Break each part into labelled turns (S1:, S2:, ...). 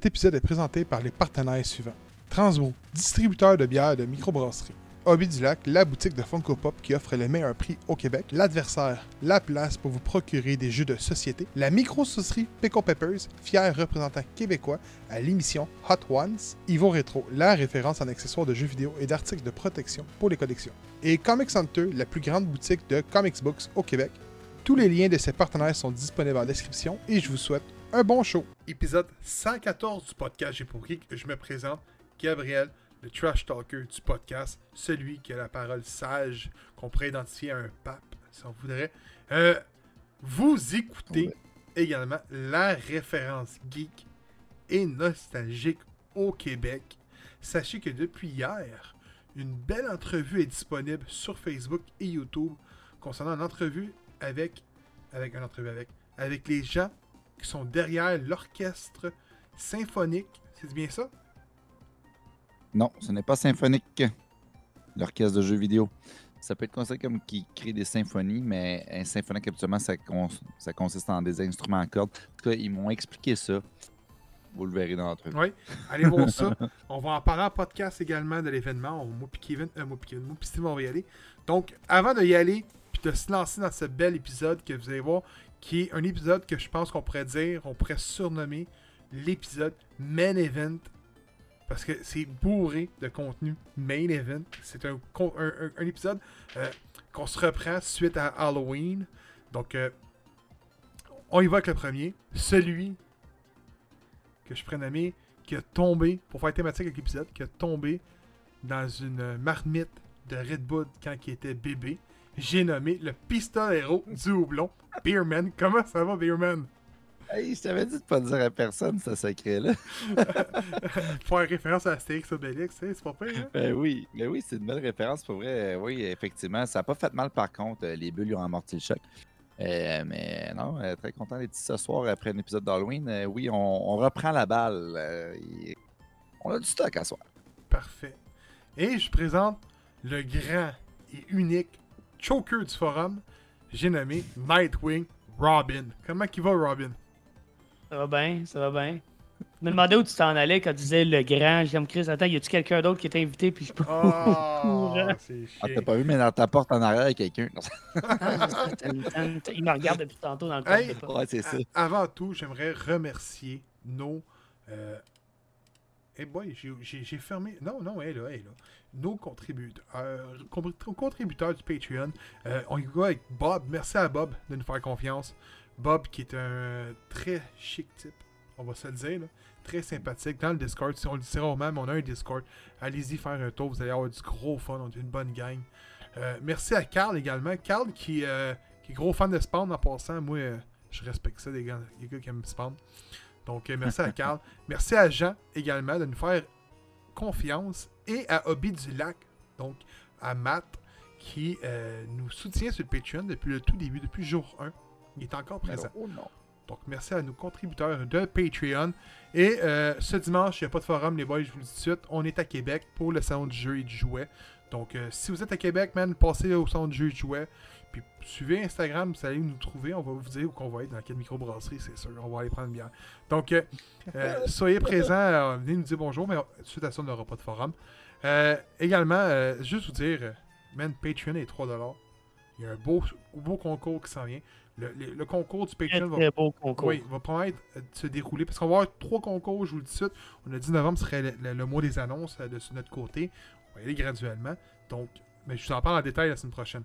S1: Cet épisode est présenté par les partenaires suivants. Transmo, distributeur de bières de microbrasserie. Hobby du Lac, la boutique de Funko Pop qui offre les meilleurs prix au Québec. L'adversaire, la place pour vous procurer des jeux de société. La micro-saucerie Pickle Peppers, fier représentant québécois à l'émission Hot Ones. Ivo Retro, la référence en accessoires de jeux vidéo et d'articles de protection pour les collections. Et Comics Hunter, la plus grande boutique de comics books au Québec. Tous les liens de ces partenaires sont disponibles en description et je vous souhaite un bon show. Épisode 114 du podcast J'ai pour que je me présente, Gabriel, le trash talker du podcast, celui qui a la parole sage, qu'on pourrait identifier à un pape, si on voudrait. Euh, vous écoutez également la référence geek et nostalgique au Québec. Sachez que depuis hier, une belle entrevue est disponible sur Facebook et YouTube concernant une entrevue avec, avec une entrevue avec, avec les gens qui sont derrière l'orchestre symphonique. C'est bien ça?
S2: Non, ce n'est pas symphonique. L'orchestre de jeux vidéo. Ça peut être considéré comme qui crée des symphonies, mais un symphonique, habituellement, ça, ça consiste en des instruments à cordes. En tout cas, ils m'ont expliqué ça. Vous le verrez dans l'entrevue.
S1: Oui, allez voir ça. on va en parler en podcast également de l'événement. Moi puis Kevin, euh, moi puis Kevin, moi puis Steve, on va y aller. Donc, avant de y aller, puis de se lancer dans ce bel épisode que vous allez voir, qui est un épisode que je pense qu'on pourrait dire, on pourrait surnommer l'épisode Main Event parce que c'est bourré de contenu main event. C'est un, épisode euh, qu'on se reprend suite à Halloween. Donc, euh, on y va avec le premier. Celui que je prénommé qui a tombé, pour faire thématique avec l'épisode, qui a tombé dans une marmite de Red Bull quand il était bébé. J'ai nommé le pistolero du houblon, Beerman. Comment ça va, Beerman?
S2: Hey, je t'avais dit de pas dire à personne ce secret-là.
S1: Faire référence à Astérix Obélix, c'est pas pire. Hein?
S2: Ben oui, mais oui, c'est une belle référence pour vrai. Oui, effectivement, ça n'a pas fait mal par contre. Les bulles ont amorti le choc. Euh, mais non, euh, très content d'être ici ce soir après un épisode d'Halloween. Euh, oui, on, reprend la balle. on a du stock à soir.
S1: Parfait. Et je présente le grand et unique choker du forum. J'ai nommé Nightwing Robin. Comment il va, Robin?
S3: Ça va bien, ça va bien. Je me demandais où tu t'en allais quand tu disais le grand. J'aime Chris. Attends, y a-tu quelqu'un d'autre qui t'a invité? Puis je peux.
S1: Oh,
S2: ah, t'as pas vu, mais dans ta porte en arrière, il y a quelqu'un.
S3: il me regarde depuis tantôt dans le hey,
S2: Ouais, c'est ça.
S1: Avant tout, j'aimerais remercier nos. Euh... Eh boy, j'ai fermé. Non, non, est là, est là. Nos contributeurs, euh, contributeurs du Patreon. Euh, on y va avec Bob. Merci à Bob de nous faire confiance. Bob, qui est un très chic type, on va se le dire, très sympathique dans le Discord. Si on le dit rarement, mais on a un Discord. Allez-y faire un tour, vous allez avoir du gros fun, on est une bonne gang. Euh, merci à Carl également. Carl qui, euh, qui, est gros fan de Spawn en passant. Moi, je respecte ça, les gars, les gars qui aiment Spawn. Donc, merci à Carl. Merci à Jean également de nous faire confiance. Et à Hobby du Lac, donc à Matt, qui nous soutient sur le Patreon depuis le tout début, depuis jour 1. Il est encore présent.
S2: Oh
S1: Donc, merci à nos contributeurs de Patreon. Et euh, ce dimanche, il n'y a pas de forum, les boys, je vous le dis tout de suite. On est à Québec pour le salon du jeu et du jouet. Donc, euh, si vous êtes à Québec, man, passez au salon du jeu et du jouet. Puis, suivez Instagram, vous allez nous trouver. On va vous dire où qu'on va être, dans quelle microbrasserie, c'est sûr. On va aller prendre une bière. Donc, euh, soyez présents. venez nous dire bonjour, mais suite à ça, on n'aura pas de forum. également, juste vous dire, man, Patreon est 3$. Il y a un beau, beau concours qui s'en vient. Le, concours du Patreon
S3: va, oui,
S1: va de se dérouler. Parce qu'on va avoir trois concours, je vous le dis tout de suite. On a dit novembre serait le, mois des annonces euh, de notre côté. On va y aller graduellement. Donc, mais je vous en parle en détail la semaine prochaine.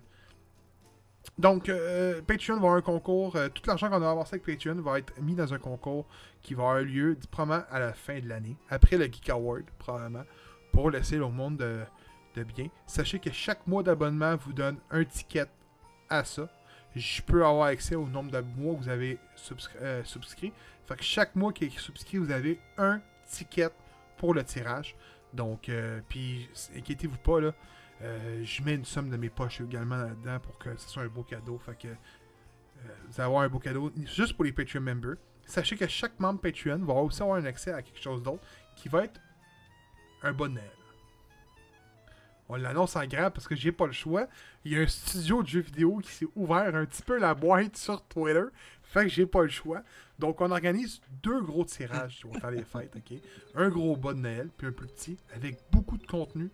S1: Donc, euh, Patreon va avoir un concours. Euh, tout l'argent qu'on a avancé avec Patreon va être mis dans un concours qui va avoir lieu probablement à la fin de l'année, après le Geek Award, probablement, pour laisser le monde de, bien. Sachez que chaque mois d'abonnement vous donne un ticket à ça je peux avoir accès au nombre de mois que vous avez euh, subscrit. Fait que chaque mois qui est subscrit, vous avez un ticket pour le tirage. Donc, euh, puis, inquiétez-vous pas, là. Euh, je mets une somme de mes poches également là-dedans pour que ce soit un beau cadeau. Fait que vous allez avoir un beau cadeau juste pour les Patreon members. Sachez que chaque membre Patreon va aussi avoir un accès à quelque chose d'autre qui va être un bonnet. On l'annonce en grand parce que j'ai pas le choix. Il y a un studio de jeux vidéo qui s'est ouvert un petit peu la boîte sur Twitter. Fait que j'ai pas le choix. Donc, on organise deux gros tirages sur les fêtes, OK? Un gros bas de Noël, puis un plus petit, avec beaucoup de contenu.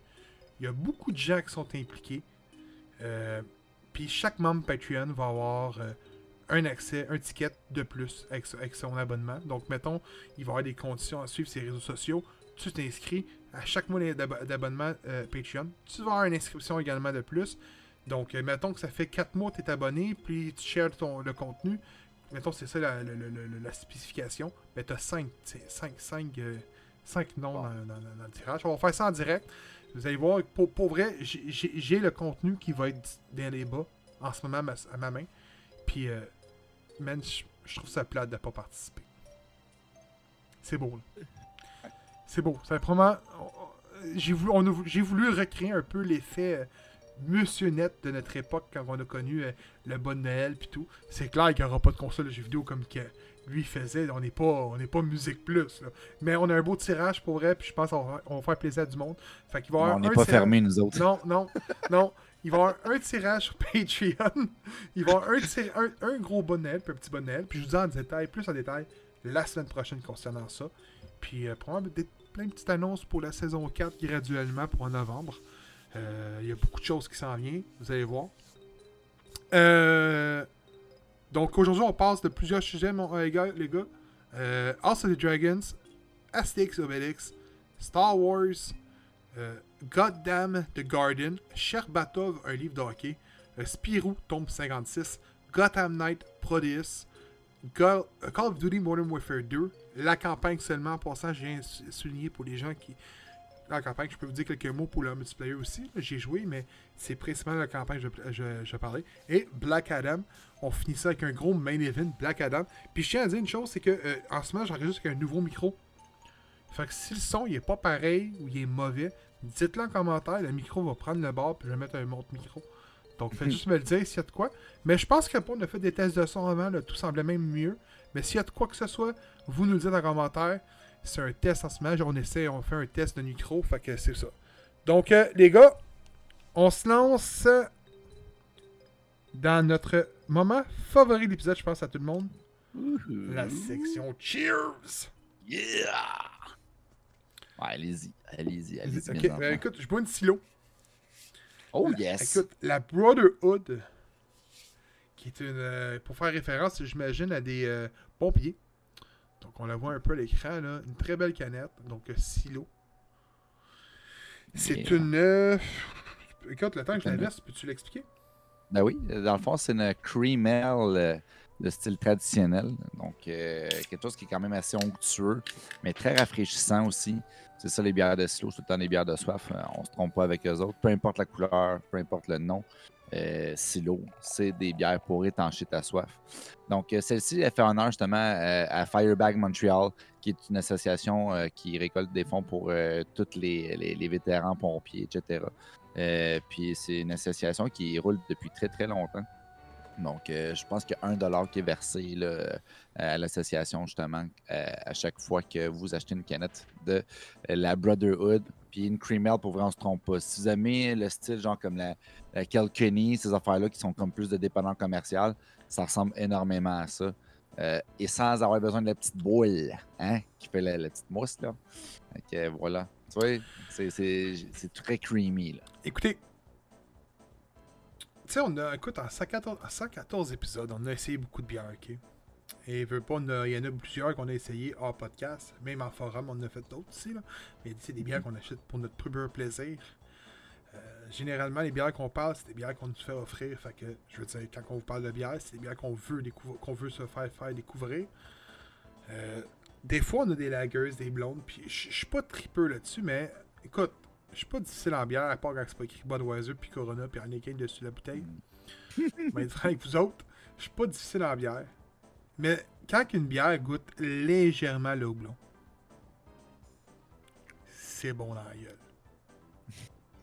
S1: Il y a beaucoup de gens qui sont impliqués. Euh, puis chaque membre Patreon va avoir euh, un accès, un ticket de plus avec, avec, son abonnement. Donc, mettons, il va avoir des conditions à suivre ses réseaux sociaux. Tu t'inscris à chaque mois d'abonnement euh, Patreon. Tu vas avoir une inscription également de plus. Donc, mettons que ça fait 4 mois que tu es abonné, puis tu shares ton, le contenu mettons, c'est ça la, spécification, mais tu as 5, 5, 5, noms dans, le tirage. On va faire ça en direct. Vous allez voir, pour, vrai, j'ai le contenu qui va être dans les bas en ce moment à ma, main. Puis, euh, man, je trouve ça plate de pas participer. C'est beau, là. C'est beau. Ça J'ai voulu, voulu recréer un peu l'effet euh, Monsieur Net de notre époque quand on a connu euh, le bon Noël puis tout. C'est clair qu'il n'y aura pas de console de jeux vidéo comme que lui faisait. On n'est pas, on n'est pas musique plus. Mais on a un beau tirage pour vrai, puis je pense qu'on va, faire plaisir à du monde. Fait qu'il va
S2: on n'est pas fermé nous autres.
S1: Non, non, non. Il va y avoir un tirage sur Patreon. Il va y avoir un, un, gros bon Noël, puis un petit bon Noël. Puis je vous dis en détail, plus en détail, la semaine prochaine concernant ça. Puis euh, probablement plein de petites annonces pour la saison 4 graduellement pour en novembre. Euh, il y a beaucoup de choses qui s'en viennent, vous allez voir. Euh, donc aujourd'hui, on passe de plusieurs sujets, mon, euh, les gars. Les. House of the Dragons, Asterix Obelix, Star Wars, Goddamn the Garden, Sherbatov, un livre de hockey, Spirou, tombe 56, Gotham Knight, Proteus, Call of Duty Modern Warfare 2, la campagne seulement, en passant, je viens souligner pour les gens qui la campagne, je peux vous dire quelques mots pour le multiplayer aussi. J'ai joué, mais c'est principalement la campagne que je, je, parlais. Et Black Adam, on finit ça avec un gros main event, Black Adam. Puis je tiens à dire une chose, c'est que euh, en ce moment, j'enregistre avec un nouveau micro. Fait que si le son il est pas pareil ou il est mauvais, dites-le en commentaire, le micro va prendre le bord, puis je vais mettre un autre micro. Donc faites juste me le dire s'il y a de quoi. Mais je pense qu'on a fait des tests de son avant, tout semblait même mieux. Mais s'il y a de quoi que ce soit, vous nous le dites en commentaire c'est un test en ce moment. On essaie, on fait un test de micro. Fait que c'est ça. Donc, euh, les gars, on se lance dans notre moment favori de l'épisode, je pense, à tout le monde. La section Cheers!
S2: Yeah! Ouais, allez-y, allez-y, allez-y.
S1: Ok, ben, écoute, je bois une silo.
S2: Oh yes!
S1: Écoute, la Brotherhood, qui est une. Euh, pour faire référence, j'imagine, à des euh, pompiers. Donc, on la voit un peu à l'écran, là. Une très belle canette. Donc, euh, silo. C'est une. Euh... Écoute, le temps que je la verse, peux-tu l'expliquer?
S2: Ben oui, dans le fond, c'est une cream ale euh, de style traditionnel. Donc, euh, quelque chose qui est quand même assez onctueux, mais très rafraîchissant aussi. C'est ça, les bières de silo, tout le temps les bières de soif. on se trompe pas avec eux autres. Peu importe la couleur, peu importe le nom. Euh, silo. C'est des bières pour étancher ta soif. Donc, euh, celle-ci, elle fait honneur justement euh, à Firebag Montreal, qui est une association qui récolte des fonds pour tous les, vétérans pompiers, etc. puis, c'est une association qui roule depuis très, très longtemps. Donc, je pense qu'il dollar qui est versé à l'association, justement, à chaque fois que vous achetez une canette de la Brotherhood puis une cream pour vrai, on se trompe pas. Si vous aimez le style, genre comme la, la ces affaires-là qui sont comme plus de dépendants commercial, ça ressemble énormément à ça. Euh, et sans avoir besoin de la petite boule, hein, qui fait la, petite mousse, là. Ok, voilà. Tu vois, c'est très creamy, là.
S1: Écoutez, tu sais, on a, écoute, en 114, en 114 épisodes, on a essayé beaucoup de bières, ok? Et veut pas, il y en a plusieurs qu'on a essayé hors podcast. Même en forum, on en a fait d'autres aussi. Là. Mais c'est des bières qu'on achète pour notre plus plaisir. Euh, généralement, les bières qu'on parle, c'est des bières qu'on nous fait offrir. Fait que, je veux dire, quand on vous parle de bière, c'est des bières qu'on veut, qu'on veut se faire faire découvrir. Euh, des fois, on a des lagers, des blondes. Puis je suis pas tripeux là-dessus, mais écoute, je suis pas difficile en bière, à part quand c'est pas écrit Budweiser, puis Corona, puis Heineken dessus la bouteille. mais avec vous autres, je suis pas difficile en bière. Mais quand une bière goûte légèrement le houblon, c'est bon dans la gueule.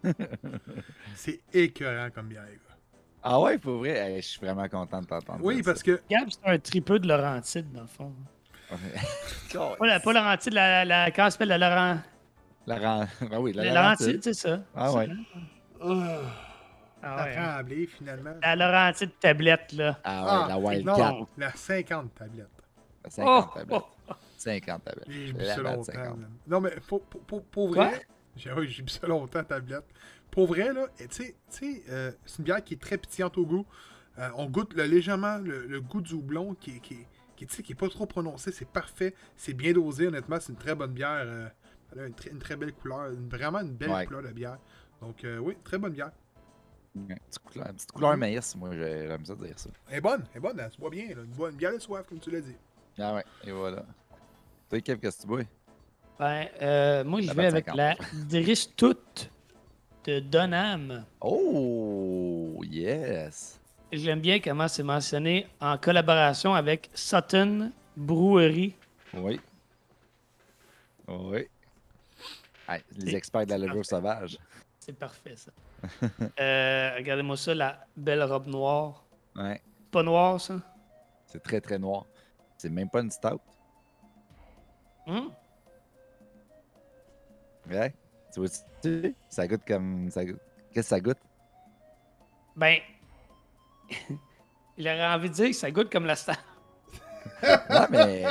S1: c'est écœurant comme bière, gars.
S2: Ah ouais, pour vrai, je suis vraiment content de t'entendre.
S1: Oui, parce que.
S3: Gab, c'est un tripeux de Laurentide, dans le fond. pas, la, pas Laurentide, la, la, comment s'appelle la Laurent.
S2: Laurent. Ah oui,
S3: la, Laurentide, c'est ça.
S2: Ah ouais.
S3: Ah
S1: T'as
S3: ouais, hein.
S1: tremblé, finalement.
S3: La Laurentide tablette, là.
S2: Ah ouais,
S1: Ah,
S2: la
S1: non,
S2: Wildcat.
S1: la 50 tablette.
S2: 50
S3: Oh,
S2: tablettes. 50 tablettes.
S1: J'ai bu
S2: La
S1: ça longtemps.
S2: 50.
S1: man. Non, mais pour, pour, pour, vrai. J'ai bu ça longtemps, tablette. Pour vrai, là, et tu sais- tu sais, euh, c'est une bière qui est très pétillante au goût. Euh, on goûte le- légèrement le, le goût du houblon qui, est- qui, est- qui, est, tu sais, qui est pas trop prononcé. C'est parfait. C'est bien dosé, honnêtement. C'est une très bonne bière. euh, elle a une, très- une très belle couleur. une- vraiment une belle
S2: Ouais.
S1: couleur de bière. Donc, euh, oui, très bonne bière.
S2: Ouais, petite couleur, petite couleur maïs, moi j'aime ça dire ça.
S1: Elle est bonne. Elle est bonne. Elle se boit bien. là. Une, bonne, bière de soif, comme tu l'as dit.
S2: Ah ouais, et voilà. Toi, Kev, qu'est-ce que tu bois?
S3: Ben, euh, moi, je
S2: La
S3: vais avec
S2: 50.
S3: la Dristut de Donham.
S2: Oh, yes!
S3: J'aime bien comment c'est mentionné en collaboration avec Sutton Brewery.
S2: Oui. Oui. Hey, les experts de la levure sauvage.
S3: C'est parfait, ça. Euh, Regardez-moi ça, la belle robe noire.
S2: Ouais,
S3: Pas noire, ça?
S2: c'est très très noir. C'est même pas une stout.
S3: Hum?
S2: Ouais. Tu vois-tu? Ça goûte comme. Ça goûte- Qu'est-ce que ça goûte?
S3: Ben, j'aurais envie de dire que ça goûte comme la star.
S2: Non, mais.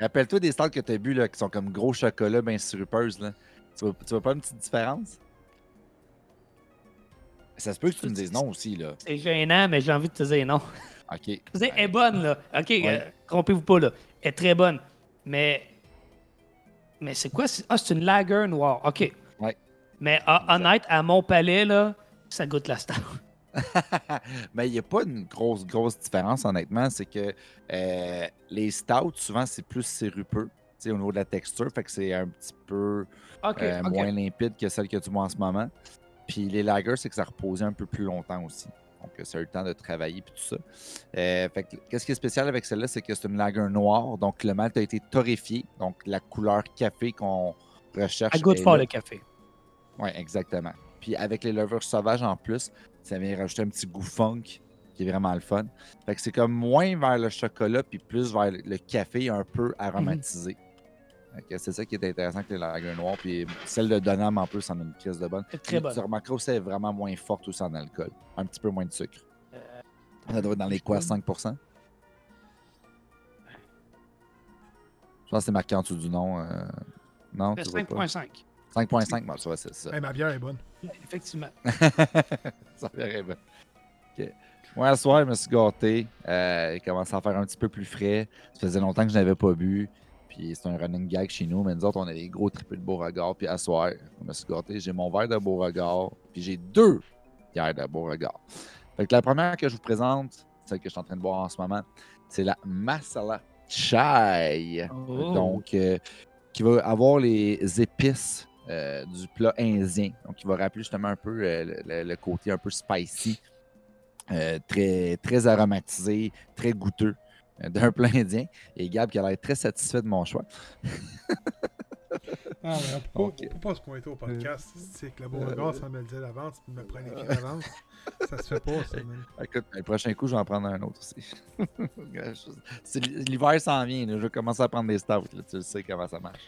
S2: Rappelle-toi des stouts que tu as bu là, qui sont comme gros chocolat, bien sirupeuses. Là. Tu, vois, tu vois pas une petite différence? Ça se peut que tu me dises non aussi, là.
S3: C'est gênant, mais j'ai envie de te dire non.
S2: Ok.
S3: Je veux dire, elle est bonne, là. OK, euh, trompez-vous pas, là. Elle est très bonne. Mais. Mais c'est quoi? Ah, c'est une lager noire. OK.
S2: Ouais.
S3: Mais ah, honnête, à mon palais, là, ça goûte la star.
S2: Mais il n'y a pas une grosse, grosse différence, honnêtement. C'est que euh, les stouts, souvent, c'est plus sirupeux au niveau de la texture. Fait que c'est un petit peu euh, moins limpide que celle que tu bois en ce moment. Puis les lagers, c'est que ça reposait un peu plus longtemps aussi. Donc, ça a eu le temps de travailler puis tout ça. Euh, fait que, qu'est-ce qui est spécial avec celle-là, c'est que c'est une lager noire. Donc, le malt a été torréfié. Donc, la couleur café qu'on recherche.
S3: Elle goûte fort le café.
S2: Oui, exactement. Puis avec les levures sauvages en plus, ça vient rajouter un petit goût funk qui est vraiment le fun. Fait que c'est comme moins vers le chocolat puis plus vers le café un peu aromatisé. Que c'est ça qui est intéressant avec les lagers noirs. Puis celle de Donham en plus, en a une crise de bonne.
S3: C'est très
S2: Puis
S3: bonne.
S2: Tu remarqueras aussi, elle est vraiment moins forte aussi en alcool. Un petit peu moins de sucre.
S3: Euh,
S2: Ça doit être dans les quoi, 5%? Je pense que c'est marqué en dessous du nom. euh, Non, tu vois pas.
S3: 5.5.
S2: 5.5, bon, ça va, c'est ça.
S1: Hey, ma bière est bonne.
S3: Effectivement.
S2: ça ferait bien. OK. Moi, ce soir, je me suis gâté. Euh, il commençait à faire un petit peu plus frais. Ça faisait longtemps que je n'avais pas bu. Puis c'est un running gag chez nous. Mais nous autres, on a des gros triples de Beauregard. Puis à soir, je me suis gâté. J'ai mon verre de Beauregard. Puis j'ai deux bières de Beauregard. Fait que la première que je vous présente, celle que je suis en train de boire en ce moment, c'est la Masala Chai.
S3: Oh.
S2: Donc, euh, qui va avoir les épices euh, du plat indien. Donc, qui va rappeler justement un peu euh, le, côté un peu spicy, euh, très, très aromatisé, très goûteux d'un plat indien. Et Gab qui a l'air très satisfait de mon choix.
S1: Ah, mais on peut pas, on peut pas se pointer au podcast. C'est que le Beauregard, ça me le dit d'avance, puis me prendre les pieds d'avance. Ça se fait pas, ça.
S2: Écoute, le prochain coup, je vais en prendre un autre aussi. L'hiver s'en vient. là. Je vais commencer à prendre des stouts. Tu le sais comment ça marche.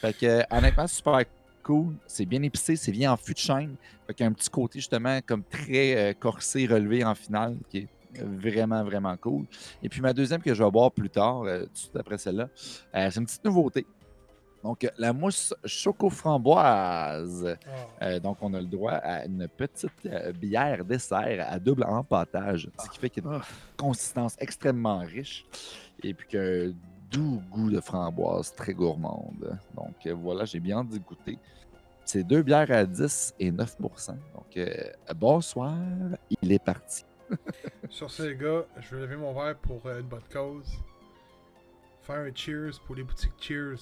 S2: Fait que, honnêtement, super cool. C'est bien épicé. C'est bien en fût de chêne. Fait qu'il y a un petit côté, justement, comme très euh, corsé, relevé en finale, qui est vraiment, vraiment cool. Et puis, ma deuxième que je vais boire plus tard, euh, tout de suite après celle-là, euh, c'est une petite nouveauté. Donc, la mousse choco-framboise.
S1: Ah.
S2: Euh, donc, on a le droit à une petite euh, bière dessert à double empâtage, ce qui fait qu'il y a une
S3: Ah.
S2: consistance extrêmement riche et puis qu'un doux goût de framboise très gourmande. Donc, euh, voilà, j'ai bien hâte d'y goûter. C'est deux bières à 10 et 9% Donc, euh, bonsoir, il est parti.
S1: Sur ce, les gars, je vais lever mon verre pour euh, une bonne cause. Faire un cheers pour les boutiques Cheers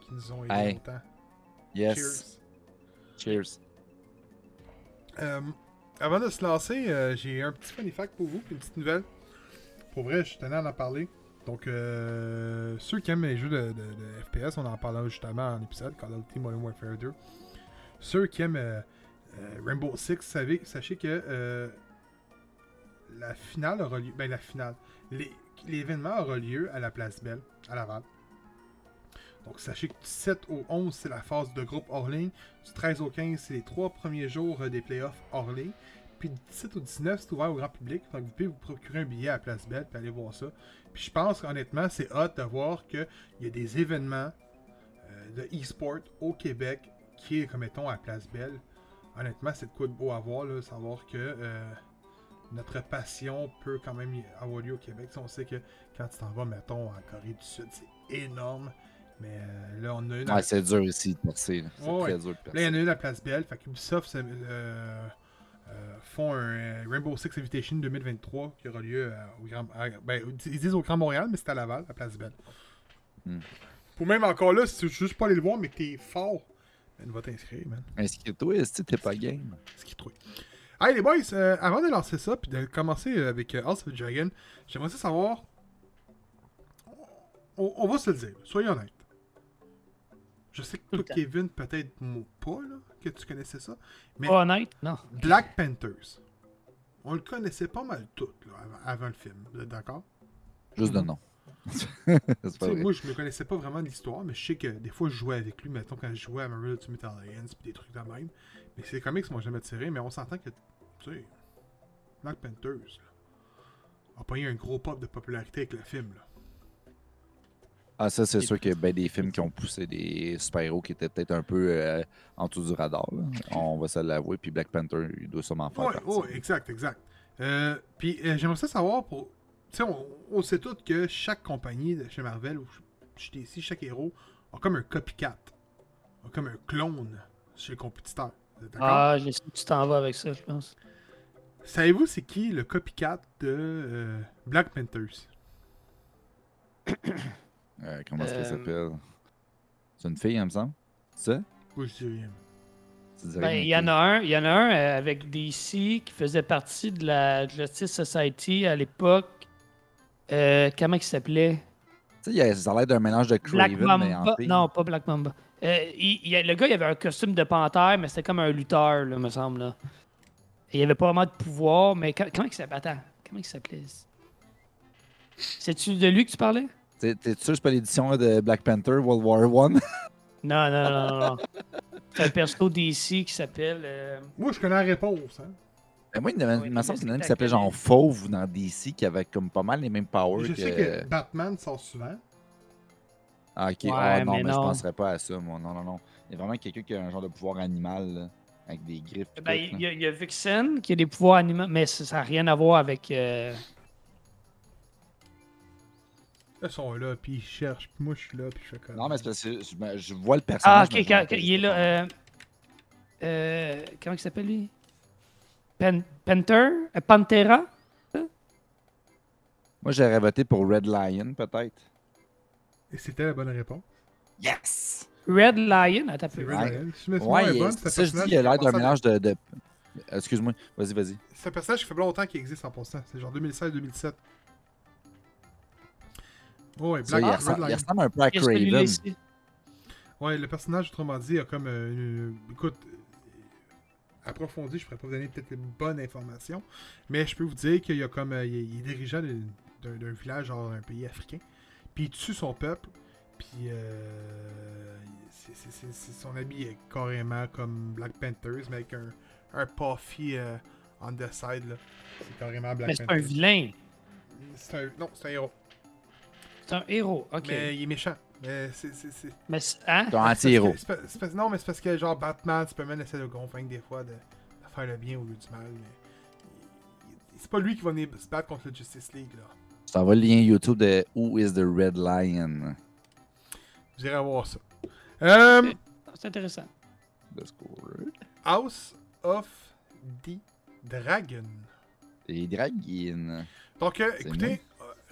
S1: qui nous ont aidés
S2: Hey.
S1: longtemps.
S2: Yes.
S1: Cheers.
S2: Cheers.
S1: Euh, avant de se lancer, j'ai un petit funny fact pour vous, puis une petite nouvelle. Pour vrai, je tenais à en parler. Donc, euh, ceux qui aiment les jeux de, FPS, on en parlera justement en épisode, Call of Duty Modern Warfare 2. Ceux qui aiment euh, euh, Rainbow Six, sachez que euh, la finale aura lieu. Ben, la finale. L'événement aura lieu à la Place Belle, à Laval. Donc sachez que du 7 au 11, c'est la phase de groupe hors ligne. Du 13 au 15, c'est les trois premiers jours des playoffs hors ligne. Puis du 17 au 19, c'est ouvert au grand public. Donc vous pouvez vous procurer un billet à Place Belle et aller voir ça. Puis je pense qu'honnêtement, c'est hot de voir qu'il y a des événements euh, de e-sport au Québec qui est, comme mettons, à Place Belle. Honnêtement, c'est de quoi de beau à voir, là, savoir que euh, notre passion peut quand même avoir lieu au Québec. Si on sait que quand tu t'en vas, mettons, en Corée du Sud, c'est énorme. Mais euh, là, on a une.
S2: Ouais, c'est dur ici de là. C'est très
S1: ouais.
S2: dur de
S1: Là, il y en a une à Place Belle. Fait qu'Ubisoft c'est, euh, font un euh, Rainbow Six Invitation 2023 qui aura lieu euh, au Grand. à- ben, ils disent au Grand Montréal, mais c'est à Laval, à Place Belle.
S2: Hmm.
S1: Pour même encore là, si tu veux juste pas aller le voir, mais t'es fort, ben, va t'inscrire, man.
S2: Inscris-toi, que t'es pas game?
S1: Trouve. Hey les boys, euh, avant de lancer ça, puis de commencer avec euh, House of the Dragon, j'aimerais ça savoir. On, on va se le dire, soyons honnêtes. Je sais que toi. Kevin, peut-être pas, là, que tu connaissais ça. Mais
S3: honnête? Non.
S1: Black Panthers, on le connaissait pas mal tout là, avant, avant le film. Vous êtes d'accord?
S2: Juste de
S3: Mhm.
S2: nom.
S1: moi, je ne connaissais pas vraiment l'histoire, mais je sais que des fois, je jouais avec lui, mettons, quand je jouais à Marvel Ultimate Alliance, puis des trucs de même. Mais ces comics m'ont jamais tiré, mais on s'entend que, tu sais, Black Panthers là, a pas eu un gros pop de popularité avec le film. Là.
S2: Ah, ça, c'est sûr qu'il y a ben des films qui ont poussé des super-héros qui étaient peut-être un peu euh, en dessous du radar. là. On va se l'avouer. Puis Black Panther, il doit sûrement faire
S1: Ouais,
S2: partie.
S1: ouais, exact, exact. Euh, puis euh, j'aimerais ça savoir pour. Tu sais, on, on sait tous que chaque compagnie de chez Marvel ou chez DC, chaque héros a comme un copycat, a comme un clone chez le compétiteur.
S3: Ah, je sais que tu t'en vas avec ça, je pense.
S1: Savez-vous c'est qui le copycat de euh, Black Panthers?
S2: Euh, comment est-ce qu'elle
S3: Euh,
S2: s'appelle? C'est une fille, il me semble C'est ça. Tu dirais
S3: Ben, il y en a un, il y en a un euh, avec DC qui faisait partie de la Justice Society à l'époque. Euh, comment il s'appelait?
S2: Tu sais, ça a l'air d'un mélange de
S3: Black
S2: Craven, mais en
S3: Mamba.
S2: fille.
S3: Non, pas Black Mamba. Euh, il- il le gars, il avait un costume de panthère, mais c'était comme un lutteur, là, me semble. Là. Il avait pas vraiment de pouvoir, mais co- comment il s'appelait? Attends, comment il s'appelait? C'est-tu de lui que tu parlais?
S2: T'es sûr que c'est pas l'édition de Black Panther World War One?
S3: Non, non, non, non. non. C'est un perso DC qui s'appelle. euh,
S1: Moi, je connais la réponse. Hein.
S2: Ben, Moi, il y en a-
S3: Oui,
S2: il me semble
S3: mais
S2: qu'il y en a un
S3: c'est
S2: qui s'appelait genre Fauve dans DC qui avait comme pas mal les mêmes powers
S1: Je
S2: que.
S1: sais que Batman sort souvent.
S2: Ah, ok.
S3: Ouais,
S2: Ah, non,
S3: mais
S2: mais, je penserais pas à ça, moi. Non, non, non. Il y a vraiment quelqu'un qui a un genre de pouvoir animal, là, avec des griffes.
S3: Ben,
S2: tout,
S3: il
S2: là.
S3: y, a- il y a Vixen qui a des pouvoirs animaux, mais ça n'a rien à voir avec. euh,
S1: Ils sont là, puis ils cherchent, puis moi, je suis là, puis je fais comme.
S2: Non, mais c'est parce que je, ben, je vois le
S3: Ah,
S2: personnage.
S3: ok, quand-
S2: rappelle
S3: quand il est là. Euh... euh, comment il s'appelle lui? Pen- Panther? Euh, Pantera?
S2: Moi, j'aurais voté pour Red Lion, peut-être.
S1: Et c'était la bonne réponse.
S2: Yes!
S3: Red Lion? Attends.
S1: Red
S2: Ouais.
S1: Lion. Si
S2: Ouais,
S1: est
S2: il-
S1: bonne,
S2: c'est
S1: c'est un
S2: ça, je dis,
S1: personnage
S2: il a l'air d'un mélange de. de... Excuse-moi, vas-y, vas-y.
S1: C'est un personnage qui fait pas longtemps qu'il existe en passant. C'est genre 2016-2017. Ouais,
S2: Ça,
S1: Black
S2: il,
S1: Red
S2: ressemble, il
S1: Lion.
S2: ressemble un peu à Craven.
S1: Ouais, le personnage, autrement dit, a comme euh, une. Écoute, euh, approfondi, je pourrais pas vous donner peut-être une bonne information, mais je peux vous dire qu'il y a comme. euh, il, est- dirigeant d'un village, genre un pays africain, puis il tue son peuple, puis. Euh, son habit est carrément comme Black Panthers, mais avec un, un puffy euh, on the side, là. C'est carrément Black
S3: Mais c'est
S1: Panthers.
S3: un vilain.
S1: C'est un- Non, c'est un héros.
S3: C'est un héros. Ok.
S1: Mais il est méchant. Mais c'est. c'est- c'est-
S3: Mais c'est- hein?
S2: C'est un
S1: c'est parce
S2: anti-héros.
S1: que- c'est pas- c'est parce- Non, mais c'est parce que genre Batman, Superman essaie de convaincre des fois de, de faire le bien au lieu du mal. Mais c'est pas lui qui va venir se battre contre le Justice League. là.
S2: Je t'envoie le lien YouTube de Who is the Red Lion?
S1: Vous irez voir ça. Euh,
S3: C'est intéressant.
S2: The score.
S1: House of the Dragon.
S2: Et Dragin.
S1: Donc, euh, écoutez, euh,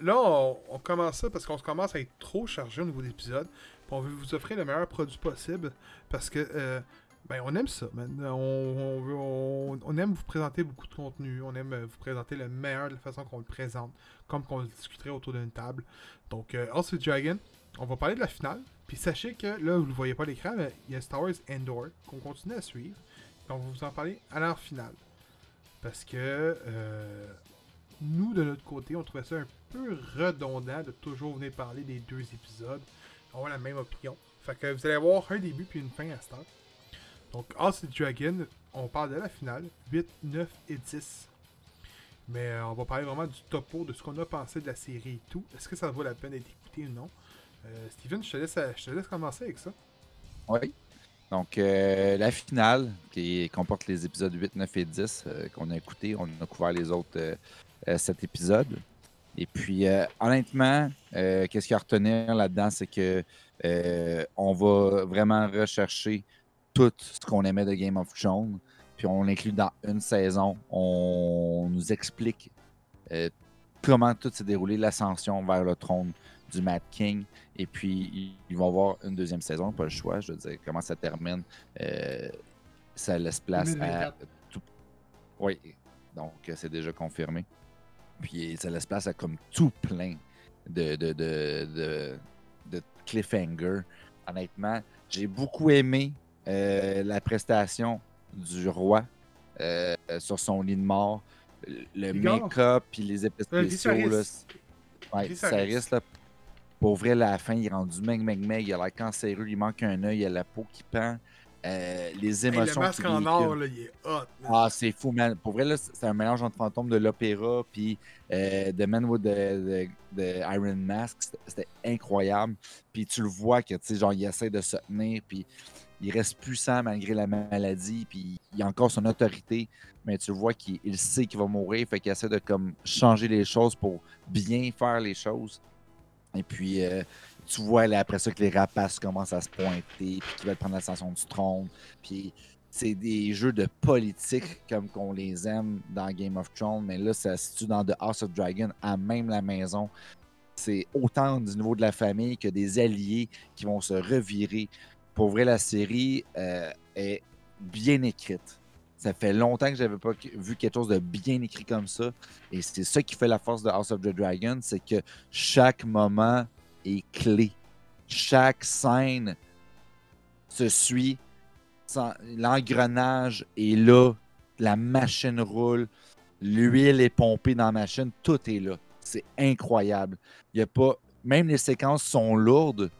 S1: là, on, on commence ça parce qu'on commence à être trop chargé au niveau d'épisode. On veut vous offrir le meilleur produit possible parce que, euh, ben, on aime ça, man. On, aime vous présenter beaucoup de contenu. On aime euh, vous présenter le meilleur de la façon qu'on le présente, comme qu'on le discuterait autour d'une table. Donc, euh, House Dragon, on va parler de la finale. Puis sachez que, là, vous ne le voyez pas à l'écran, mais il y a Star Wars Endor qu'on continue à suivre. Puis on va vous en parler à l'heure finale. Parce que euh, nous, de notre côté, on trouvait ça un peu redondant de toujours venir parler des deux épisodes. avoir la même opinion. Fait que vous allez avoir un début puis une fin à cette heure. Donc, House of Dragon, on parle de la finale, 8, 9 et 10. Mais euh, on va parler vraiment du topo, de ce qu'on a pensé de la série et tout. Est-ce que ça vaut la peine d'être écouté ou non? Euh, Steven, je te, laisse, je te laisse commencer avec ça.
S2: Oui. Donc, euh, la finale, qui comporte les épisodes 8, 9 et 10 euh, qu'on a écoutés. On a couvert les autres euh, euh, cet épisode. Et puis, euh, honnêtement, euh, qu'est-ce qu'il y a à retenir là-dedans, c'est que euh, on va vraiment rechercher tout ce qu'on aimait de Game of Thrones. Puis on l'inclut dans une saison. On nous explique euh, comment tout s'est déroulé, l'ascension vers le trône du Mad King. Et puis, il- ils vont avoir une deuxième saison, pas le choix. Je veux dire, comment ça termine. euh, ça laisse place à
S1: 2024.
S2: tout. Oui, donc euh, c'est déjà confirmé. Puis ça laisse place à comme tout plein de, de, de, de, de cliffhanger. Honnêtement, j'ai beaucoup aimé euh, la prestation du roi euh, sur son lit de mort. Le make-up puis les effets
S1: Euh,
S2: spéciaux. là, ouais, là, pour vrai, la fin, il est rendu meg, meg, meg. Il a l'air cancéreux, il manque un œil, il a la peau qui pend. Euh, les
S1: Hey,
S2: émotions.
S1: le masque en or, là, il est hot. man.
S2: Ah, c'est fou, man. Pour vrai, c'est un mélange entre Fantôme de l'opéra puis euh, The Man with the, the- the Iron Mask. C'était- incroyable. Puis tu le vois que, tu sais, genre, il essaie de se tenir, puis il reste puissant malgré la maladie, puis il a encore son autorité, mais tu le vois qu'il il sait qu'il va mourir, fait qu'il essaie de, comme, changer les choses pour bien faire les choses. Et puis, euh, tu vois après ça que les rapaces commencent à se pointer, puis qu'ils veulent prendre l'ascension du trône. Puis c'est des jeux de politique comme qu'on les aime dans Game of Thrones, mais là, ça se situe dans The House of Dragon, à même la maison. C'est autant du niveau de la famille que des alliés qui vont se revirer. Pour vrai, la série euh, est bien écrite. Ça fait longtemps que j'avais pas vu quelque chose de bien écrit comme ça. Et c'est ça qui fait la force de House of the Dragon, c'est que chaque moment est clé. Chaque scène se suit. L'engrenage est là. La machine roule. L'huile est pompée dans la machine. Tout est là. C'est incroyable. Il y a pas. Même les séquences sont lourdes.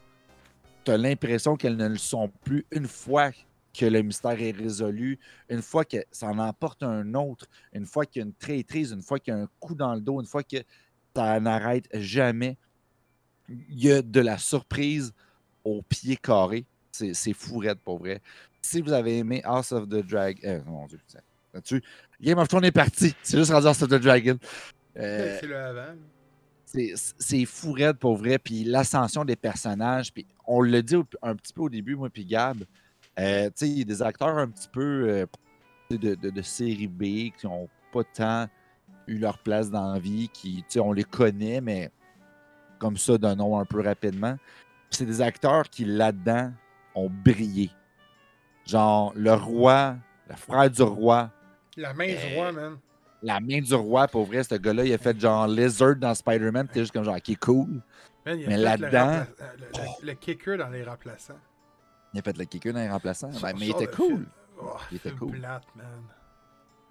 S2: Tu as l'impression qu'elles ne le sont plus une fois que le mystère est résolu, une fois que ça en emporte un autre, une fois qu'il y a une traîtrise, une fois qu'il y a un coup dans le dos, une fois que ça n'arrête jamais. Il y a de la surprise au pied carré. C'est c'est fou raide pour vrai. Si vous avez aimé House of the Dragon. Euh, mon Dieu, là-dessus. Game of Thrones est parti. C'est juste rendu House of the Dragon. Euh,
S1: C'est le avant.
S2: c'est pour vrai. Puis l'ascension des personnages. Puis on le dit un petit peu au début, moi, puis Gab. Euh, tu sais, il y a des acteurs un petit peu de, de- de série B qui n'ont pas tant eu leur place dans la vie, qui, on les connaît, mais comme ça, d'un nom un peu rapidement. C'est des acteurs qui, là-dedans, ont brillé. Genre, le roi, le frère du roi,
S1: La main du
S2: Euh,
S1: roi, man.
S2: la main du roi, pour vrai, ce gars-là, il a fait genre Lizard dans Spider-Man, t'es juste comme genre, qui cool.
S1: Man, il a
S2: mais là-dedans-
S1: Le, kicker dans les remplaçants.
S2: Il a fait le kicker dans les remplaçants. Ben, mais il était cool.
S1: Oh,
S2: Il était cool.
S1: plate, man.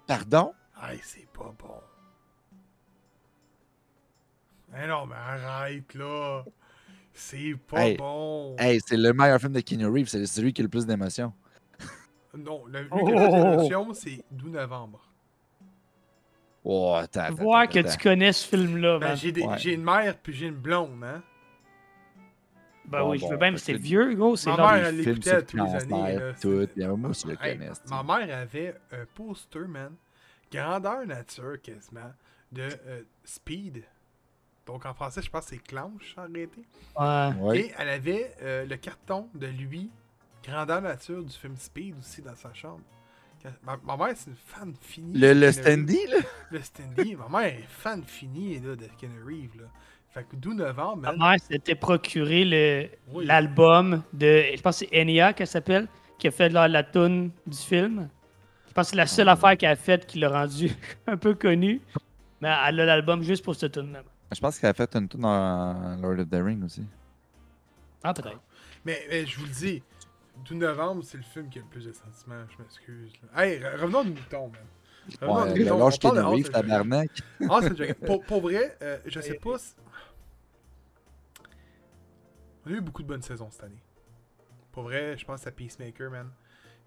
S2: Pardon?
S1: C'est pas bon. Eh non, mais arrête, là. C'est pas
S2: Hey,
S1: bon.
S2: Hey, c'est le meilleur film de Keanu Reeves, c'est celui qui a le plus d'émotions.
S1: Non, le, lui
S3: Oh!
S1: qui a fait l'émotion, c'est 12 novembre.
S2: Oh, attends,
S3: que
S2: attends,
S3: tu connais ce film-là,
S1: Ben, j'ai, des-
S2: Ouais.
S1: j'ai une mère puis j'ai une blonde, hein.
S3: Ben
S2: Bon,
S3: oui, je veux bien, mais c'est vieux, gros. C'est
S1: Ma mère, elle l'écoutait tous les années. là,
S2: tout.
S1: c'est-
S2: Bien, moi aussi, je le
S1: Hey, ma mère avait un poster, man, grandeur nature quasiment, de euh, Speed. Donc en français, je pense que c'est Clanche arrêté.
S3: Ouais.
S2: Ouais.
S1: Et elle avait euh, le carton de lui, grandeur nature du film Speed aussi dans sa chambre. Ma, ma mère, c'est une fan finie.
S2: Le,
S1: de
S2: le standy, là?
S1: Le Standy. ma mère est fan finie là, de Keanu Reeves. Là. Fait que 12 novembre,
S3: Ma
S1: man.
S3: mère s'était procuré
S1: Oui.
S3: l'album de. Je pense que c'est Enya qu'elle s'appelle, qui a fait la, la tune du film. Je pense que c'est la seule affaire qu'elle a faite qui l'a rendu un peu connu. Mais elle a l'album juste pour ce tune-là.
S2: Je pense qu'elle a fait une tour dans Lord of the Rings aussi.
S3: Ah, peut-être.
S1: Mais, mais je vous le dis, 12 novembre, c'est le film qui a le plus de sentiments. Je m'excuse. Hey, re- revenons aux moutons, man. Revenons
S2: Ouais,
S1: moutons.
S2: lâche Keanu Reeves, tabarnak.
S1: Ah, c'est. Pour, pour vrai, euh, je sais pas. si- On a eu beaucoup de bonnes saisons cette année. Pour vrai, je pense à Peacemaker, man.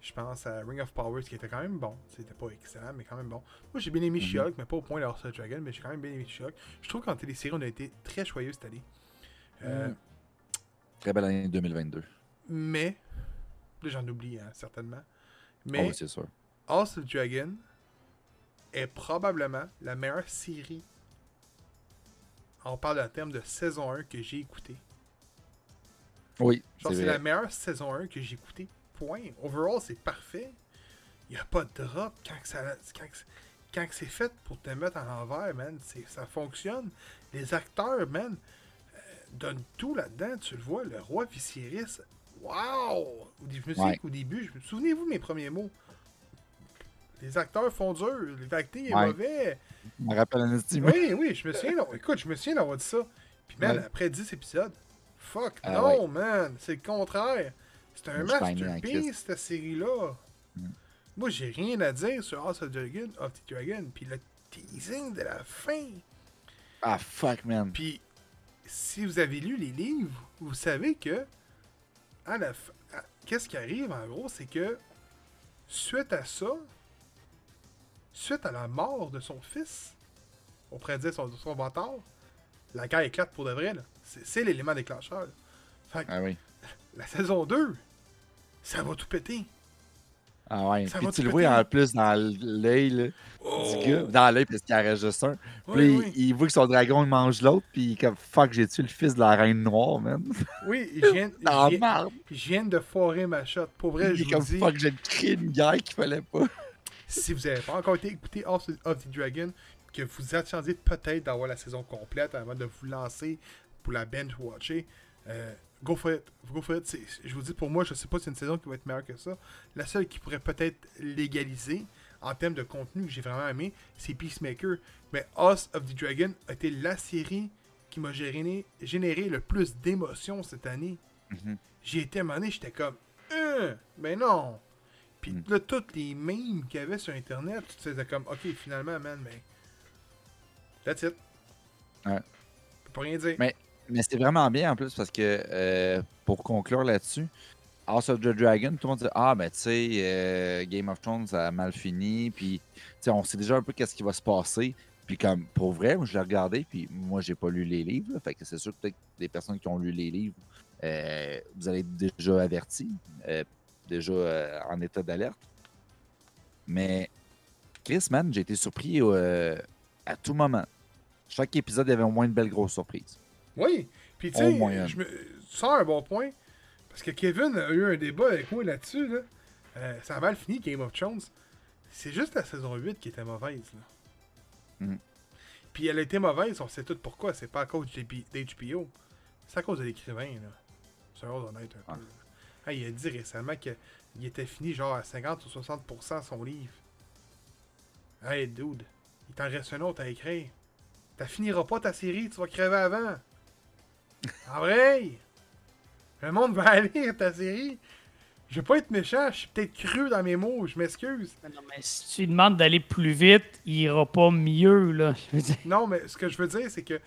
S1: Je pense à Ring of Powers qui était quand même bon. C'était pas excellent, mais quand même bon. Moi, j'ai bien aimé
S2: Mhm.
S1: She-Hulk, mais pas au point d'House of Dragon, mais j'ai quand même bien aimé She-Hulk. Je trouve qu'en télésérie, on a été très joyeux cette année. Euh,
S2: Mm. Très belle année 2022.
S1: Mais, là, j'en oublie, hein, certainement.
S2: Oh,
S1: Mais
S2: oui, c'est sûr.
S1: House of Dragon est probablement la meilleure série. On parle en termes de saison 1 que j'ai écouté.
S2: Oui,
S1: Genre,
S2: c'est
S1: la meilleure saison 1 que j'ai écoutée. Overall, c'est parfait. Il n'y a pas de drop quand, que ça, quand, que- quand c'est fait pour te mettre à l'envers, man. Ça fonctionne. Les acteurs, man, euh, donnent tout là-dedans. Tu le vois, le roi Viserys. Wow! Au dé- Je me souviens
S2: Ouais.
S1: qu'au début, je me souvenez-vous de mes premiers mots? Les acteurs font dur. Le acting est
S2: Ouais.
S1: mauvais.
S2: Je me rappelle un.
S1: Oui, oui, je me souviens. Écoute, je me souviens d'avoir dit ça. Puis, man,
S2: Ouais.
S1: après 10 épisodes, fuck,
S2: Ah
S1: non, man, c'est le contraire. C'est un masterpiece, cette série-là.
S2: Mm.
S1: Moi, j'ai rien à dire sur House of, Dragon, of the Dragon. Puis le teasing de la fin.
S2: Ah, fuck, man.
S1: Puis, si vous avez lu les livres, vous savez que, à la fin, qu'est-ce qui arrive en gros, c'est que, suite à ça, suite à la mort de son fils, on pourrait dire son, son bâtard, la guerre éclate pour de vrai. là. C'est, c'est l'élément déclencheur. là. Fait que
S2: Ah oui.
S1: la saison 2, ça va tout péter.
S2: Ah ouais.
S1: Ça
S2: Puis tu le vois en plus dans l'œil là,
S1: Oh!
S2: du gars. Dans l'œil parce qu'il en reste juste un. Puis
S1: Oui, oui.
S2: il, il voit que son dragon il mange l'autre. Puis comme fuck, j'ai tué le fils de la reine noire, man?
S1: Oui, je viens,
S2: Dans
S1: je viens-
S2: marde.
S1: je viens de foirer ma shot. Pour vrai,
S2: Il
S1: je vous
S2: comme
S1: dis,
S2: fuck, j'ai créé une guerre qu'il fallait pas.
S1: si vous n'avez pas encore été écouté House of the Dragon, que vous attendiez peut-être d'avoir la saison complète avant de vous lancer pour la binge-watcher, euh, go for it. Go for it. Je vous dis, pour moi, je sais pas si c'est une saison qui va être meilleure que ça. La seule qui pourrait peut-être légaliser en termes de contenu que j'ai vraiment aimé, c'est Peacemaker. Mais House of the Dragon a été la série qui m'a généré, généré le plus d'émotions cette année.
S2: Mhm.
S1: J'ai été à un moment donné, j'étais comme, euh, ben non. Puis
S2: Mm.
S1: là, toutes les memes qu'il y avait sur Internet, tu te disais comme, ok, finalement, man, mais. That's it.
S2: Ouais.
S1: Je peux pas rien dire.
S2: Mais- Mais c'est vraiment bien en plus parce que euh, pour conclure là-dessus, House of the Dragon, tout le monde dit Ah, ben tu sais, euh, Game of Thrones a mal fini, puis on sait déjà un peu qu'est-ce qui va se passer. Puis comme pour vrai, moi je l'ai regardé, puis moi j'ai pas lu les livres, fait que c'est sûr que peut-être des personnes qui ont lu les livres, euh, vous allez être déjà avertis, euh, déjà euh, en état d'alerte. Mais Chris, man, j'ai été surpris à tout moment. Chaque épisode, il y avait au moins une belle grosse surprise.
S1: Oui. Puis tu sais, me... tu sors un bon point. Parce que Kevin a eu un débat avec moi là-dessus. Là. Euh, ça a mal fini, Game of Thrones. C'est juste la saison 8 qui était mauvaise. Là.
S2: Mm.
S1: Puis elle a été mauvaise, on sait tout pourquoi. C'est pas à cause d'HBO. C'est à cause de l'écrivain. là. C'est honnête un peu.
S2: Ouais.
S1: là. Hey, il a dit récemment qu'il était fini genre à 50 ou 60% son livre. Hey, dude, il t'en reste un autre à écrire. T'as finiras pas ta série, tu vas crever avant. En vrai, le monde va aller lire ta série. Je vais pas être méchant, je suis peut-être cru dans mes mots, je m'excuse.
S3: Non, mais si tu lui demandes d'aller plus vite, il ira pas mieux, là. Je veux dire.
S1: Non, mais ce que je veux dire, c'est que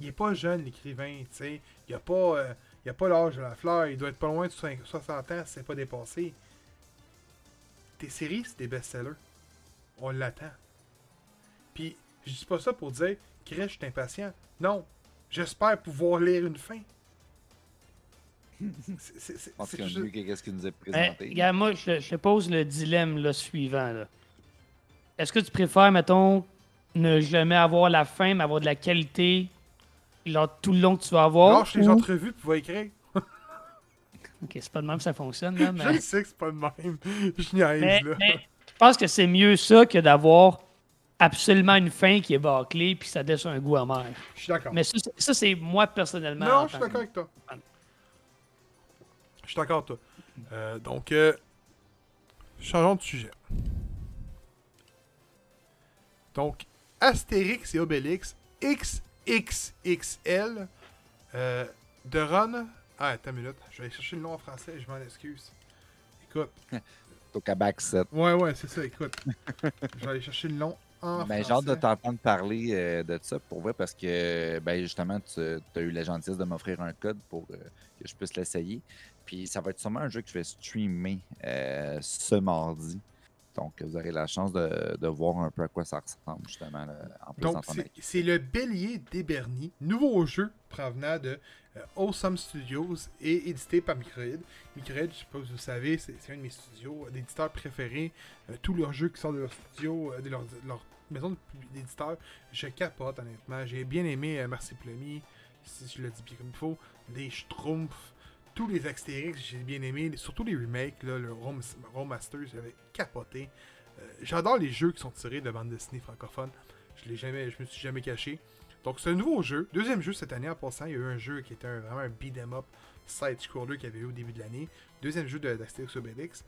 S1: il est pas jeune, l'écrivain, tu sais. Il a pas, euh, il a pas l'âge de la fleur, il doit être pas loin de 5 60 ans c'est pas dépassé. Tes séries, c'est des best-sellers. On l'attend. Puis, je dis pas ça pour dire, Chris, je suis impatient. Non. J'espère pouvoir lire une fin. C'est-
S2: mieux que qu'est-ce qu'il nous a
S3: Ben,
S2: présenté.
S3: regarde, moi, je, je te pose le dilemme là, suivant. là. Est-ce que tu préfères, mettons, ne jamais avoir la fin, mais avoir de la qualité tout le long que tu vas avoir?
S1: Lâche les
S3: ou-
S1: entrevues puis va écrire.
S3: Ok, c'est pas de même que ça fonctionne, là,
S1: Je
S3: mais...
S1: sais que c'est pas de même. Je niaise,
S3: mais,
S1: là.
S3: mais je pense que c'est mieux ça que d'avoir absolument une fin qui est bâclée puis ça laisse un goût amer.
S1: Je suis d'accord.
S3: Mais ça, c'est- ça, c'est moi personnellement.
S1: Non, je suis d'accord avec toi. Je suis d'accord avec toi. Euh, donc, euh, changeons de sujet. Donc, Astérix et Obélix XXXL euh, de Run. Ah, attends une minute. Je vais aller chercher le nom en français, je m'en excuse. Écoute.
S2: Back set.
S1: Ouais, ouais, c'est ça, écoute. je vais aller chercher le nom en
S2: Ben, j'ai hâte de t'entendre parler euh, de ça pour vrai parce que ben, justement, tu as eu la gentillesse de m'offrir un code pour euh, que je puisse l'essayer. Puis ça va être sûrement un jeu que je vais streamer euh, ce mardi. Donc vous aurez la chance de, de voir un peu à quoi ça ressemble justement là, en
S1: Donc, c'est- le Bélier d'Eberny, nouveau jeu provenant de Awesome Studios et édité par Microïd. Microïd, je pas si vous savez, c'est un de mes studios euh, d'éditeurs préférés. Euh, tous leurs jeux qui sortent de leur studio, euh, de leur, maison d'éditeurs, je capote honnêtement. J'ai bien aimé euh, Merci Plumy, si je le dis bien comme il faut, les Schtroumpfs, tous les Astérix, j'ai bien aimé, surtout les remakes, là, le Rome, Masters, j'avais capoté. Euh, J'adore les jeux qui sont tirés de bande dessinée francophone. Je l'ai jamais, je me suis jamais caché. Donc c'est un nouveau jeu, deuxième jeu cette année en passant. Il y a eu un jeu qui était un- vraiment un beat 'em up side scroller qu'il y avait eu au début de l'année. Deuxième jeu de- d'Astérix Obélix.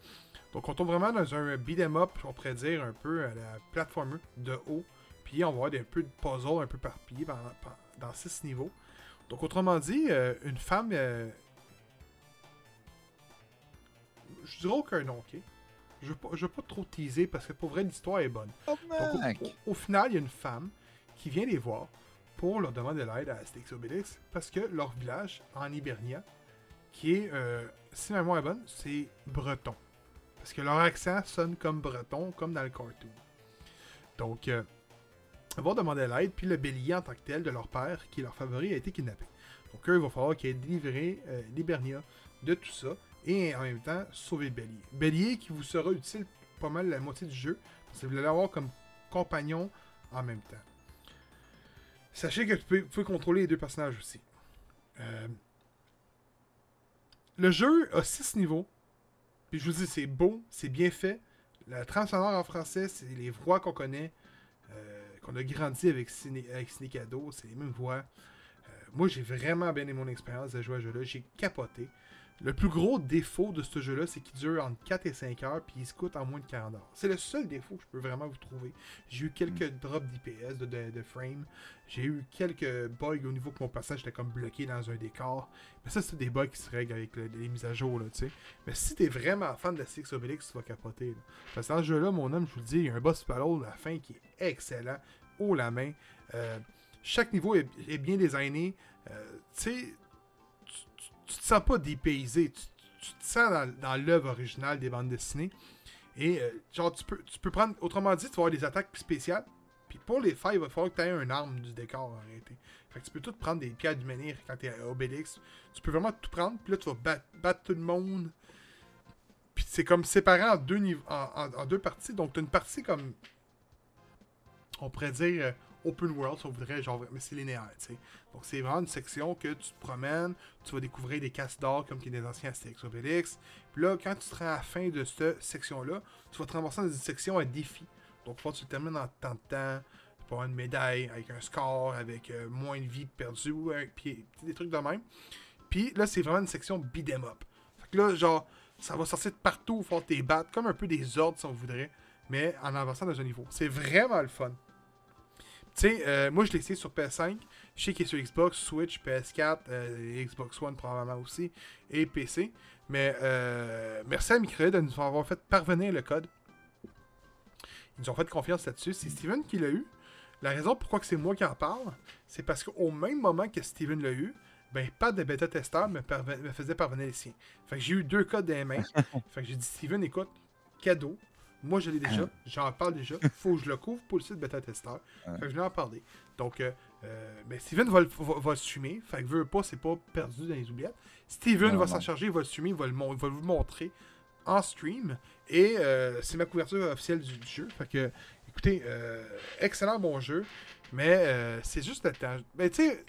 S1: Donc on tombe vraiment dans un beat 'em up, on pourrait dire un peu à la platformer de haut. Puis on va avoir un peu de puzzle un peu parpillé dans, dans six niveaux. Donc autrement dit, euh, une femme. euh, je dirais aucun nom, ok? Je veux, je veux pas trop teaser parce que pour vrai l'histoire est bonne. Donc, au- au, au final, il y a une femme qui vient les voir pour leur demander de l'aide à Astérix parce que leur village, en Hibernia, qui est, euh, si ma mémoire est bonne, c'est breton. Parce que leur accent sonne comme breton, comme dans le cartoon. Donc, euh, ils vont demander de l'aide, puis le bélier en tant que tel de leur père, qui est leur favori, a été kidnappé. Donc, eux, il va falloir qu'ils aient délivré euh, l'Hibernia de tout ça et en même temps sauver bélier. Bélier qui vous sera utile pas mal la moitié du jeu parce que vous allez l'avoir comme compagnon en même temps. Sachez que tu peux, contrôler les deux personnages aussi. Euh, le jeu a 6 niveaux. Puis je vous dis, c'est beau, c'est bien fait. La trame en français, c'est les voix qu'on connaît, euh, qu'on a grandi avec Ciné, c'est les mêmes voix. Euh, moi, j'ai vraiment bien aimé mon expérience de jouer à ce jeu-là. J'ai capoté. Le plus gros défaut de ce jeu-là, c'est qu'il dure entre 4 et 5 heures, puis il se coûte en moins de 40 dollars. C'est le seul défaut que je peux vraiment vous trouver. J'ai eu quelques drops d'IPS, de, de, de frame. J'ai eu quelques bugs au niveau que mon passage était comme bloqué dans un décor. Mais ça, c'est des bugs qui se règlent avec le- les mises à jour, là, tu sais. Mais si t'es vraiment fan de Six Obelix, tu vas capoter, là. Parce que dans ce jeu-là, mon homme, je vous le dis, il y a un boss battle à la fin qui est excellent, haut la main. Euh, chaque niveau est, est bien designé. Euh, tu sais, tu- te sens pas dépaysé. Tu, tu te sens dans, dans l'œuvre originale des bandes dessinées. Et euh, genre, tu peux, tu peux prendre. Autrement dit, tu vas avoir des attaques spéciales. Puis pour les faire, il va falloir que tu aies une arme du décor en réalité. Fait que tu peux tout prendre des pierres du menhir quand tu à Obélix. Tu peux vraiment tout prendre. Puis là, tu vas battre, battre tout le monde. Puis c'est comme séparé en deux, niveaux, en, en- en deux parties. Donc, tu as une partie comme. On pourrait dire euh, open world, si on voudrait, genre, mais c'est linéaire, tu sais. Donc, c'est vraiment une section que tu te promènes, tu vas découvrir des casses d'or comme qui des anciens Astérix Obélix. Puis là, quand tu seras à la fin de cette section-là, tu vas te ramasser dans une section à défi. Donc, faut que tu le termines en tant de temps. Peux avoir une médaille avec un score, avec euh, moins de vie perdue, un- puis des trucs de même. Puis là, c'est vraiment une section beat 'em up. Fait que là, genre, ça va sortir de partout, faut tes battre, comme un peu des ordres si on voudrait, mais en avançant dans un niveau. C'est vraiment le fun. Tu sais, euh, moi je l'ai essayé sur PS5, je sais qu'il est sur Xbox, Switch, PS4, euh, Xbox One probablement aussi, et PC. Mais euh, merci à Microïd de nous avoir fait parvenir le code. Ils nous ont fait confiance là-dessus. C'est Steven qui l'a eu. La raison pourquoi c'est moi qui en parle, c'est parce qu'au même moment que Steven l'a eu, ben pas de bêta testeur me, me faisait parvenir les siens. Fait que j'ai eu deux codes dans les mains. fait que j'ai dit Steven, écoute, cadeau. Moi je l'ai déjà, j'en parle déjà. Faut que je le couvre pour le site bêta testeur. Fait que je vais en parler. Donc, euh, euh, ben Steven va, le- va, va le streamer. Fait que veut pas, c'est pas perdu dans les oubliettes. Steven va s'en charger, il va le il va, le va vous le montrer en stream. Et euh, c'est ma couverture officielle du, du jeu. Fait que, écoutez, euh, excellent bon jeu. Mais euh, c'est juste le temps. Ben, tu sais,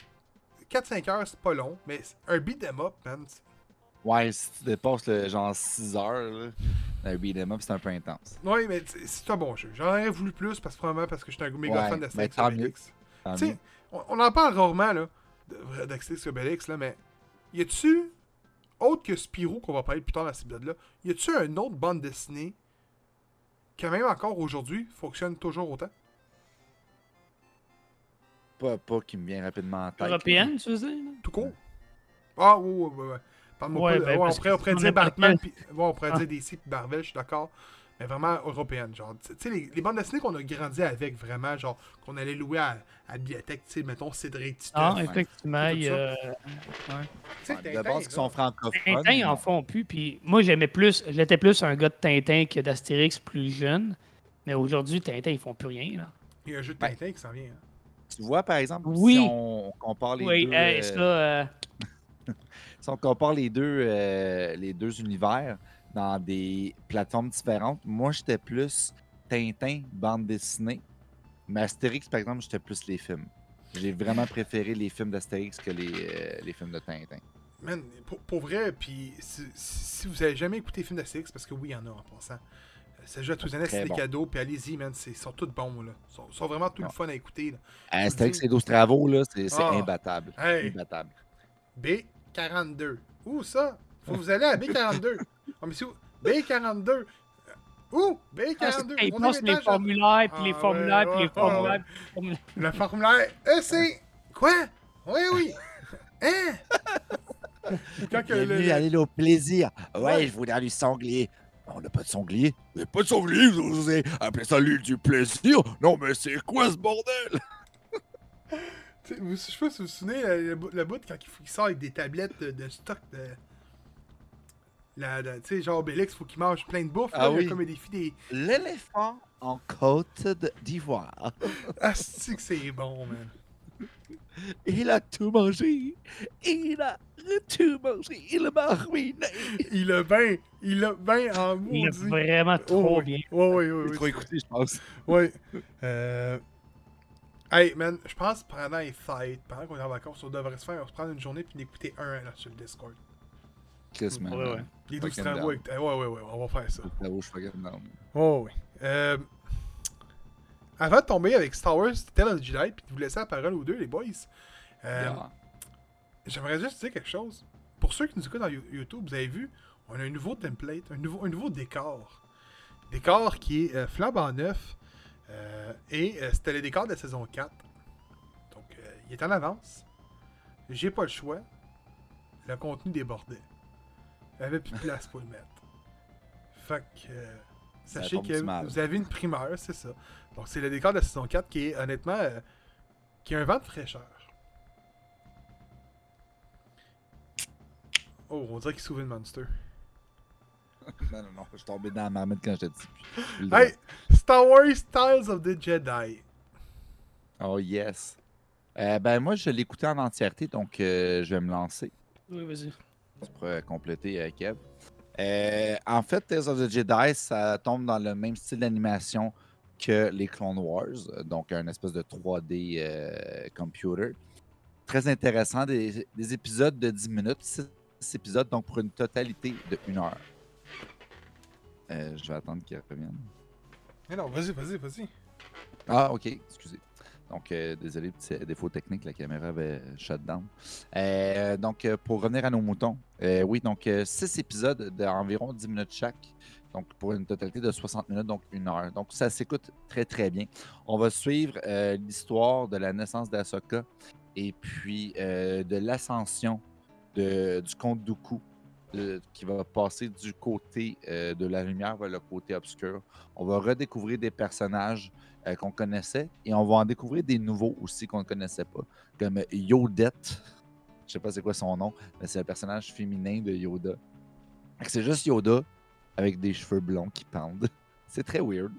S1: 4-5 heures, c'est pas long. Mais un beat 'em up, man.
S2: Ouais, si tu dépasses le genre 6 heures, là, un beat'em up, c'est un peu intense.
S1: Ouais, mais c'est- un bon jeu. J'en aurais voulu plus, parce que probablement parce que je suis un méga
S2: Ouais,
S1: fan d'Astérix Obélix. Tu sais, on, on en parle rarement, là, de- d'Astérix Obélix, là, mais y a-tu, autre que Spirou, qu'on va parler plus tard dans cette épisode-là, y a-tu une autre bande dessinée qui, même encore aujourd'hui, fonctionne toujours autant?
S2: Pas, pas qui me vient rapidement en tête.
S3: Européenne, tu veux dire?
S1: Tout court? Ah, oui, oui, oui. Oui.
S3: Ouais,
S1: pas de-
S3: ben,
S1: ouais, on pourrait, on pourrait
S3: on
S1: dire Batman, puis ouais, on pourrait
S3: Ah.
S1: dire DC puis Marvel, je suis d'accord. mais vraiment européenne. Genre, tu sais, les, les bandes dessinées qu'on a grandi avec, vraiment, genre, qu'on allait louer à, à la bibliothèque, tu sais, mettons Cédric Titeuf.
S3: Ah,
S1: tu
S3: effectivement, il
S2: de base, qui sont
S1: là,
S2: francophones.
S3: Tintin, ils en font plus. Puis moi, j'aimais plus. J'étais plus un gars de Tintin que d'Astérix plus jeune. Mais aujourd'hui, Tintin, ils font plus rien. Là.
S1: Il y a un jeu de
S2: Ben,
S1: Tintin qui s'en vient. hein.
S2: Tu vois, par exemple,
S3: Oui.
S2: si on compare les
S3: Oui,
S2: deux,
S3: hey,
S2: euh,
S3: euh,
S2: si on compare les deux, euh, les deux univers dans des plateformes différentes, moi, j'étais plus Tintin, bande dessinée. Mais Astérix, par exemple, j'étais plus les films. J'ai vraiment préféré les films d'Astérix que les, euh, les films de Tintin.
S1: Man, pour, pour vrai, puis si, vous avez jamais écouté les films d'Astérix, parce que oui, il y en a en passant. euh, Ça joue à tous les années, c'est des
S2: bon.
S1: cadeaux, puis allez-y, man, ils sont tous bons, là. Ils sont, vraiment tout le
S2: Non.
S1: fun à écouter, là.
S2: Astérix et 12 travaux, là, c'est
S1: Ah.
S2: imbattable.
S1: Hey.
S2: Imbattable.
S1: B42. Où ça? Faut que vous allez à B42. oh, mais c'est où? B42. Euh, Où?
S3: ah, c'est
S1: B42.
S3: quand ils les formulaires, puis les
S1: Ah,
S3: formulaires, puis les
S1: ouais,
S3: formulaires.
S1: ouais.
S3: puis les formulaires.
S1: Le formulaire EC. Quoi? Oui, oui. Hein? Quand que le-
S2: l'île au plaisir. Ouais,
S1: Ouais.
S2: je voudrais du sanglier. On n'a pas de sanglier. N'avez pas de sanglier, vous osez appeler ça l'île du plaisir? Non, mais c'est quoi ce bordel?
S1: Vous- Je sais pas si vous vous souvenez, le, bout- le bout quand il, faut qu'il sort avec des tablettes de, de stock de. La, tu sais, genre Obélix, faut qu'il mange plein de bouffe.
S2: Ah
S1: là, Il
S2: oui.
S1: a comme des filles des.
S2: L'éléphant en côte d'ivoire.
S1: Ah, c'est que c'est bon, man?
S2: Il a tout mangé. Il a tout mangé. Il m'a ruiné.
S1: Il a bien. Il a bien en
S3: Il a
S1: maudit.
S3: vraiment trop
S1: Oh,
S3: bien.
S1: Ouais, ouais, ouais.
S2: J'ai
S1: ouais,
S2: trop écouté, je pense.
S1: Ouais. Euh... Hey, man, je pense que pendant les fêtes, pendant qu'on est en vacances, on devrait se faire, on se prendre une journée puis d'écouter un là, sur le Discord.
S2: Chris, man.
S3: Ouais, ouais.
S1: Les 12
S2: Fucking
S1: travaux
S2: down.
S1: avec... Ouais, ouais, ouais, on va faire ça.
S2: Je suis down.
S1: Oh, oui. Euh... Avant de tomber avec Star Wars Tale of the Jedi, puis de vous laisser la parole aux deux, les boys, euh,
S2: Yeah.
S1: j'aimerais juste dire quelque chose. Pour ceux qui nous écoutent dans You- YouTube, vous avez vu, on a un nouveau template, un nouveau, un nouveau décor. Décor qui est euh, flambant neuf. Euh, et euh, c'était le décor de la saison 4. Donc, euh, il est en avance. J'ai pas le choix. Le contenu débordait. Il avait plus de place pour le mettre. Fait que. sachez que vous avez une primeur, c'est ça. Donc, c'est le décor de la saison 4 qui est honnêtement. euh, qui a un vent de fraîcheur. Oh, on dirait qu'il s'ouvre une monster.
S2: Non, non, non. Je suis tombé dans la marmite quand j'étais petit.
S1: Hey! Star Wars Styles of the Jedi.
S2: Oh, yes. Euh, ben, moi, je l'écoutais en entièreté, donc euh, je vais me lancer.
S3: Oui, vas-y.
S2: Tu pourrais compléter, euh, Kev. Euh, en fait, Tales of the Jedi, ça tombe dans le même style d'animation que les Clone Wars, donc un espèce de 3D euh, computer. Très intéressant, des, des épisodes de 10 minutes, 6 épisodes, donc pour une totalité de 1 heure. Euh, je vais attendre qu'il revienne.
S1: Mais non, vas-y, vas-y, vas-y.
S2: Ah, ok, excusez. Donc, euh, désolé, petit défaut technique, la caméra avait shut down. Euh, donc, euh, pour revenir à nos moutons, euh, oui, donc, euh, six épisodes d'environ 10 minutes chaque. Donc, pour une totalité de 60 minutes, donc une heure. Donc, ça s'écoute très, très bien. On va suivre euh, l'histoire de la naissance d'Asoka et puis euh, de l'ascension du comte Dooku qui va passer du côté euh, de la lumière vers le côté obscur. On va redécouvrir des personnages euh, qu'on connaissait et on va en découvrir des nouveaux aussi qu'on ne connaissait pas, comme Yodette. Je sais pas c'est quoi son nom, mais c'est un personnage féminin de Yoda. C'est juste Yoda avec des cheveux blonds qui pendent. C'est très weird.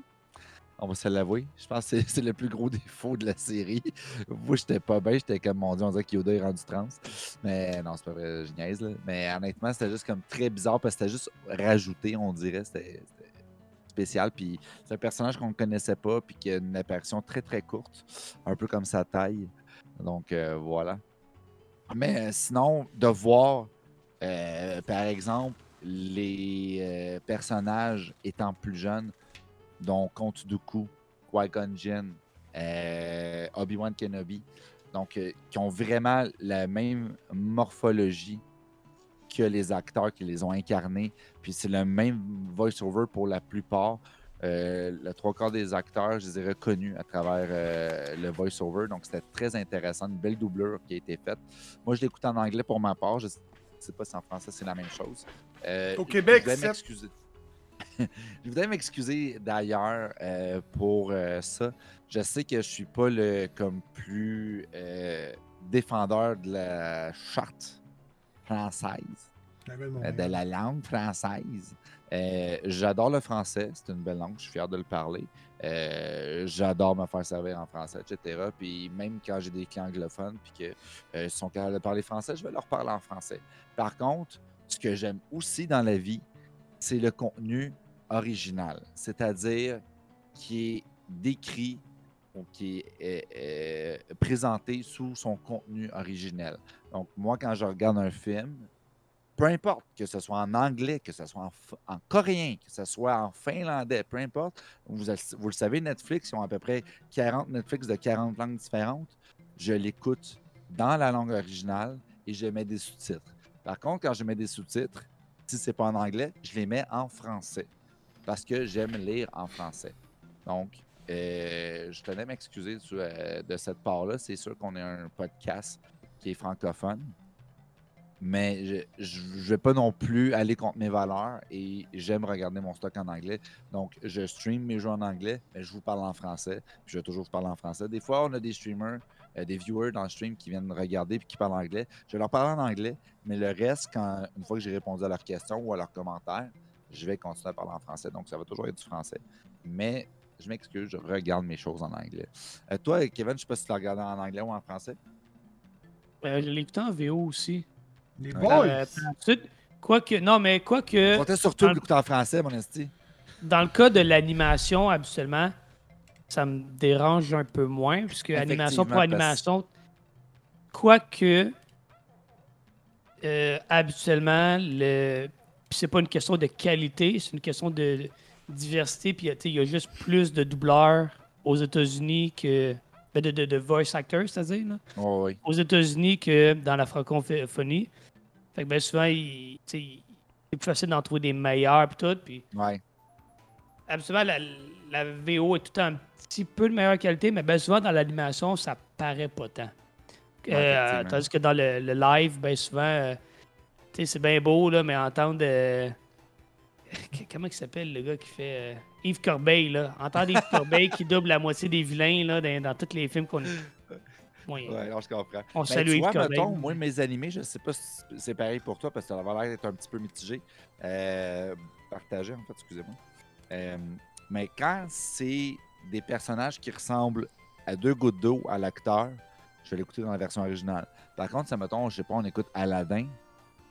S2: On va se l'avouer. Je pense que c'est- le plus gros défaut de la série. Moi, j'étais pas bien. J'étais comme, mon Dieu, on dirait que Yoda est rendu trans. Mais non, c'est pas vrai, je niaise. Mais honnêtement, c'était juste comme très bizarre parce que c'était juste rajouté, on dirait. C'était spécial. Puis c'est un personnage qu'on ne connaissait pas, puis qui a une apparition très très courte, un peu comme sa taille. Donc euh, voilà. Mais sinon, de voir, euh, par exemple, les euh, personnages étant plus jeunes, dont Comte Dooku, Qui-Gon Jinn, euh, Obi-Wan Kenobi, donc euh, qui ont vraiment la même morphologie que les acteurs qui les ont incarnés. Puis c'est le même voice-over pour la plupart. Euh, le trois quarts des acteurs, je les ai reconnus à travers euh, le voice-over. Donc, c'était très intéressant. Une belle doublure qui a été faite. Moi, je l'écoute en anglais pour ma part. Je ne sais pas si en français, c'est la même chose. Euh,
S1: Au Québec, c'est-.
S2: je voudrais m'excuser d'ailleurs euh, pour euh, ça. Je sais que je suis pas le comme plus euh, défendeur de la charte française, euh, de la langue française. J'adore le français, c'est une belle langue, je suis fier de le parler. J'adore me faire servir en français, etc. Puis même quand j'ai des clients anglophones puis qu'ils sont capables de parler français, je vais leur parler en français. Par contre, ce que j'aime aussi dans la vie, c'est le contenu original, c'est-à-dire qui est décrit ou qui est euh, euh, présenté sous son contenu originel. Donc, moi, quand je regarde un film, peu importe que ce soit en anglais, que ce soit en, coréen, que ce soit en finlandais, peu importe, vous, vous le savez, Netflix, ils ont à peu près 40 Netflix de 40 langues différentes. Je l'écoute dans la langue originale et je mets des sous-titres. Par contre, quand je mets des sous-titres, si c'est pas en anglais, je les mets en français parce que j'aime lire en français. Donc, euh, je tenais à m'excuser euh, de cette part-là. C'est sûr qu'on est un podcast qui est francophone, mais je ne vais pas non plus aller contre mes valeurs et j'aime regarder mon stock en anglais. Donc, je stream mes jeux en anglais, mais je vous parle en français. Puis je vais toujours vous parler en français. Des fois, on a des streamers, euh, des viewers dans le stream qui viennent regarder puis qui parlent anglais. Je vais leur parler en anglais, mais le reste, quand, une fois que j'ai répondu à leurs questions ou à leurs commentaires, je vais continuer à parler en français. Donc, ça va toujours être du français. Mais je m'excuse, je regarde mes choses en anglais. Euh, toi, Kevin, je sais pas si tu l'as regardé en anglais ou en français.
S3: Euh, je l'ai écouté en VO aussi.
S1: Les boys!
S3: Euh, quoique, non, mais quoique,
S2: Comptez surtout
S3: dans-
S2: l'écouter en français, mon esti.
S3: dans le cas de l'animation, habituellement, ça me dérange un peu moins, puisque animation pour animation, quoique, euh, habituellement, le... puis c'est pas une question de qualité, c'est une question de diversité, puis il y a juste plus de doubleurs aux États-Unis que. ben, De, de, de voice actors, c'est-à-dire, là,
S2: Oh, oui.
S3: aux États-Unis que dans la francophonie. Fait que ben souvent, il, c'est plus facile d'en trouver des meilleurs puis tout. Puis
S2: Ouais.
S3: absolument, la, la VO est tout le temps un petit peu de meilleure qualité, mais bien souvent dans l'animation, ça paraît pas tant. Euh, tandis que dans le, le live, bien souvent, euh, c'est bien beau, là, mais entendre. euh, Comment il s'appelle le gars qui fait. euh, Yves Corbeil, là? Entendre Yves Corbeil qui double la moitié des vilains là, dans, dans tous les films qu'on. Ouais,
S2: Ouais, alors je comprends.
S3: On
S2: Ben,
S3: salue
S2: tu
S3: Yves
S2: vois,
S3: Corbeil.
S2: mettons, moi, mes animés, je sais pas si c'est pareil pour toi parce que ça va l'air d'être un petit peu mitigé. Euh, partagé, en fait, excusez-moi. Euh, mais quand c'est des personnages qui ressemblent à deux gouttes d'eau à l'acteur, je vais l'écouter dans la version originale. Par contre, ça mettons, je sais pas, on écoute Aladdin,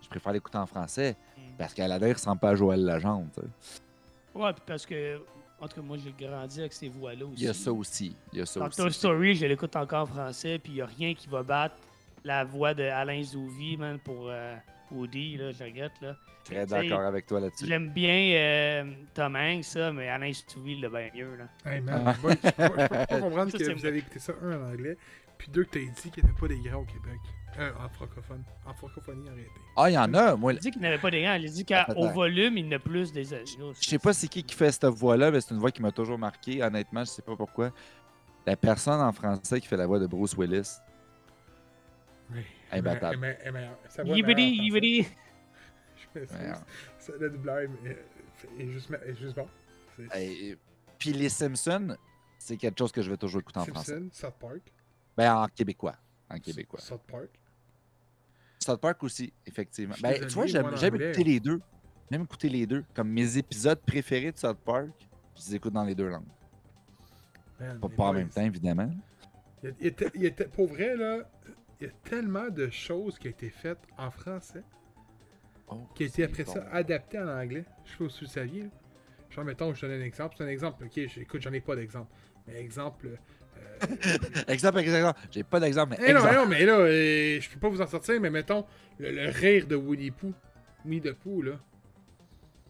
S2: je préfère l'écouter en français
S3: Mm.
S2: parce qu'Aladdin il ressemble pas à Joël Legendre.
S3: Ouais, puis parce que. En tout cas, moi, j'ai grandi avec ces voix-là aussi.
S2: Il y a ça aussi. Il y a ça
S3: Dans
S2: aussi.
S3: Toy Story, je l'écoute encore en français, puis il n'y a rien qui va battre la voix de Alain Zouvi, man, pour euh, Woody, là, je regrette, là.
S2: Très d'accord avec toi là-dessus.
S3: J'aime bien euh, Tom Hanks, ça, mais Alain Zouvi l'a bien mieux, là.
S1: Hey man, moi, je peux pas- je peux pas comprendre
S3: Ça,
S1: que vous avez écouté ça, un en anglais, puis deux que t'as dit qu'il n'y avait pas des grands au Québec. Un en francophone. En francophonie en réalité.
S2: Ah, il y en a. Moi,
S3: Il dit qu'il n'avait pas des gants, il dit qu'au
S2: Peut-être.
S3: volume, il n'a plus des animaux.
S2: Je sais pas c'est qui qui fait cette voix-là, mais c'est une voix qui m'a toujours marqué. Honnêtement, je sais pas pourquoi. La personne en français qui fait la voix de Bruce Willis.
S1: Oui.
S2: Imbattable.
S1: Mais- mais- mais- sa voix est
S3: Yibidi, yibidi.
S1: Le doubleur est, juste, est juste bon.
S2: Et- Puis les Simpsons, c'est quelque chose que je vais toujours écouter en français.
S1: Simpson, South Park.
S2: Ben, en québécois. En québécois.
S1: South Park.
S2: South Park aussi, effectivement. Ben, tu vois, j'aime écouter les deux. J'aime écouter les deux. Comme mes épisodes préférés de South Park, je les écoute dans les deux langues.
S1: Man,
S2: Pas, en même temps, évidemment.
S1: Il a- a a pour vrai, là, il y a tellement de choses qui ont été faites en français,
S2: Oh,
S1: qui ont été après
S2: bon.
S1: ça adaptées en anglais. Je sais pas si vous le saviez. là. Genre, mettons, je donne un exemple. C'est un exemple, ok? j- Écoute, j'en ai pas d'exemple. Mais exemple. Euh,
S2: Exemple, exemple. J'ai pas d'exemple, mais
S1: Eh non,
S2: exemple.
S1: eh non, mais là, euh, je peux pas vous en sortir, mais mettons, le, le rire de Woody Pooh. Winnie the Pooh, là.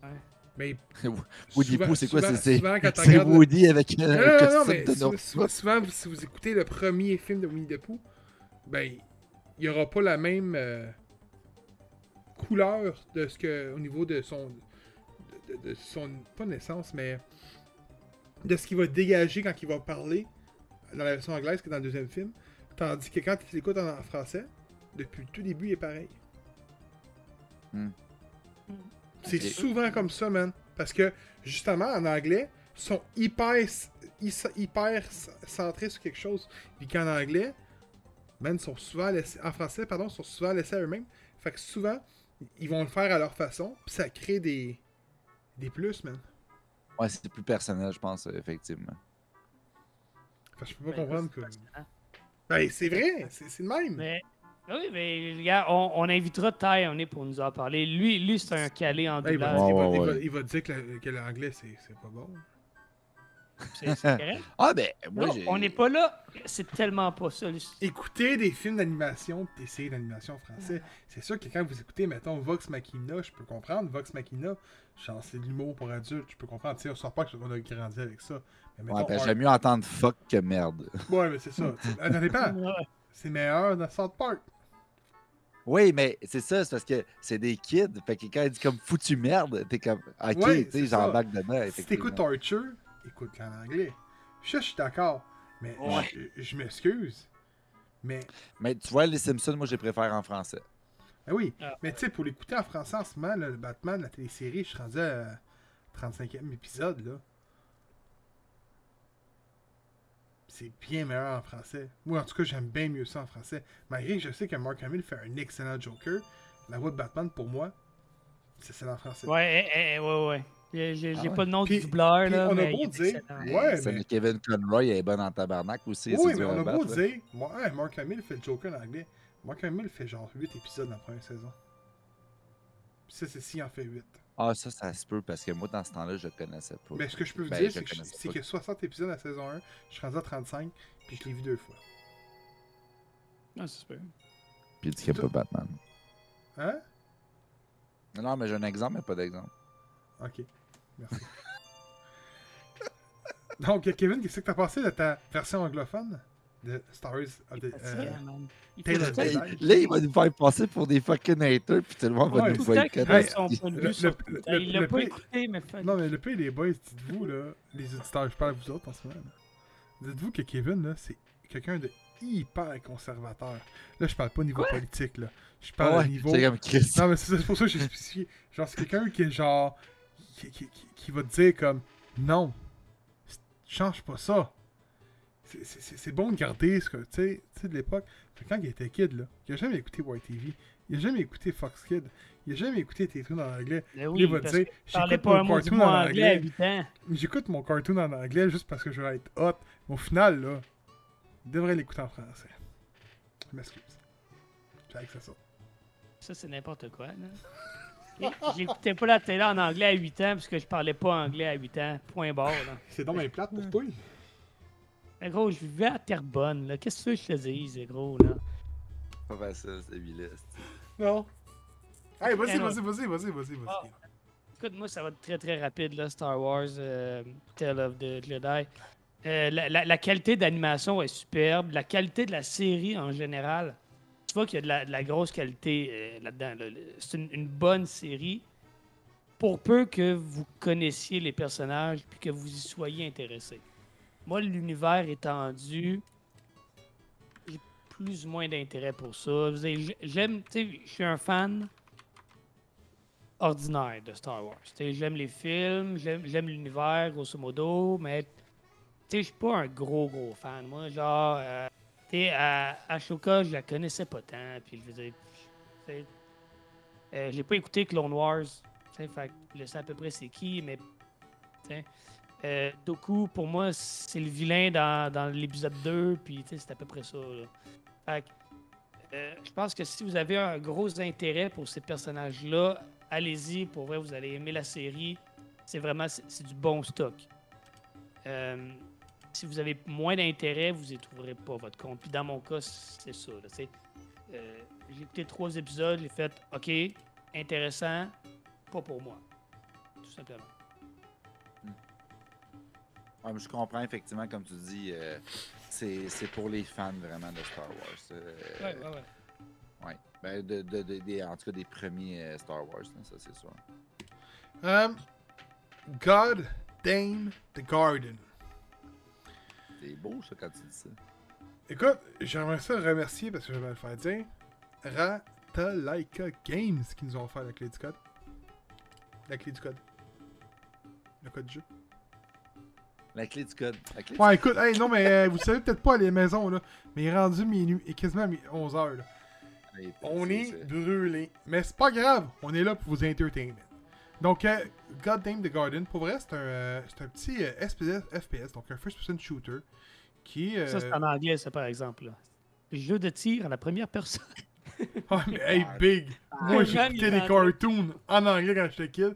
S3: Ouais.
S1: Mais
S2: Woody
S1: souvent-
S2: Pooh, c'est quoi?
S1: souvent-
S2: C'est-
S1: souvent, le-
S2: Woody avec un
S1: Non, non, non,
S2: costume
S1: mais
S2: de
S1: sou-
S2: noir.
S1: sou- souvent, si vous écoutez le premier film de Winnie the Pooh, ben, il n'y aura pas la même euh, couleur de ce que, au niveau de son, de, de- de son, pas naissance, mais de ce qu'il va dégager quand il va parler dans la version anglaise que dans le deuxième film. Tandis que quand il l'écoute en, français, depuis le tout début, il est pareil.
S2: Hmm.
S1: C'est
S2: Ok.
S1: souvent comme ça, man. Parce que, justement, en anglais, ils sont hyper, hyper centrés sur quelque chose. Puis qu'en anglais, man, sont souvent laissés, en français, pardon, sont souvent laissés à eux-mêmes. Fait que souvent, ils vont le faire à leur façon, puis ça crée des, des plus, man.
S2: Ouais, c'est plus personnel, je pense, effectivement.
S1: Je peux pas comprendre
S3: c'est
S1: que. Ben, c'est vrai, c'est le même.
S3: Mais, oui, mais regarde, on, on invitera Ty on est pour nous en parler. Lui, lui c'est un calé en
S1: Ben, il, va,
S3: doublage.
S1: il va-
S2: Ouais,
S1: il
S2: ouais,
S1: va-
S2: ouais.
S1: il va dire que la- que l'anglais, c'est pas bon.
S3: C'est correct.
S2: Ah, ben, moi,
S3: Non, on n'est pas là. C'est tellement pas ça.
S1: Écoutez des films d'animation, des séries d'animation français. C'est sûr que quand vous écoutez, mettons, Vox Machina, je peux comprendre. Vox Machina, genre, c'est de l'humour pour adultes, je peux comprendre. Tu sais, on sort pas qu'on a grandi avec ça. Mais
S2: Ouais, ben, j'aime mieux entendre fuck que merde.
S1: Ouais, mais c'est ça. Ça dépend.
S3: Ouais.
S1: C'est meilleur dans South Park.
S2: Oui, mais c'est ça, c'est parce que c'est des kids. Fait que quand il dit comme foutu merde, t'es comme. Ok,
S1: Ouais,
S2: tu sais, j'embarque dedans.
S1: Si t'écoutes Archer, écoute-le en anglais. Ça, je suis d'accord. Mais
S3: Ouais.
S1: je, je m'excuse. Mais,
S2: Mais tu vois, les Simpsons, moi, je les préfère en français.
S1: ben oui.
S3: Ah.
S1: Mais tu sais, pour l'écouter en français en ce moment, là, le Batman, la télésérie, je suis rendu à 35e épisode, là. C'est bien meilleur en français. Moi, en tout cas, j'aime bien mieux ça en français. Malgré que je sais que Mark Hamill fait un excellent Joker, la voix de Batman, pour moi, c'est celle en français.
S3: Ouais, eh, eh, ouais, ouais. J'ai
S2: Ah ouais.
S3: pas le nom
S1: Puis-
S3: du doubleur, là.
S1: on a beau dire-. Ouais,
S2: Celle
S1: mais-
S2: de Kevin Conroy, est bonne en tabarnak aussi.
S1: Oui, mais on a beau dire, moi, ouais, Mark Hamill fait le Joker en anglais. Mark Hamill fait genre 8 épisodes dans la première saison. Puis ça, c'est s'il en fait 8.
S2: Ah, ça, ça se peut, parce que moi, dans ce temps-là, je le connaissais pas.
S1: Mais ce que je peux vous
S2: Ben,
S1: dire, c'est que, que 60 épisodes à la saison 1, je suis rendu à 35, puis je l'ai vu deux fois.
S3: Ah, c'est super.
S2: Puis il dit qu'il n'y a pas Batman.
S1: Hein?
S2: Non, non, mais j'ai un exemple, mais pas d'exemple.
S1: Ok. Merci. Donc, Kevin, qu'est-ce que t'as pensé de ta version anglophone? De Star Wars of the, euh,
S2: Là, il va nous faire passer pour des fucking haters, puis tout le monde va
S1: Ouais,
S2: nous boycotter.
S3: Il l'a
S1: le
S3: pas écouté, mais
S1: Non, mais le pire, les boys, dites-vous, là, les auditeurs, je parle à vous autres en ce moment, là. Dites-vous que Kevin, là, c'est quelqu'un de hyper conservateur. Là, je parle pas au niveau politique, là. Je parle au
S2: ouais,
S1: niveau.
S2: c'est comme Chris.
S1: Non, mais c'est c'est pour ça que j'ai spécifié. Genre, c'est quelqu'un qui est genre. Qui, qui- qui- qui va te dire comme. Non. Change pas ça. C'est- bon de garder ce que. Tu sais, de l'époque. Fait que Quand il était kid, là, il a jamais écouté YTV. Il a jamais écouté Fox Kid. Il a jamais écouté tes trucs en anglais.
S3: Mais
S1: il va dire
S3: que
S1: J'écoute
S3: pas un
S1: mon cartoon en
S3: anglais à
S1: anglais.
S3: 8 ans.
S1: J'écoute mon cartoon en anglais juste parce que je veux être hot. Mais au final, là, il devrait l'écouter en français. Je m'excuse. J'ai à ça.
S3: Ça, c'est n'importe quoi. là. J'écoutais pas la télé en anglais à 8 ans parce que je parlais pas anglais à 8 ans. Point barre. Là.
S1: C'est donc bien plate pour toi.
S3: Mais gros, je vivais à Terrebonne. là. Qu'est-ce que je te dise, gros? Là?
S2: Pas facile, c'est vilain.
S1: Non. Hey, vas-y,
S3: Eh non.
S1: vas-y, vas-y, vas-y, vas-y, vas-y.
S3: Ah. Écoute, moi, ça va être très très rapide, là, Star Wars, euh, Tale of the Jedi. Euh, la, la- la qualité d'animation est superbe. La qualité de la série en général, tu vois qu'il y a de la, de la grosse qualité euh, là-dedans. là. C'est une, une bonne série. Pour peu que vous connaissiez les personnages puis que vous y soyez intéressé. Moi, l'univers étendu, j'ai plus ou moins d'intérêt pour ça. J'aime, tu sais, je suis un fan ordinaire de Star Wars. J'aime les films, j'aime l'univers, grosso modo, mais tu sais, je suis pas un gros, gros fan. Moi, genre, euh, tu sais, à Ashoka, je la connaissais pas tant, puis je veux euh, j'ai pas écouté Clone Wars, tu sais, je sais à peu près c'est qui, mais, euh, Doku, pour moi, c'est le vilain dans, l'épisode 2, puis c'est à peu près ça, euh, je pense que si vous avez un gros intérêt pour ces personnages-là, allez-y. Pour vrai, vous allez aimer la série. C'est vraiment c'est du bon stock. Euh, si vous avez moins d'intérêt, vous n'y trouverez pas votre compte. Puis dans mon cas, c'est ça. Euh, j'ai écouté trois épisodes, j'ai fait OK, intéressant, pas pour moi. Tout simplement.
S2: Ouais, mais je comprends effectivement, comme tu dis, euh, c'est c'est pour les fans vraiment de Star Wars. euh,
S3: Ouais, ouais, ouais.
S2: ouais. Ben, de, de- en tout cas, des premiers euh, Star Wars, là, ça c'est sûr.
S1: Um, God Damn the Garden.
S2: C'est beau ça quand tu dis ça.
S1: Écoute, j'aimerais ça remercier parce que je vais le faire dire. Ratalaika Games qui nous ont offert la clé du code. La clé du code. le code du jeu.
S2: La clé du code. La clé
S1: Ouais, écoute, hey, non, mais euh, vous savez peut-être pas à les maisons, là, mais il est rendu minuit, et quasiment 11h, là.
S2: code.
S1: On est brûlé. Mais c'est pas grave, on est là pour vous entertainer. Donc, euh, God Damn the Garden, pour vrai, c'est un, euh, c'est un petit euh, SPS, FPS, donc un first-person shooter, qui.
S3: Ça, c'est
S1: euh,
S3: en anglais, ça, par exemple. Là. Jeu de tir à la première personne.
S1: Ah, mais hey, big! Moi, j'ai
S3: Man,
S1: écouté
S3: il
S1: des cartoons en anglais quand j'étais kid.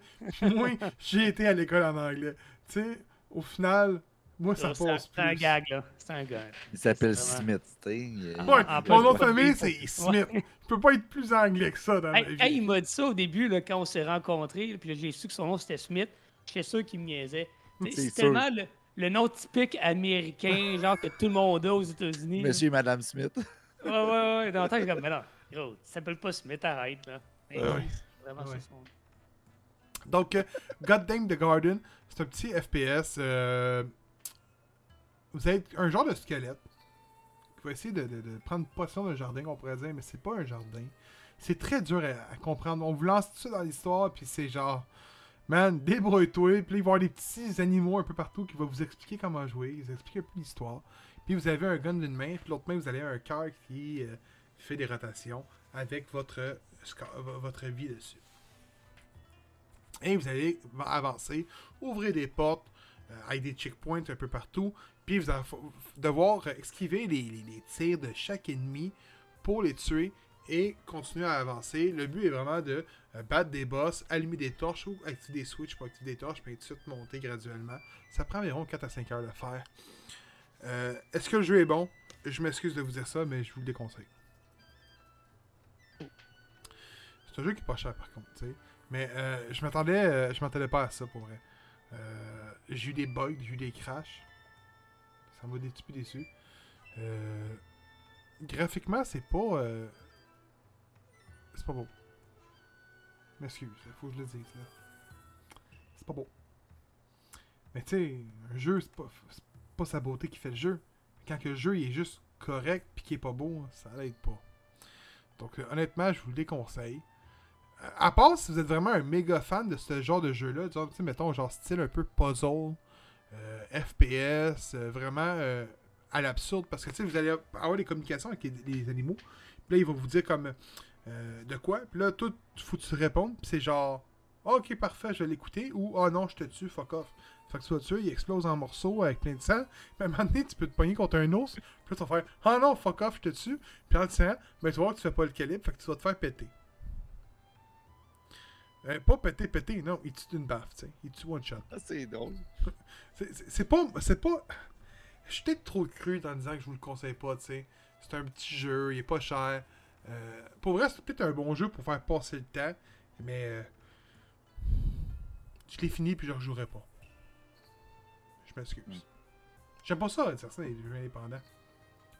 S1: Moi, j'ai été à l'école en anglais. Tu sais, au final, moi, ça passe
S3: c'est un
S1: plus.
S3: gag, là. C'est un gag.
S2: Il s'appelle Smith, tu sais.
S1: Ouais,
S3: plus,
S1: mon nom de famille, c'est Smith. Je peux pas être plus anglais que ça dans vie.
S3: hey, il m'a dit ça au début, là, quand on s'est rencontrés. Puis là, j'ai su que son nom, c'était Smith. J'étais sûr qu'il me niaisait. Tu
S2: C'est
S3: tellement le, le nom typique américain, genre que tout le monde a aux États-Unis.
S2: Monsieur et Madame Smith.
S3: Ouais, ouais, ouais. Dans le temps, j'ai comme, mais non, gros, il s'appelle pas Smith, arrête, là. Mais
S1: Ouais, ouais.
S3: vraiment
S1: Ouais.
S3: ça son nom.
S1: Donc, euh, God Damn the Garden, c'est un petit FPS. euh, vous êtes un genre de squelette qui va essayer de, prendre possession d'un jardin, on pourrait dire, mais c'est pas un jardin. C'est très dur à, comprendre. On vous lance tout ça dans l'histoire, puis c'est genre, man, débrouille-toi. Puis il va y avoir des petits animaux un peu partout qui vont vous expliquer comment jouer, ils expliquent un peu l'histoire. Puis vous avez un gun d'une main, puis l'autre main, vous avez un cœur qui euh, fait des rotations avec votre, votre vie dessus. Et vous allez avancer, ouvrir des portes, euh, avec des checkpoints un peu partout, puis vous allez devoir esquiver les tirs de chaque ennemi pour les tuer et continuer à avancer. Le but est vraiment de euh, battre des boss, allumer des torches ou activer des switches pour activer des torches, puis tout de suite monter graduellement. Ça prend environ 4 à 5 heures de faire. Euh, Est-ce que le jeu est bon? Je m'excuse de vous dire ça, mais je vous le déconseille. C'est un jeu qui est pas cher par contre, tu sais. Mais euh, je m'attendais euh, je m'attendais pas à ça pour vrai. Euh, j'ai eu des bugs, j'ai eu des crashs. Ça m'a un petit peu déçu. Euh, graphiquement, c'est pas. c'est pas beau. M'excuse, faut que je le dise là. C'est pas beau. Mais tu sais, un jeu, c'est pas, pas sa beauté qui fait le jeu. Quand le jeu il est juste correct puis qu'il est pas beau, ça l'aide pas. Donc honnêtement, je vous le déconseille. À part si vous êtes vraiment un méga fan de ce genre de jeu-là, sais, mettons, genre style un peu puzzle, euh, FPS, euh, vraiment euh, à l'absurde, parce que tu sais, vous allez avoir des communications avec les, animaux, puis là, ils vont vous dire comme de quoi, puis là, tout, faut que tu répondes, puis c'est genre, ok, parfait, je vais l'écouter, ou oh non, je te tue, fuck off. Fait que tu vas tuer, il explose en morceaux avec plein de sang, puis à un moment donné, tu peux te pogner contre un ours, puis là, tu vas faire, ah non, fuck off, je te tue, puis en tirant, ben tu vas voir que tu fais pas le calibre, fait que tu vas te faire péter. Euh, pas péter, péter, non, il tue d'une baffe, tu sais. Il tue one shot.
S2: Ah, c'est drôle.
S1: C'est- pas. C'est pas. Je suis peut-être trop cru en disant que je vous le conseille pas, tu sais. C'est un petit jeu, il est pas cher. Euh, pour vrai, c'est peut-être un bon jeu pour faire passer le temps, mais. euh, je l'ai fini puis je rejouerai pas. Je m'excuse.
S2: Mm.
S1: J'aime pas ça, dire ça, les jeux indépendants.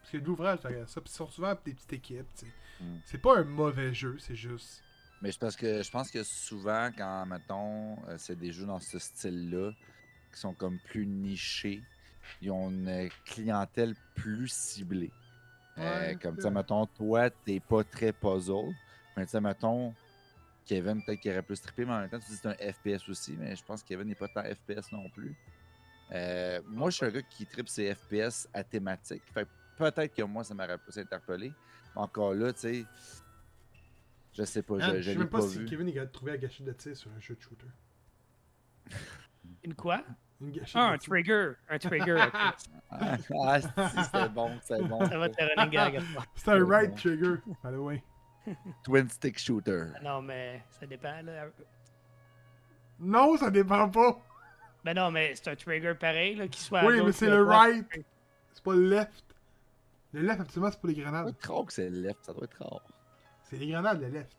S1: Parce que de l'ouvrage derrière ça, puis ils sont souvent des petites équipes, tu sais.
S2: Mm.
S1: C'est pas un mauvais jeu, c'est juste.
S2: Mais c'est parce que je pense que souvent, quand, mettons, euh, c'est des jeux dans ce style-là, qui sont comme plus nichés, ils ont une clientèle plus ciblée. Euh,
S1: Ouais,
S2: comme ça, mettons, toi, t'es pas très puzzle. Mais tu sais, mettons, Kevin, peut-être qu'il aurait plus trippé, mais en même temps, tu dis que c'est un FPS aussi, mais je pense que Kevin n'est pas tant FPS non plus. Euh, moi, je suis un gars qui trippe ses FPS à thématique. Fait que peut-être que moi, ça m'aurait plus interpellé. Mais encore là, tu sais, je sais pas,
S1: Hein,
S2: je,
S1: je
S2: je
S1: sais même
S2: pas,
S1: pas si
S2: vu.
S1: Kevin capable de trouver la gâchette de tir sur un jeu de shooter.
S3: Une quoi?
S1: Une gâchette
S3: Ah,
S1: de
S3: un
S1: tir.
S3: trigger. Un trigger. ok.
S2: Ah, ah, si, c'était bon, c'était bon.
S3: Ça va te running gag.
S1: C'est un right trigger, by the way.
S2: Twin stick shooter.
S3: Non, mais ça dépend, là.
S1: Non, ça dépend pas.
S3: Ben non, mais c'est un trigger pareil, là, qui soit
S1: Oui, mais c'est le right. C'est pas le left. Le left, absolument, c'est pour les
S2: Ça doit
S1: grenades.
S2: être rare que c'est left, ça doit être rare.
S1: C'est les grenades, le left.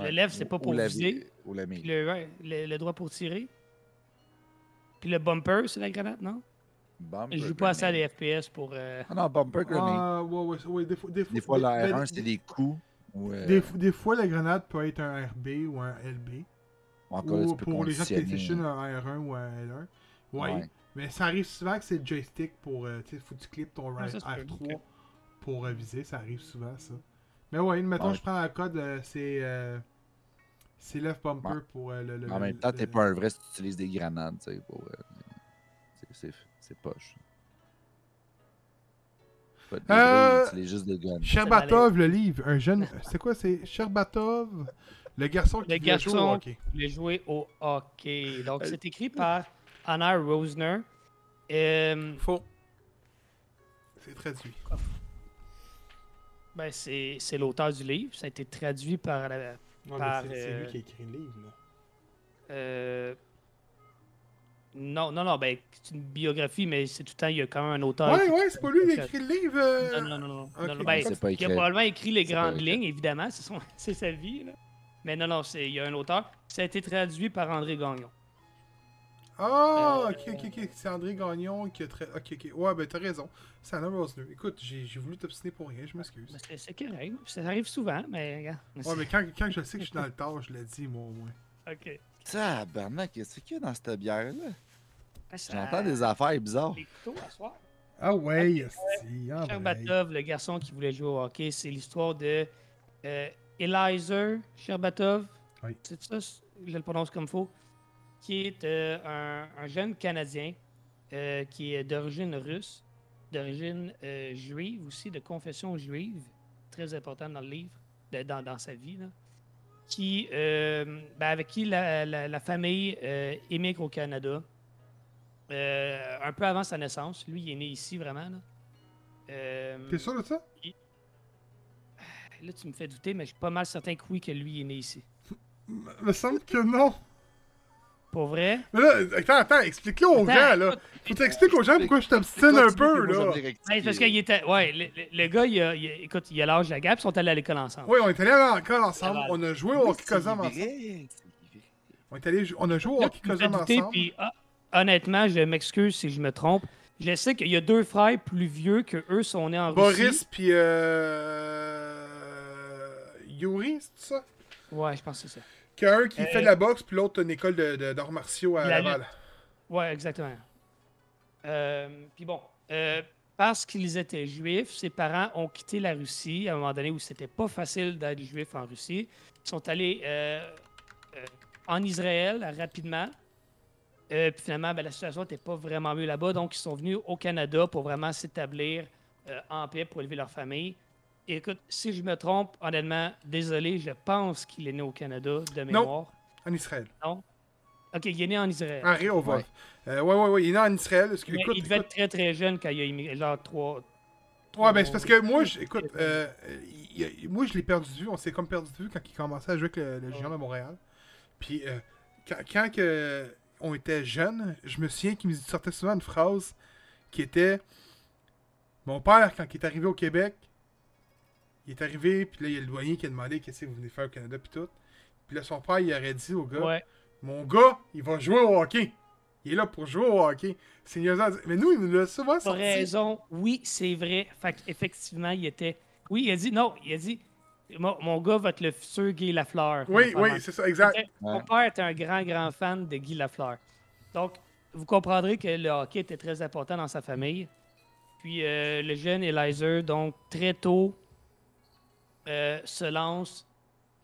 S3: Le left, c'est pas
S2: Ou
S3: pour viser.
S2: vi- Ou la
S3: Puis
S2: mire.
S3: le, ouais, le, le droit pour tirer. Puis le bumper, c'est la grenade, non?
S2: Bumper
S3: Je joue pas assez à
S2: grenade.
S3: des FPS pour. euh,
S2: Ah non, bumper grenade.
S1: Ah, ouais, ouais, ouais, des fois, des fois,
S2: des fois,
S1: des-
S2: la
S1: ben,
S2: R1, c'est des coups. Ou, euh,
S1: Des, des fois, la grenade peut être un RB ou un LB.
S2: ou encore
S1: ou pour les gens
S2: conditionner.
S1: PlayStation, un R1 ou un L1. Ouais.
S2: Ouais.
S1: Mais ça arrive souvent que c'est le joystick pour. euh, tu sais, faut que tu clips ton
S3: Ah,
S1: right
S3: ça se peut,
S1: R3
S3: ok.
S1: pour euh, viser. Ça arrive souvent, ça. Mais ouais, mettons,
S2: Ouais.
S1: je prends la code, euh, c'est. euh, C'est left bumper
S2: Ouais.
S1: pour euh, le, le-
S2: En
S1: le-
S2: même temps, t'es
S1: le-
S2: pas un vrai si tu utilises des grenades, tu sais, pour. euh, c'est- c'est- C'est poche. Pas
S1: Euh,
S2: vrais, il utilise juste des guns.
S1: Sherbatov, le livre. Un jeune. C'est quoi C'est Sherbatov, le garçon qui
S3: Le
S1: voulait jouer au
S3: garçon
S1: hockey.
S3: qui voulait jouer au hockey. Donc,
S1: Euh,
S3: c'est écrit par Anna Rosner. Euh,
S1: Faux. C'est traduit.
S3: Ben, c'est c'est l'auteur du livre. Ça a été traduit par la,
S1: Non,
S3: Par,
S1: mais c'est c'est
S3: euh,
S1: lui qui a écrit le livre. Là.
S3: Euh, Non, non, non, ben, c'est une biographie, mais c'est tout le temps, il y a quand même un auteur.
S1: Ouais,
S3: qui-
S1: ouais, c'est pas lui qui a écrit le livre. euh,
S3: Non, non, non, non. Non, ben, il a probablement écrit les grandes lignes, évidemment, c'est son- c'est sa vie. là. Mais non, non, c'est- il y a un auteur. Ça a été traduit par André Gagnon.
S1: Ah,
S3: Euh,
S1: ok, ok, ok. C'est André Gagnon qui a très. Ok, ok. Ouais, ben t'as raison. C'est Anna Rosner. Écoute, j'ai j'ai voulu t'obstiner pour rien, je m'excuse.
S3: Ben, C'est correct. Ça arrive souvent, mais regarde.
S1: Ouais, mais quand, quand je sais que je suis dans le tard, je le dis, moi, au moins.
S3: Ok.
S2: Tabarnak, qu'est-ce qu'il y a dans cette bière-là?
S3: Ah, ça-
S2: J'entends des affaires bizarres.
S1: Ah ouais, esti, ah ouais.
S3: Sherbatov, le garçon qui voulait jouer au hockey, c'est l'histoire de euh, Elizer Sherbatov.
S1: Oui.
S3: C'est ça, je le prononce comme faux. Qui est euh, un, un jeune Canadien euh, qui est d'origine russe, d'origine euh, juive aussi, de confession juive, très important dans le livre, de- dans, dans sa vie, là, qui, ben, avec qui la, la- la famille émigre au Canada. un peu avant sa naissance. Lui, il est né ici, vraiment. Là.
S1: T'es sûr de ça?
S3: Là, tu me fais douter, mais je suis pas mal certain que oui, que lui est né ici.
S1: Me semble que non.
S3: Pour vrai?
S1: Mais là, attends, attends, explique-le aux
S3: Attends,
S1: gens, là. Faut t'expliquer aux gens pourquoi je t'obstine un peu, là.
S3: Hey, parce qu'il était. Ouais, le, gars, il a, il a- écoute, il a l'âge de la gap, ils sont allés à l'école ensemble.
S1: Oui, on est allé à l'école ensemble, on a joué au hockey ensemble. On, est allé, on a joué au hockey ensemble.
S3: puis, ah, honnêtement, je m'excuse si je me trompe. Je sais qu'il y a deux frères plus vieux que eux sont nés en Russie.
S1: Boris puis euh... Yuri, c'est ça?
S3: Ouais, je pense que c'est ça.
S1: Qu'il y a un qui
S3: Euh,
S1: fait de la boxe, puis l'autre une école de- d'arts martiaux à
S3: La
S1: Laval.
S3: Ouais, exactement. Euh, Puis bon, euh, parce qu'ils étaient juifs, ses parents ont quitté la Russie à un moment donné où c'était pas facile d'être juif en Russie. Ils sont allés en Israël rapidement. Puis finalement, ben, la situation n'était pas vraiment mieux là-bas. Donc, ils sont venus au Canada pour vraiment s'établir en paix pour élever leur famille. Écoute, si je me trompe, honnêtement, désolé, je pense qu'il est né au Canada de mémoire.
S1: En Israël.
S3: Ok, il est né en Israël.
S1: En Réhova.
S2: Ouais.
S1: Euh, ouais, ouais, ouais, il est né en Israël. Parce que,
S3: Mais
S1: écoute,
S3: il devait
S1: écoute-
S3: être très très jeune quand il a immigré, genre 3.
S1: Ouais, ben c'est parce que moi, je- écoute, euh, il- il- moi je l'ai perdu de vue. On s'est comme perdu de vue quand il commençait à jouer avec le, le Géant de Montréal. Puis euh, quand, quand que on était jeunes, je me souviens qu'il me sortait souvent une phrase qui était Mon père, quand il est arrivé au Québec, il est arrivé, puis là, il y a le douanier qui a demandé qu'est-ce que vous venez faire au Canada, puis tout. Puis là, son père, il aurait dit au gars
S3: Ouais.
S1: Mon gars, il va jouer au hockey. Il est là pour jouer au hockey. C'est. Mais nous, il nous l'a souvent sorti.
S3: raison. Oui, c'est vrai. Fait effectivement, il était. Oui, il a dit non. Il a dit Mon, mon gars va être le futur Guy Lafleur.
S1: Oui, oui, c'est ça, exact.
S3: Mon père était un grand, grand fan de Guy Lafleur. Donc, vous comprendrez que le hockey était très important dans sa famille. Puis euh, le jeune Elizer, donc très tôt, euh, se lance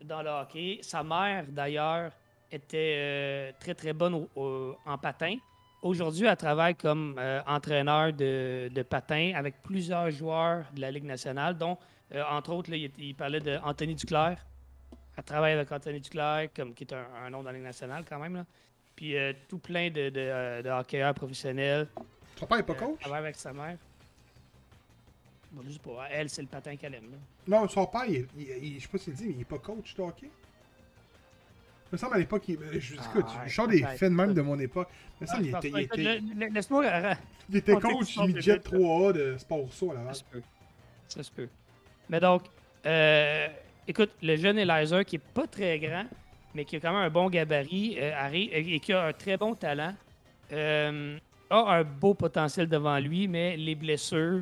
S3: dans le hockey. Sa mère, d'ailleurs, était euh, très, très bonne au- au- en patin. Aujourd'hui, elle travaille comme euh, entraîneur de, de patin avec plusieurs joueurs de la Ligue nationale, dont, entre autres, là, il, il parlait d'Anthony Duclair. Elle travaille avec Anthony Duclair, comme, qui est un, un nom dans la Ligue nationale quand même. Là. Puis tout plein de, de, de hockeyeurs professionnels.
S1: Son père est pas coach?
S3: Elle travaille avec sa mère. Bon, je sais pas. Elle, c'est le patin qu'elle aime. là.
S1: Non, son père, il, il- il- je sais pas s'il dit, mais il est pas coach de hockey. Il me semble à l'époque, il, je,
S3: Ah,
S1: écoute,
S3: ouais,
S1: je sors des faits de même de mon époque. Il me
S3: Ah,
S1: semble
S3: je
S1: était, il était,
S3: le- le- Laisse-moi. euh,
S1: il était coach
S3: de
S1: midget
S3: vite, là.
S1: 3A de Sport Rousseau à
S3: Ça
S1: Laval.
S3: se peut. Ça se peut. Mais donc, euh, écoute, le jeune Elizer, qui est pas très grand, mais qui a quand même un bon gabarit euh, arrive- et qui a un très bon talent, euh, a un beau potentiel devant lui, mais les blessures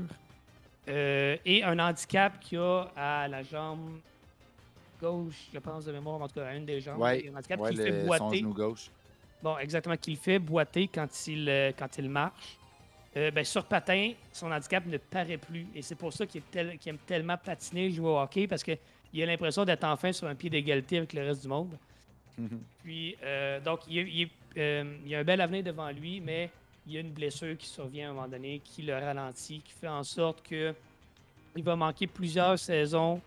S3: euh, et un handicap qu'il a à la jambe gauche, je pense de mémoire, en tout cas à une des jambes,
S2: Ouais,
S3: un handicap
S2: ouais,
S3: qui le fait boiter.
S2: gauche.
S3: Bon, exactement, qu'il fait boiter quand il, euh, quand il marche. Euh, ben, sur patin, son handicap ne paraît plus. Et c'est pour ça qu'il tel- aime tellement patiner, jouer au hockey, parce qu'il a l'impression d'être enfin sur un pied d'égalité avec le reste du monde. Puis, euh, donc, il, il, il y a un bel avenir devant lui, mais il y a une blessure qui survient à un moment donné, qui le ralentit, qui fait en sorte que il va manquer plusieurs saisons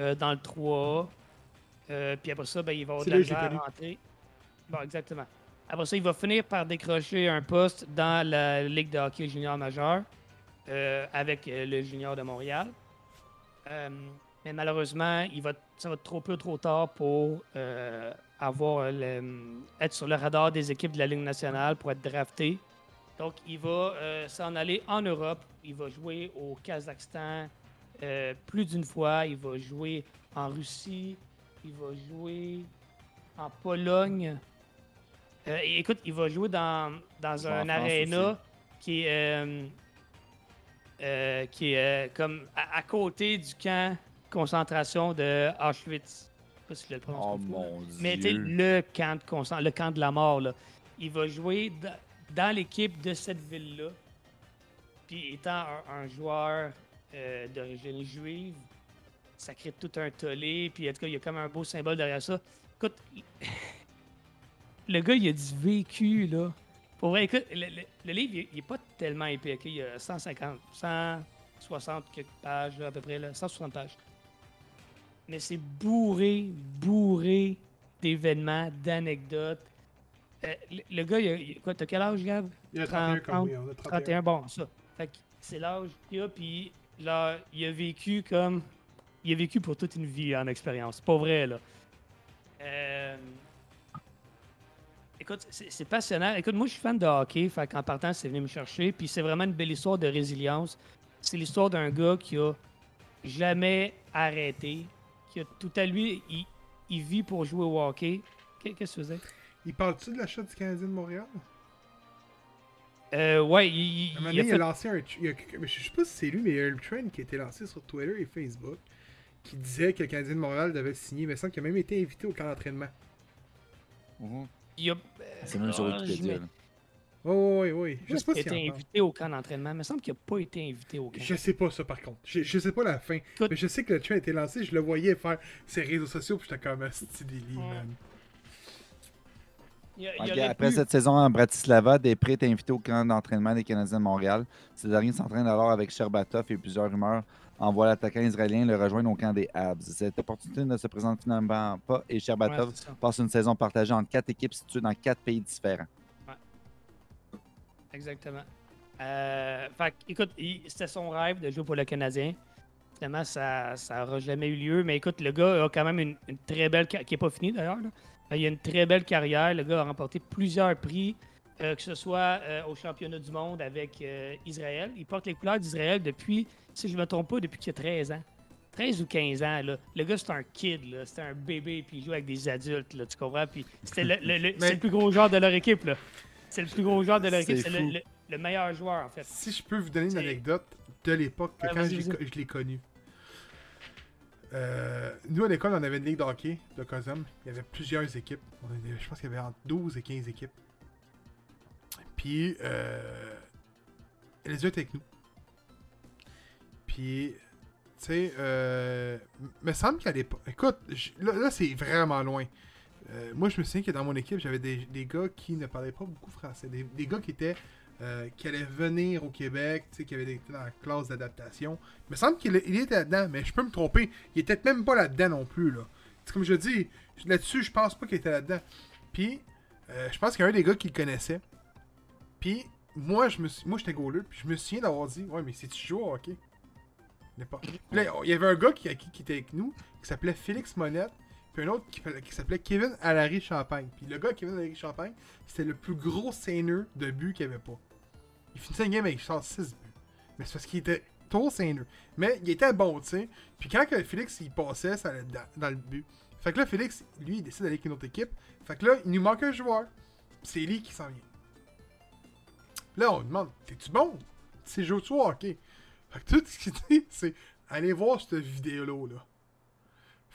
S3: euh, dans le 3 euh, puis après ça, ben, il va avoir de la rentrer. Bon, exactement. Après ça, il va finir par décrocher un poste dans la Ligue de hockey junior majeur euh, avec le junior de Montréal. Mais malheureusement, il va, ça va être trop peu trop tard pour avoir le- être sur le radar des équipes de la Ligue nationale pour être drafté. Donc, il va euh, s'en aller en Europe. Il va jouer au Kazakhstan euh, plus d'une fois. Il va jouer en Russie. Il va jouer en Pologne. Euh, écoute, il va jouer dans, dans un aréna qui est, qui est comme à, à côté du camp de concentration de Auschwitz. Je sais pas si je le prononce
S2: Oh mon
S3: Mais
S2: dieu.
S3: le camp de le camp de la mort, là. Il va jouer dans l'équipe de cette ville-là. Puis étant un, joueur euh, d'origine juive, ça crée tout un tollé. Puis en tout cas, il y a comme un beau symbole derrière ça. Écoute, le gars, il a du vécu, là. Pour vrai, écoute, le, le- livre, il, il est pas tellement épais. Il y a 150, 160 quelques pages, là, à peu près, là, 160 pages. Mais c'est bourré, bourré d'événements, d'anecdotes. Euh, le, le gars, il a, il- quoi, t'as quel âge, Gab?
S1: Il a
S3: 30,
S1: 31 comme oui, on a 31.
S3: 31, bon, ça. Fait que c'est l'âge qu'il a, puis là, il a vécu comme. Il a vécu pour toute une vie en expérience. C'est pas vrai, là. Euh, Écoute, c'est passionnant. Écoute, moi, je suis fan de hockey, fait qu'en partant, c'est venu me chercher, puis c'est vraiment une belle histoire de résilience. C'est l'histoire d'un gars qui a jamais arrêté, qui a tout à lui, il, il vit pour jouer au hockey. Qu'est- Qu'est-ce que tu faisais?
S1: Il parle-tu de l'achat du Canadien de Montréal?
S3: Euh, ouais, il, il-
S1: À un moment
S3: il a
S1: il lancé un. il a je sais pas si c'est lui, mais il y a un trend qui a été lancé sur Twitter et Facebook qui disait que le Canadien de Montréal devait signer. Mais il semble qu'il a même été invité au camp d'entraînement.
S2: Mhm.
S3: il a-
S2: C'est même sur
S3: Ah,
S2: Wikipédia. là.
S1: Oui, oui, oui. Je
S3: Je
S1: sais pas
S3: qu'il a
S1: s'il
S3: été invité au camp d'entraînement? Il me semble qu'il n'a pas été invité au camp.
S1: Je sais pas ça par contre. Je, je sais pas la fin. Mais je sais que le trend a été lancé. Je le voyais faire ses réseaux sociaux. Puis j'étais comme un petit délit,
S3: Ouais.
S1: man.
S3: Il, il
S2: après cette saison à Bratislava, Després est invité au camp d'entraînement des Canadiens de Montréal. Ces derniers s'entraînent alors avec Sherbatov et plusieurs rumeurs envoient l'attaquant israélien le rejoindre au camp des Habs. Cette opportunité ne se présente finalement pas et
S3: Ouais,
S2: Sherbatov passe une saison partagée entre quatre équipes situées dans quatre pays différents.
S3: Exactement. Euh, fait que, écoute, c'était son rêve de jouer pour le Canadien. Finalement, ça n'aura jamais eu lieu. Mais écoute, le gars a quand même une, une très belle carrière, qui n'est pas finie d'ailleurs. Il a une très belle carrière. Le gars a remporté plusieurs prix, euh, que ce soit euh, au championnat du monde avec euh, Israël. Il porte les couleurs d'Israël depuis, si je ne me trompe pas, depuis qu'il a 13 ans. 13 ou 15 ans. Là. Le gars, c'est un kid, là. c'était un bébé, puis il joue avec des adultes, là, tu comprends? Puis c'était le, le- le- c'est le plus gros joueur de leur équipe. là. C'est le plus gros joueur de leur équipe.
S2: C'est
S3: C'est le,
S2: fou.
S3: le- le meilleur joueur, en fait.
S1: Si je peux vous donner une anecdote de l'époque, que
S3: Ouais,
S1: quand
S3: vas-y,
S1: j'ai-
S3: vas-y.
S1: je l'ai connu. Euh, nous, à l'école, on avait une ligue de de Cosum. Il y avait plusieurs équipes. Je pense qu'il y avait entre 12 et 15 équipes. Puis, les yeux étaient avec nous. Puis, tu sais, euh, me semble qu'à l'époque. Écoute, là, c'est vraiment loin. Euh, moi, je me souviens que dans mon équipe, j'avais des, gars qui ne parlaient pas beaucoup français. Des gars qui étaient. Euh, qui allaient venir au Québec, qui avaient été dans la classe d'adaptation. Il me semble qu'il il était là-dedans, mais je peux me tromper. Il était même pas là-dedans non plus, là. C'est comme je dis, là-dessus, je pense pas qu'il était là-dedans. Puis, euh, je pense qu'il y a un des gars qui le connaissait. Puis, moi, je me suis, moi, j'étais goaler, puis je me souviens d'avoir dit, ouais, mais si tu joues au il y avait un gars qui, qui, qui était avec nous, qui s'appelait Félix Monette, puis un autre qui, s'appelait Kevin Alary Champagne. Puis le gars, Kevin Alary Champagne, c'était le plus gros seineur de but qu'il n'y avait pas. Il finissait une game avec genre 6 buts. Mais c'est parce qu'il était trop seineur. Mais il était bon, tu sais. Puis quand que Félix il passait, ça dans, le but. Fait que là, Félix, lui, il décide d'aller avec une autre équipe. Fait que là, il nous manque un joueur. C'est lui qui s'en vient. Là, on lui demande T'es-tu bon? C'est joué tu au hockey? Fait que tout ce qu'il dit, c'est Allez voir cette vidéo-là. Là.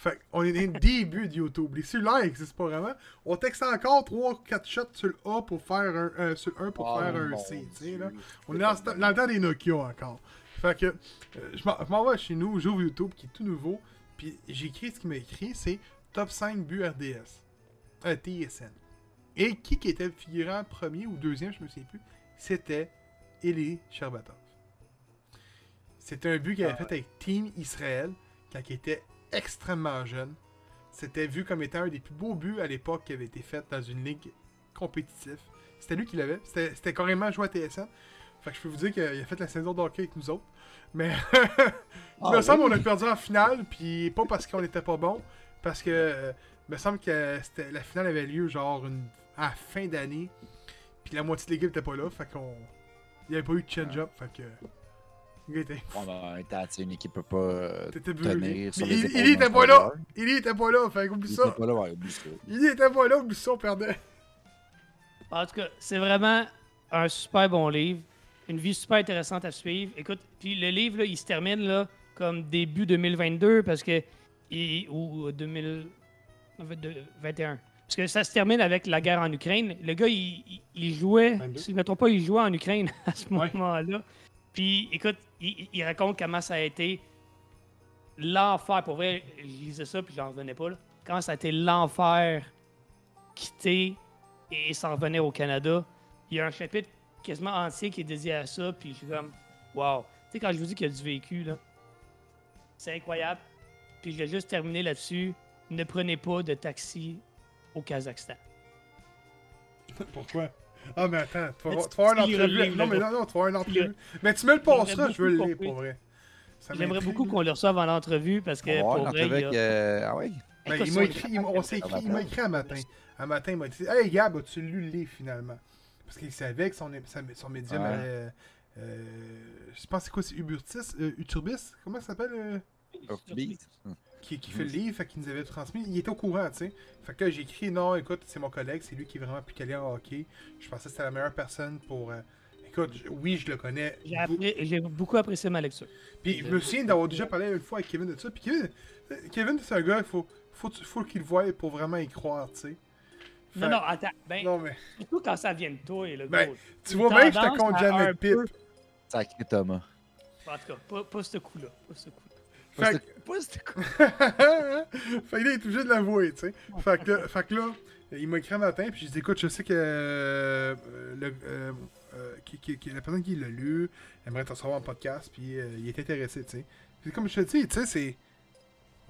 S1: Fait qu'on est dans le début de YouTube. Les cellulaires n'existent pas vraiment. On texte encore 3-4 shots sur le A pour faire un, un- sur le 1 pour
S2: Oh
S1: faire un C. là. On est dans, dans le temps des Nokia encore. Fait que euh, je m'en- vais chez nous, j'ouvre YouTube qui est tout nouveau. Puis j'ai écrit ce qu'il m'a écrit c'est top 5 buts RDS. un TSN. Et qui, qui était figurant premier ou deuxième, je me souviens plus, c'était Eli Sherbatov. C'était un but qu'il avait
S3: Ah
S1: fait avec Team Israël quand il était extrêmement jeune. C'était vu comme étant un des plus beaux buts à l'époque qui avait été fait dans une ligue compétitive. C'était lui qui l'avait. C'était carrément joué à TSN. Fait que je peux vous dire qu'il a fait la saison d'hockey avec nous autres. Mais il
S2: Ah
S1: me semble
S2: oui?
S1: qu'on a perdu en finale, puis pas parce qu'on était pas bon, parce que euh, il me semble que la finale avait lieu genre une, à la fin d'année, puis la moitié de l'équipe était pas là, fait qu'on il n'y avait pas eu de change-up, fait que le gars était,
S2: On a un temps, tu sais, une équipe peut pas euh,
S1: t'étais
S2: tenir sur les
S1: il, il était pas là, il était pas là, fait qu'oublie
S2: Il
S1: ça.
S2: était pas là, ouais, oublie ça.
S1: Il était pas là, oublie ça, on perdait.
S3: En tout cas, c'est vraiment un super bon livre. Une vie super intéressante à suivre. Écoute, puis le livre, là, il se termine là, comme début 2022 parce que. il- ou 2000, en fait, de- 21. Parce que ça se termine avec la guerre en Ukraine. Le gars, il, il- il jouait,
S1: 22.
S3: si je ne me trompe pas, il jouait en Ukraine à ce
S1: Ouais.
S3: moment-là. Puis écoute, il, raconte comment ça a été l'enfer. Pour vrai, je lisais ça puis j'en revenais pas. Là. Comment ça a été l'enfer quitter et s'en revenir au Canada. Il y a un chapitre quasiment entier qui est dédié à ça, puis je suis comme, wow. Tu sais, quand je vous dis qu'il y a du vécu, là, c'est incroyable. Puis je vais juste terminer là-dessus. Ne prenez pas de taxi au Kazakhstan.
S1: Pourquoi? Ah, mais attends, tu vas,
S3: tu
S1: une entrevue. Non, mais non, non, tu vas avoir une entrevue. Mais tu me le passeras, je veux le lire pour vrai.
S3: J'aimerais beaucoup qu'on le reçoive en entrevue parce que pour vrai,
S2: euh, Ah ouais?
S1: Ben,
S3: Écoute,
S1: il m'a écrit, on s'est écrit, il m'a écrit un matin. Un matin, il m'a dit Hey Gab, as-tu lu le livre finalement? Parce qu'il savait que son, médium
S2: Ouais.
S1: allait. euh, je pense c'est quoi, c'est Uburtis euh, Uturbis Comment ça s'appelle euh,
S2: Urtubis.
S1: Qui, qui fait le livre, fait qu'il nous avait transmis. Il était au courant, tu sais. Fait que là, j'ai écrit Non, écoute, c'est mon collègue, c'est lui qui est vraiment plus calé en hockey. Je pensais que c'était la meilleure personne pour. euh, Écoute, je- oui, je le connais.
S3: j'ai appré- j'ai beaucoup apprécié ma lecture.
S1: Puis je me souviens d'avoir déjà parlé une fois avec Kevin de ça. Puis Kevin, Kevin c'est un gars, il faut, faut, faut qu'il le voie pour vraiment y croire, tu sais.
S3: Non,
S1: Fait-
S3: non, attends. Ben,
S1: Non, mais
S3: surtout quand ça vient de toi, le
S1: Ben,
S3: gros.
S1: tu vois bien que je te compte jamais
S3: un
S1: de pipe.
S2: Sacré Thomas.
S3: En tout cas, pas, pas ce coup-là. Pas ce coup
S1: Fait
S2: coup.
S1: fait que là, il est obligé de l'avouer, tu sais. Fait que, là- fait que là, il m'a écrit un matin, puis j'ai dit, écoute, je sais que euh, le, euh, euh, qui, qui- qui- la personne qui l'a lu aimerait te recevoir en podcast, puis euh, il est intéressé, tu sais. Puis comme je te dis, tu sais, c'est.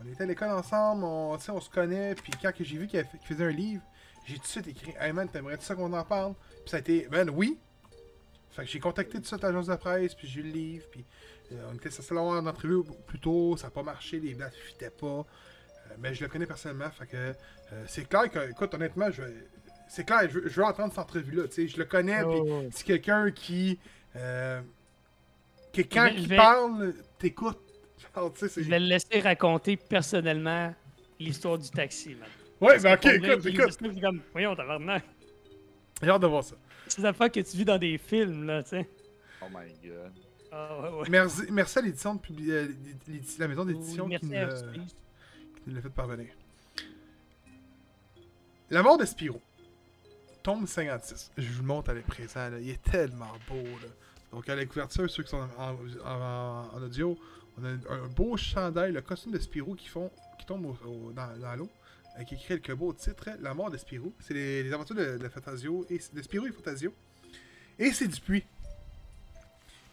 S1: On était à l'école ensemble, on, on se connaît, puis quand que j'ai vu qu'il faisait un livre, j'ai tout de suite écrit, hey man, t'aimerais-tu ça qu'on en parle? Puis ça a été, ben oui. Fait que j'ai contacté tout de suite l'agence de presse, puis j'ai eu le livre, puis on était censé l'avoir en entrevue plus tôt, ça n'a pas marché, les dates ne fitaient pas. Euh, mais je le connais personnellement, fait que euh, c'est clair que, écoute, honnêtement, je vais- c'est clair, je veux, je veux entendre cette entrevue-là, tu sais, je le connais, puis
S3: Oh.
S1: c'est quelqu'un qui, euh, que quand
S3: vais-
S1: il
S3: vais-
S1: parle, t'écoutes.
S3: Je vais le laisser raconter personnellement l'histoire du taxi, man.
S1: Ouais, ben ok, écoute, écoute,
S3: puis comme, voyons, tabarnak.
S1: j'ai hâte de voir ça.
S3: C'est des affaires que tu vis dans des films, là, tu sais.
S2: Oh my god.
S3: Ah, ouais, ouais.
S1: Merci, merci à l'édition de euh, la maison d'édition qui nous l'a-
S3: Steve.
S1: qui nous l'a fait parvenir. La mort de Spiro. Tombe 56. Je vous le montre à présent. Là. Il est tellement beau. Là. Donc, à la couverture, ceux qui sont en, en- en audio, on a un, un beau chandail, le costume de Spiro qui, font, qui tombe au- au- dans, dans l'eau, avec écrit quelques beaux titres. La mort de Spiro. C'est les, les aventures de, de Fantasio, et, de Spiro et Fantasio. Et c'est Dupuis.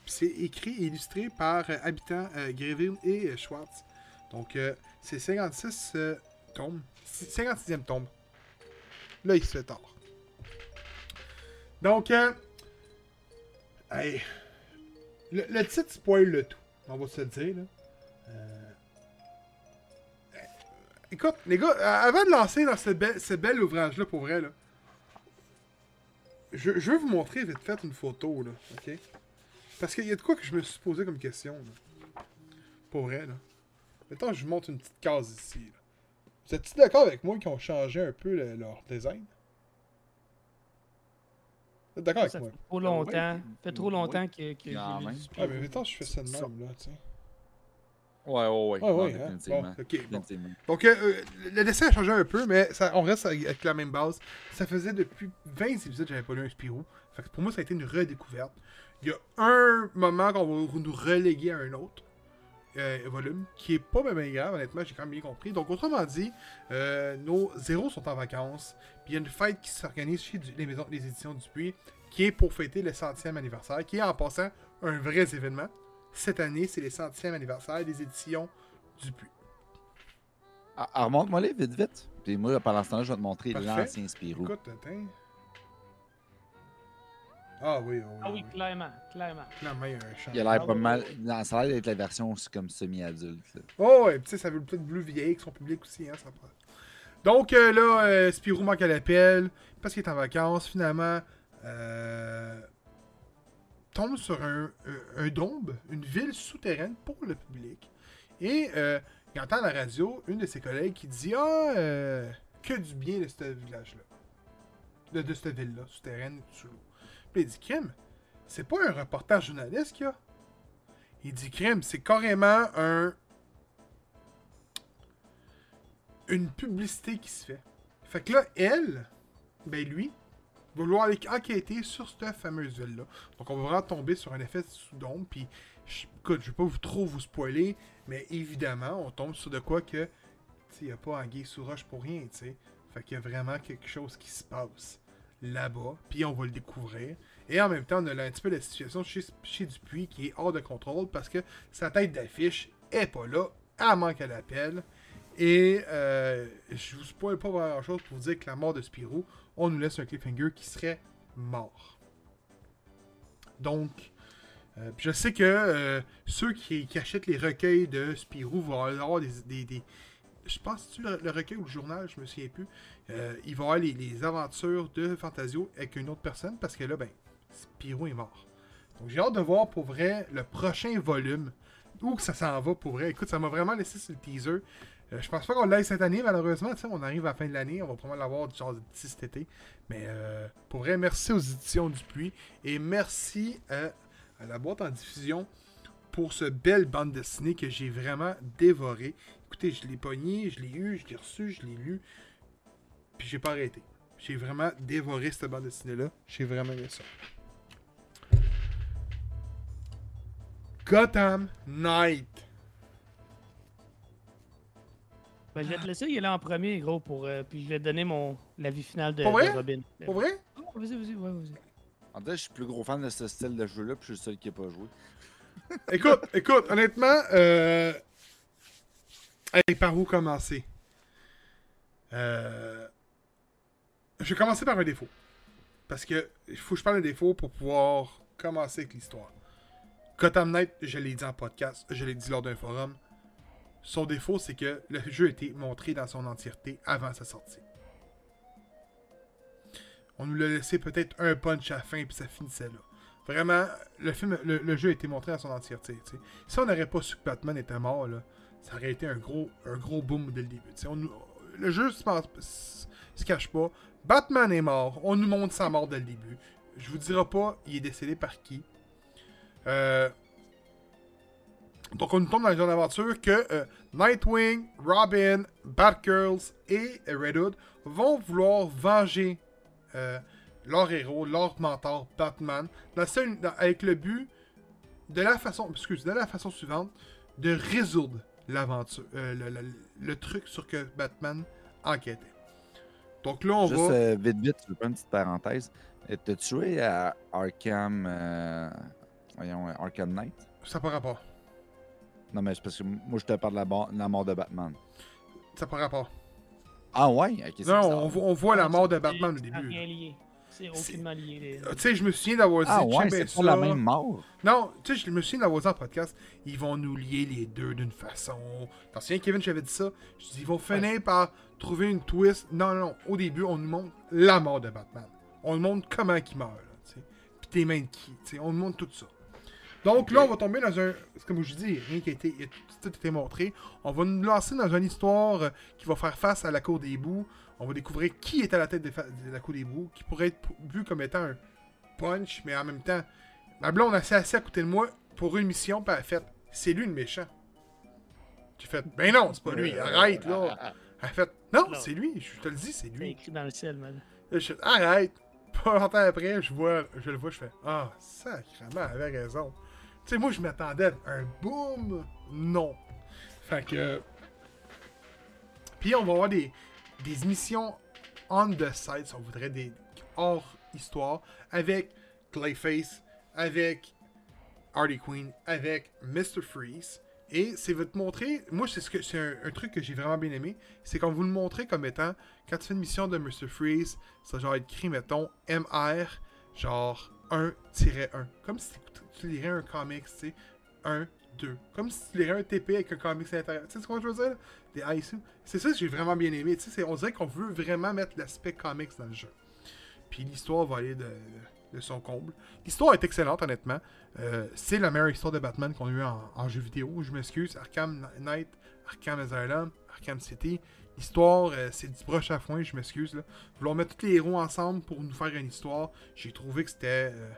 S1: C'est écrit et illustré par euh, Habitant, euh, Greville et euh, Schwartz. Donc, c'est 56 euh, tombes. 56e tombe. Là, il se fait tard. Donc, euh, le, titre spoil le tout. On va se le dire. Là. Écoute, les gars, avant de lancer dans ce, bel, ouvrage-là, pour vrai, là, je, je veux vous montrer vite fait une photo. Là, ok? Parce qu'il y a de quoi que je me suis posé comme question. Là. Pour vrai, là. Mettons, je vous montre une petite case ici. Là. Vous êtes-vous d'accord avec moi qu'ils ont changé un peu le- leur design? Vous êtes d'accord avec
S3: Ça
S1: moi?
S3: fait trop longtemps.
S2: Ouais.
S3: Ça fait trop longtemps que, j'ai du
S1: Ah, mais mettons, je fais ça de même, là, tu sais.
S2: Ouais, ouais, ouais. Non,
S1: ouais, hein?
S2: définitivement.
S1: Bon, ok, bon.
S2: Définitivement.
S1: Donc, euh, euh, le dessin a changé un peu, mais ça, on reste avec, avec la même base. Ça faisait depuis 20 épisodes que j'avais pas lu un Spirou. Fait que pour moi, ça a été une redécouverte. Il y a un moment qu'on va nous reléguer à un autre. euh, volume, qui est pas bien grave, honnêtement, j'ai quand même bien compris. Donc, autrement dit, euh, nos zéros sont en vacances, puis il y a une fête qui s'organise chez du- les maisons, les éditions Dupuis, qui est pour fêter le centième anniversaire, qui est en passant un vrai événement. Cette année, c'est les centième anniversaire des éditions Dupuis.
S2: Ah, ah, remonte-moi les vite, vite. Puis moi, pendant ce temps-là, je vais te montrer l'ancien Spirou.
S1: Écoute, attends. Ah oui, oh,
S3: Ah oui, clairement, clairement.
S1: Clairement, il y a un champ.
S2: Il a l'air
S3: Ah
S2: pas mal. non, ça a l'air d'être la version comme semi-adulte.
S1: Oh, ouais, tu sais, ça veut peut-être bleu vieille avec son public aussi, hein, ça prend. Donc euh, là, euh, Spirou manque à l'appel, parce qu'il est en vacances, finalement, euh, tombe sur un, un, un dombe, une ville souterraine pour le public. Et euh, il entend à la radio une de ses collègues qui dit Ah, euh, que du bien de ce village-là. De, de cette ville-là, souterraine, sous l'eau. Il dit Crime, c'est pas un reportage journaliste qu'il y a. Il dit Crime, c'est carrément un. Une publicité qui se fait. Fait que là, elle, ben lui, va vouloir enquêter sur cette fameuse ville-là. Donc on va vraiment tomber sur un effet sous d'ombre. Puis, écoute, je vais pas trop vous spoiler, mais évidemment, on tombe sur de quoi que. Il a pas anguille sous roche pour rien, tu sais. Fait qu'il y a vraiment quelque chose qui se passe là-bas, puis on va le découvrir. Et en même temps, on a un petit peu la situation chez, chez Dupuis qui est hors de contrôle parce que sa tête d'affiche est pas là, elle manque à l'appel. Et euh, je vous spoil pas grand chose pour vous dire que la mort de Spirou, on nous laisse un cliffhanger qui serait mort. Donc, euh, je sais que euh, ceux qui, achètent les recueils de Spirou vont avoir des- je pense que c'est le, le recueil ou le journal, je me souviens plus. Euh, il va avoir les, aventures de Fantasio avec une autre personne parce que là, ben, Spirou est mort. Donc j'ai hâte de voir pour vrai le prochain volume. Où que ça s'en va pour vrai. Écoute, ça m'a vraiment laissé sur le teaser. Euh, je pense pas qu'on l'aille cette année, malheureusement. On arrive à la fin de l'année, on va probablement l'avoir genre d'ici cet été. Mais euh, pour vrai, merci aux éditions Dupuis. Et merci euh, à la boîte en diffusion pour ce belle bande dessinée que j'ai vraiment dévoré. Écoutez, je l'ai pogné, je l'ai eu, je l'ai reçu, je l'ai lu. Puis j'ai pas arrêté. J'ai vraiment dévoré cette bande dessinée-là. J'ai vraiment aimé ça. Gotham Knight.
S3: Ben, je vais te laisser y aller en premier, gros, pour, euh, puis je vais te donner mon l'avis final de,
S1: Pour vrai?
S3: de Robin.
S1: Pour vrai?
S3: Oh, vas-y, vas-y, ouais, vas-y.
S2: En fait, je suis plus gros fan de ce style de jeu-là, puis je suis le seul qui n'a pas joué.
S1: écoute, écoute, honnêtement, euh... hey, par où commencer? Euh... Je vais commencer par un défaut. Parce que il faut que je parle d'un défaut pour pouvoir commencer avec l'histoire. Gotham Knight, je l'ai dit en podcast, je l'ai dit lors d'un forum. Son défaut, c'est que le jeu a été montré dans son entièreté avant sa sortie. On nous l'a laissé peut-être un punch à la fin, puis ça finissait là. Vraiment, le film, le, jeu a été montré dans son entièreté. Si on n'aurait pas su que Batman était mort, là, ça aurait été un gros, un gros boom dès le début. le jeu se, se- cache pas. Batman est mort. On nous montre sa mort dès le début. Je vous dirai pas, il est décédé par qui. Euh, donc on nous tombe dans une aventure que euh, Nightwing, Robin, Batgirls et Red Hood vont vouloir venger euh, leur héros, leur mentor Batman, dans seul- dans- avec le but de la façon, de la façon suivante, de résoudre l'aventure, euh, le, le- le truc sur que Batman enquêtait. Donc là, on
S2: Juste
S1: va.
S2: euh, vite, vite, je veux faire une petite parenthèse. Euh, T'as-tu joué à Arkham. euh, Voyons, Arkham Knight?
S1: Ça par rapport.
S2: Non, mais c'est parce que moi, je te parle de la, mort de Batman.
S1: Ça par rapport.
S2: Ah ouais?
S1: Non, on, vo- on voit la mort de Batman au
S3: c'est
S1: début.
S3: Rien lié. C'est aucunement lié. les-
S1: Tu sais, je me souviens d'avoir dit.
S2: Ah ouais, c'est pas la même mort.
S1: Non, tu sais, je me souviens d'avoir dit en podcast, ils vont nous lier les deux d'une façon. T'en souviens, Kevin, j'avais dit ça? Je dis, ils vont finir par trouver une twist. Non, non, non. Au début, on nous montre la mort de Batman. On nous montre comment il meurt, là, tu sais. Puis tes mains de qui, tu sais. On nous montre tout ça. Donc là, on va tomber dans un. c'est Comme je dis, rien qui a été. il a Tout été montré. On va nous lancer dans une histoire euh, qui va faire face à la cour des bouts. On va découvrir qui est à la tête de, la cour des qui pourrait être vu comme étant un punch, mais en même temps, ma blonde a assez à côté de moi pour une mission, puis elle a fait C'est lui le méchant. J'ai fait Ben non, c'est pas lui, arrête là. Elle a fait Non,
S3: Non.
S1: c'est lui, je te le dis, c'est lui.
S3: écrit dans le ciel, man.
S1: Là, je fais Arrête. Pas longtemps après, je vois, je le vois, je fais Ah, sacrément, elle avait raison. Tu sais, moi, je m'attendais à un boom. Non. Fait que. Puis on va avoir des, des émissions on the side, si on voudrait, des hors histoire, avec Clayface, avec Harley Quinn, avec Mr. Freeze. Et c'est vous te montrer, moi c'est ce que c'est un, truc que j'ai vraiment bien aimé, c'est qu'on vous le montrer comme étant, quand tu fais une mission de Mr. Freeze, ça genre écrit, mettons, MR, genre 1-1. Comme si tu, lirais un comics, tu sais, 1, 2. Comme si tu lirais un TP avec un comics à l'intérieur. Tu sais ce que je veux dire? Des ISO. C'est ça que j'ai vraiment bien aimé. On dirait qu'on veut vraiment mettre l'aspect comics dans le jeu. Puis l'histoire va aller de, son comble. L'histoire est excellente, honnêtement. Euh, c'est la meilleure histoire de Batman qu'on a eu en, en jeu vidéo. Je m'excuse. Arkham Knight, Arkham Asylum, Arkham City. L'histoire, euh, c'est du broche à foin, je m'excuse. là. Vouloir mettre tous les héros ensemble pour nous faire une histoire, j'ai trouvé que c'était euh,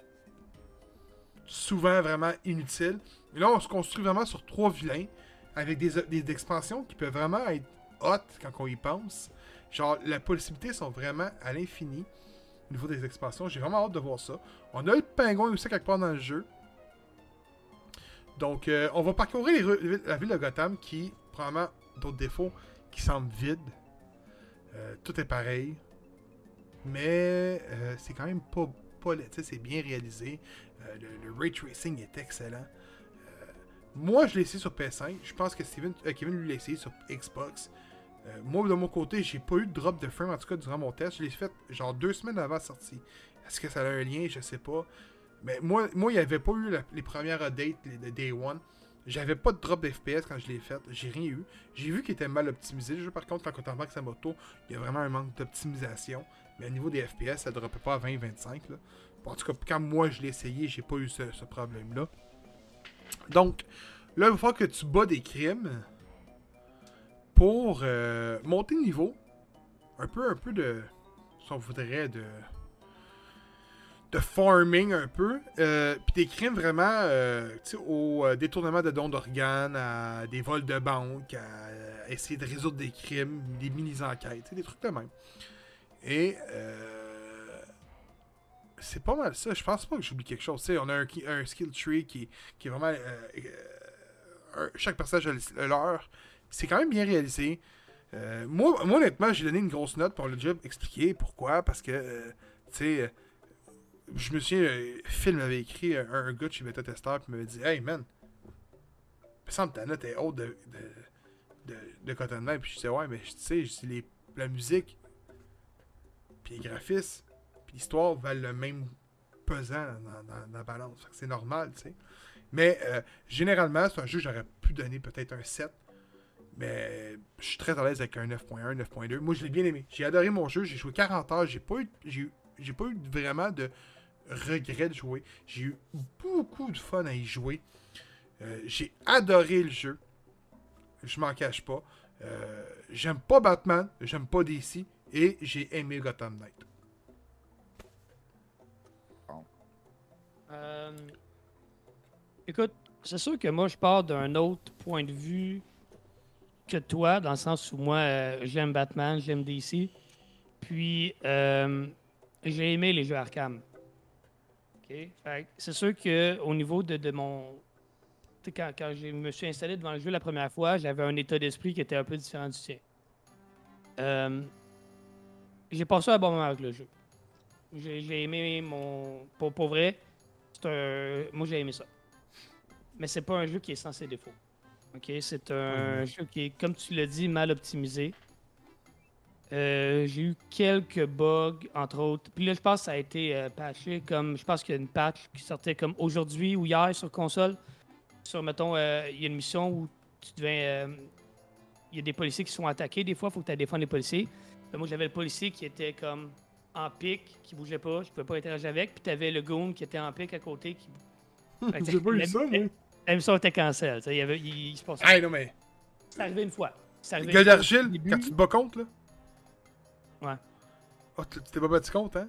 S1: souvent vraiment inutile. Et là, on se construit vraiment sur trois vilains avec des, expansions qui peuvent vraiment être hot quand on y pense. Genre, les possibilités sont vraiment à l'infini au niveau des expansions. J'ai vraiment hâte de voir ça. On a le pingouin aussi quelque part dans le jeu. Donc, euh, on va parcourir la ville de Gotham qui, probablement, d'autres défauts, qui semble vide. Euh, tout est pareil. Mais euh, c'est quand même pas, pas c'est bien réalisé. Le ray tracing est excellent. Moi, je l'ai essayé sur PS5. Je pense que Steven, euh, Kevin lui l'a essayé sur Xbox. Euh, moi, de mon côté, j'ai pas eu de drop de frame, en tout cas, durant mon test. Je l'ai fait genre deux semaines avant la sortie. Est-ce que ça a un lien? Je sais pas. Mais moi, moi il n'y avait pas eu les premières updates les- de Day One. J'avais pas de drop d'FPS quand je l'ai fait. J'ai rien eu. J'ai vu qu'il était mal optimisé. Le jeu, par contre, quand on embarque sa moto, il y a vraiment un manque d'optimisation. Mais au niveau des FPS, ça ne droppait pas à 20-25. là. Bon, en tout cas, quand moi je l'ai essayé, j'ai pas eu ce problème-là. Donc, là, il va falloir que tu bats des crimes pour euh, monter le niveau. Un peu, un peu de. Si on voudrait, de. De farming un peu. Euh, Puis des crimes vraiment. euh, au euh, détournement de dons d'organes, à des vols de banque, à essayer de résoudre des crimes, des mini-enquêtes, des trucs de même. Et. C'est pas mal ça. Je pense pas que j'oublie quelque chose. Tu sais, on a un, un skill tree qui, qui est vraiment. euh, euh, chaque personnage a le- le leur. C'est quand même bien réalisé. Euh, moi, honnêtement, j'ai donné une grosse note pour le job expliqué pourquoi. Parce que, tu sais, je me souviens, Phil m'avait écrit, un, un gars de chez Beta Tester, puis m'avait dit Hey man, il me semble que ta note est haute de, de, de, de Cotton. Puis je disais Ouais, mais tu sais, la musique, puis les graphismes, l'histoire valent le même pesant dans, la balance. C'est normal, tu sais. Mais euh, généralement, c'est un jeu que j'aurais pu donner peut-être un 7. Mais je suis très à l'aise avec un 9.1, 9.2. Moi, je l'ai bien aimé. J'ai adoré mon jeu. J'ai joué 40 heures. J'ai pas eu, pas eu vraiment de regret de jouer. J'ai eu beaucoup de fun à y jouer. Euh, j'ai adoré le jeu. Je m'en cache pas. Euh, j'aime pas Batman. J'aime pas DC. Et j'ai aimé Gotham Knight.
S3: Euh, écoute, c'est sûr que moi, je pars d'un autre point de vue que toi, dans le sens où moi, euh, j'aime Batman, j'aime DC. Puis, euh, j'ai aimé les jeux Arkham. OK? Fait que c'est sûr qu'au niveau de, de mon. Quand, quand je me suis installé devant le jeu la première fois, j'avais un état d'esprit qui était un peu différent du tien. J'ai passé un bon moment avec le jeu. J'ai aimé mon. Pour, pour vrai, un. Moi, j'ai aimé ça. Mais c'est pas un jeu qui est sans ses défauts. OK? C'est un jeu qui est, comme tu l'as dit, mal optimisé. Euh, j'ai eu quelques bugs, entre autres. Puis là, je pense que ça a été euh, patché comme. Je pense qu'il y a une patch qui sortait comme aujourd'hui ou hier sur console. Sur, mettons, euh, il y a une mission où tu devais. euh, Il y a des policiers qui sont attaqués. Des fois, il faut que tu défendre les policiers. Là, moi, j'avais le policier qui était comme en pique, qui bougeait pas. Je pouvais pas interagir avec. Puis tu avais le goon qui était en pique à côté. Qui... Que
S1: J'ai pas eu ça, moi.
S3: La mission était cancel. tu sais, Il, y avait, il, il se passait.
S1: Hey, non, mais.
S3: C'est arrivé une fois. C'est arrivé
S1: Gueule
S3: une fois au
S1: d'argile, quand tu te bats contre, là.
S3: Ouais.
S1: Oh, tu t'es pas battu contre, hein?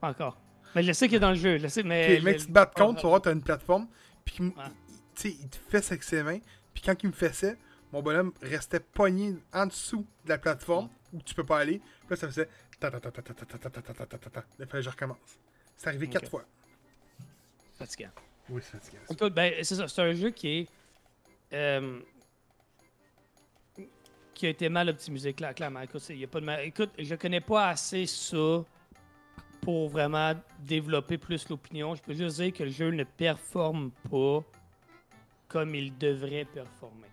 S3: Pas encore. Mais je sais qu'il est dans le jeu. Je sais, mais.
S1: Le mec, tu te bats contre, tu vas voir, t'as une plateforme, puis
S3: Ouais.
S1: tu sais, il te fesse avec ses mains, puis quand il me fessait, mon bonhomme restait pogné en dessous de la plateforme, où tu peux pas aller, puis là, ça faisait ta ta ta ta ta ta ta ta ta ta ta ta ta ta. Là, il fallait que je recommence. C'est arrivé quatre fois.
S3: Fatigant.
S1: Oui, c'est fatigant.
S3: Écoute, ben, c'est ça. C'est un jeu qui est. euh, qui a été mal optimisé, cla- clairement. Écoute, y a pas de mal- Écoute, je connais pas assez ça pour vraiment développer plus l'opinion. Je peux juste dire que le jeu ne performe pas comme il devrait performer.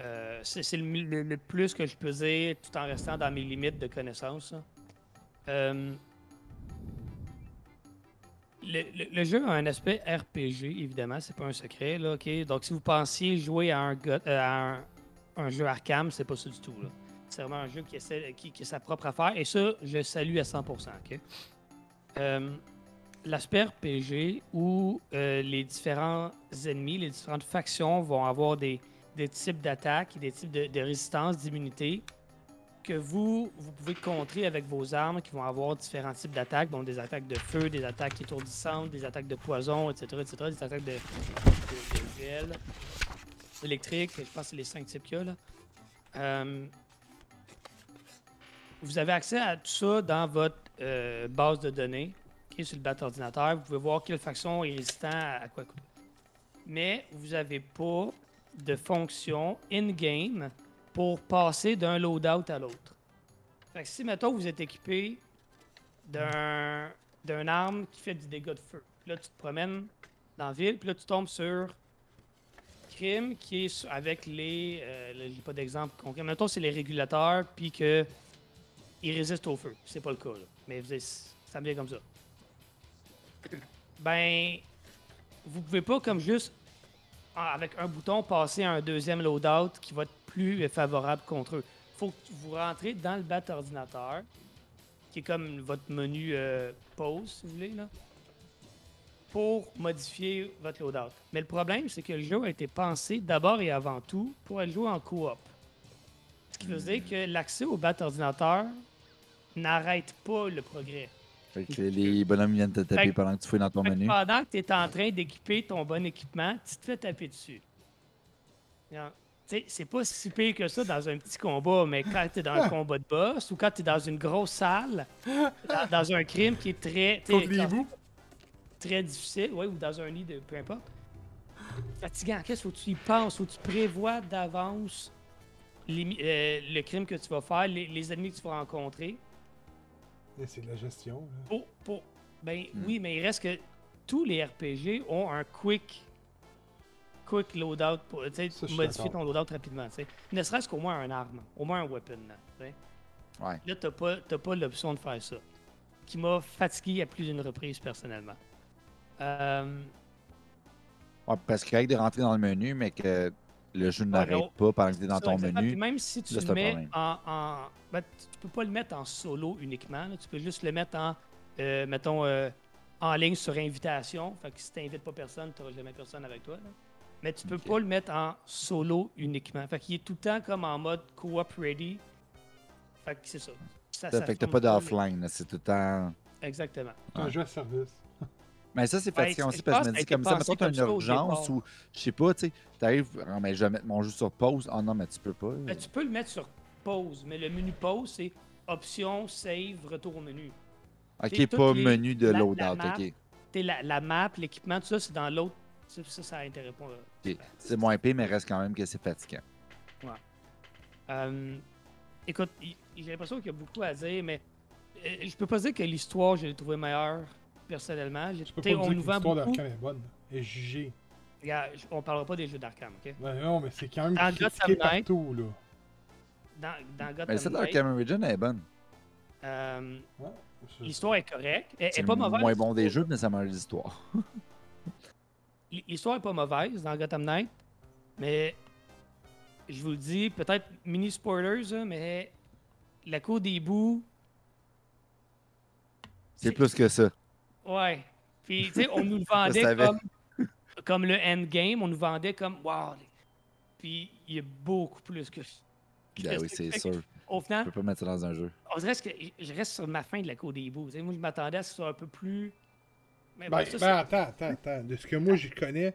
S3: Euh, c'est le, plus que je peux dire tout en restant dans mes limites de connaissances. Euh, le, jeu a un aspect RPG, évidemment, c'est pas un secret. Là? Donc, si vous pensiez jouer à un, euh, jeu Arkham, c'est pas ça du tout. C'est vraiment un jeu qui, a sa propre affaire. Et ça, je salue à 100%. ok? Euh, L'aspect RPG où les différents ennemis, les différentes factions vont avoir des, des types d'attaques et des types de, de résistance, d'immunité que vous, vous pouvez contrer avec vos armes qui vont avoir différents types d'attaques, donc des attaques de feu, des attaques étourdissantes, des attaques de poison, etc., etc., des attaques de, de, gel, électrique, je pense que c'est les cinq types qu'il y a là. Euh, vous avez accès à tout ça dans votre euh, base de données, ok, sur le bat ordinateur. Vous pouvez voir quelle faction est résistant à, à quoi. Mais vous n'avez pas de fonction in-game pour passer d'un loadout à l'autre. Fait que si, mettons, vous êtes équipé d'un d'un arme qui fait du dégât de feu, là, tu te promènes dans la ville, puis là, tu tombes sur crime qui est avec les... Euh, j'ai pas d'exemple concret. Mettons, c'est les régulateurs, puis que ils résistent au feu. C'est pas le cas. Mais vous ça me vient comme ça. Ben, vous pouvez pas comme juste avec un bouton passer à un deuxième loadout qui va être plus favorable contre eux. Faut que vous rentrez dans le bat ordinateur, qui est comme votre menu euh, pause, si vous voulez, là, pour modifier votre loadout. Mais le problème, c'est que le jeu a été pensé d'abord et avant tout pour être joué en coop. Ce qui veut dire que l'accès au bat ordinateur n'arrête pas le progrès.
S2: Fait que les bonhommes viennent te taper pendant que tu fouilles dans ton menu.
S3: pendant que tu es en train d'équiper ton bon équipement, tu te fais taper dessus. C'est pas si pire que ça dans un petit combat, mais quand tu es dans un combat de boss ou quand tu es dans une grosse salle, dans, dans un crime qui est très,
S1: Contre
S3: très difficile, ouais, ou dans un lit de peu importe. Fatigant, qu'est-ce que tu y penses, faut que tu prévois d'avance euh, le crime que tu vas faire, les, les ennemis que tu vas rencontrer.
S1: C'est de la gestion. là.
S3: Pour, pour- ben
S2: Hmm.
S3: oui, mais il reste que tous les RPG ont un quick quick loadout pour
S1: Ça,
S3: modifier ton loadout rapidement. tu sais. Ne serait-ce qu'au moins un arme, au moins un weapon. Là.
S2: Ouais.
S3: là t'as pas, t'as pas l'option de faire ça. Qui m'a fatigué à plus d'une reprise personnellement. Euh,
S2: Ouais, parce qu'il y a de rentrer dans le menu, mais que le jeu n'arrête pas pendant que tu es dans ton
S3: exactement. Puis
S2: menu.
S3: même si tu
S2: là,
S3: le mets
S2: problème.
S3: en. en ben, tu peux pas le mettre en solo uniquement. là. Tu peux juste le mettre en. euh, mettons, euh, en ligne sur invitation. Fait que si tu n'invites pas personne, tu n'auras jamais personne avec toi. là. Mais tu peux pas le mettre en solo uniquement. Fait qu'il est tout le temps comme en mode co-op ready. Fait que c'est ça. Ça,
S2: Ça fait que t'as pas d'offline, là, c'est tout le temps.
S3: mais- Exactement.
S1: Un
S2: Ouais.
S1: jeu à service.
S2: Mais ça, c'est
S3: Ben,
S2: fatigant aussi parce que je me dis, comme ça, mettons, t'as une urgence ou, je sais pas, tu sais, t'arrives, ah, mais je vais mettre mon jeu sur pause. Ah non, mais tu peux pas.
S3: Ben, tu peux le mettre sur pause, mais le menu pause, c'est option, save, retour au menu.
S2: Ok, pas
S3: les-
S2: menu de
S3: la- la
S2: loadout,
S3: map,
S2: ok.
S3: T'sais, la, la map, l'équipement, tout ça, c'est dans l'autre. Ça, ça, ça pas.
S2: C'est moins épais, mais reste quand même que c'est fatigant.
S3: Euh, écoute, j'ai l'impression qu'il y a beaucoup à dire, mais euh, je peux pas dire que l'histoire, je l'ai trouvée meilleure, personnellement. On
S1: dire
S3: nous
S1: que
S3: vend
S1: l'histoire
S3: beaucoup.
S1: d'Arkham est bonne. Et jugée.
S3: Regarde, on parlera pas des jeux d'Arkham, ok?
S1: Non, mais c'est quand même
S3: Dans
S1: critiqué
S3: Gotham
S1: partout, là.
S3: Dans, dans Gotham
S2: Mais celle de
S3: Knight,
S2: Cameron Region, elle est bonne.
S3: euh,
S1: Ouais.
S3: L'histoire est correcte. Elle,
S2: C'est
S3: est pas mauvaise.
S2: moins bon des jeux, mais ça m'a l'histoire.
S3: L'histoire est pas mauvaise dans Gotham Knight, mais je vous le dis, peut-être mini spoilers, hein, mais la cour des bouts.
S2: C'est plus que ça.
S3: Ouais. Puis, tu sais, on nous le vendait comme, comme le endgame, on nous vendait comme wow. Puis, il y a beaucoup plus que.
S2: Ben oui, c'est sûr.
S3: Au final,
S2: peux pas mettre ça dans un jeu.
S3: on dirait que je reste sur ma fin de la cour des bouts. Tu sais, moi, je m'attendais à ce que ce soit un peu plus. Mais
S1: Ben,
S3: ça,
S1: ben, attends, attends, attends. De ce que moi, je connais,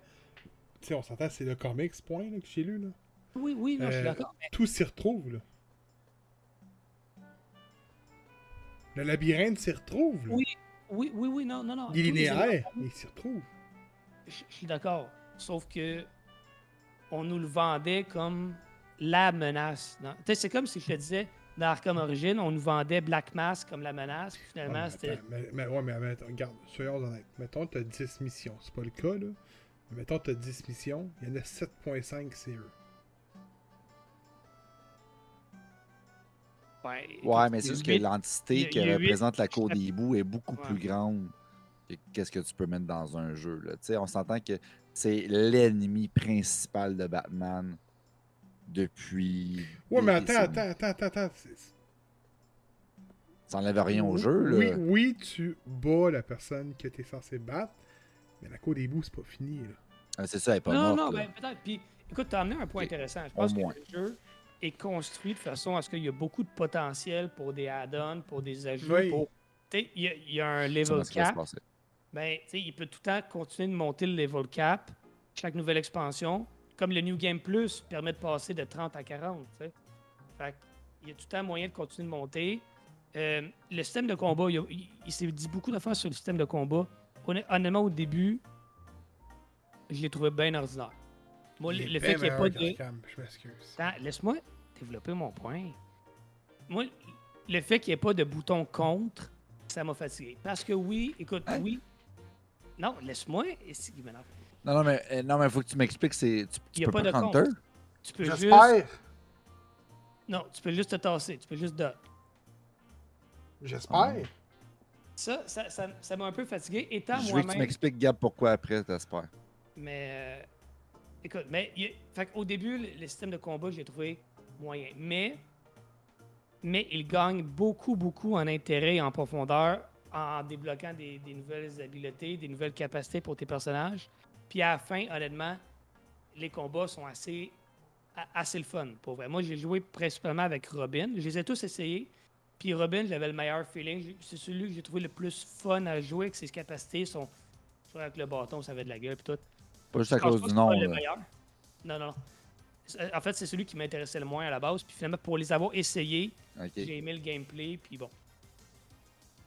S1: tu sais, on s'entend, c'est le comics, point, là, que j'ai lu, là.
S3: Oui, oui, non, je suis
S1: Euh,
S3: d'accord. mais-
S1: Tout s'y retrouve, là. Le labyrinthe s'y retrouve, là.
S3: Oui, Oui, oui, oui, non, non, non.
S1: Il est linéaire, mais il s'y retrouve.
S3: je suis d'accord. Sauf que on nous le vendait comme la menace. dans- Tu c'est comme si je te disais, dans Arkham Origins, on nous vendait Black Mask comme la menace, puis finalement,
S1: mais
S3: c'était.
S1: mais, mais- ouais, mais attends, regarde, soyons honnêtes. Mettons, t'as 10 missions. C'est pas le cas, là. Mais mettons, t'as 10 missions. Il y en a 7.5, c'est eux.
S3: Ouais,
S2: Ouais, mais c'est juste que l'entité qui représente la cour des bouts est beaucoup
S3: Ouais.
S2: plus grande que qu'est-ce que tu peux mettre dans un jeu. Là. Tu sais, On s'entend que c'est l'ennemi principal de Batman depuis.
S1: Ouais, mais attends, attends, attends, attends, attends.
S2: Ça enlève rien au jeu. Là.
S1: Oui, oui, tu bats la personne que t'es censé battre. Mais la cour des bouts, c'est pas fini, là.
S2: Ah, C'est ça, elle est pas
S3: non,
S2: morte.
S3: non,
S2: là.
S3: ben, peut-être. Puis, écoute, tu as amené un point intéressant. Je
S2: Au
S3: pense que le jeu est construit de façon à ce qu'il y a beaucoup de potentiel pour des add-ons, pour des ajouts.
S1: Oui.
S3: Pour... Il y, a- il y a un level cap. Ben, tu sais, il peut tout le temps continuer de monter le level cap, chaque nouvelle expansion. Comme le New Game Plus permet de passer de 30 à 40. tu sais. Fait il y a tout le temps moyen de continuer de monter. Euh, le système de combat, il, s'est dit beaucoup d'affaires sur le système de combat. Honn- Honnêtement, au début, je l'ai trouvé bien ordinaire. Moi, le, fait qu'il n'y ait pas de.
S1: Je m'excuse.
S3: Laisse-moi développer mon point. Moi, le fait qu'il n'y ait pas de bouton contre, ça m'a fatigué. Parce que oui, écoute,
S2: Hein?
S3: oui. Non, laisse-moi.
S2: Non, non, mais euh, non, mais faut que tu m'expliques. c'est Tu,
S3: Il
S2: tu
S3: y a
S2: peux
S3: pas de. Tu peux juste.
S1: J'espère.
S3: Non, tu peux juste te tasser. Tu peux juste dot.
S1: J'espère.
S3: Ça, ça, ça, ça m'a un peu fatigué. Étant
S2: Je veux que tu
S3: moi-même.
S2: m'expliques, Gab, pourquoi après, t'espères?
S3: Mais. euh, écoute, mais. au début, le, système de combat, j'ai trouvé moyen. Mais. Mais il gagne beaucoup, beaucoup en intérêt et en profondeur en débloquant des, nouvelles habiletés, des nouvelles capacités pour tes personnages. Puis à la fin, honnêtement, les combats sont assez, assez le fun, pour vrai. Moi, j'ai joué principalement avec Robin. Je les ai tous essayés. Puis Robin, j'avais le meilleur feeling. C'est celui que j'ai trouvé le plus fun à jouer, avec ses capacités. Son, soit avec le bâton, ça avait de la gueule, puis tout.
S2: Pas juste à
S3: pense
S2: cause du nom.
S3: Non, non, non. C'est- En fait, c'est celui qui m'intéressait le moins à la base. Puis finalement, pour les avoir essayés, j'ai aimé le gameplay. Puis bon.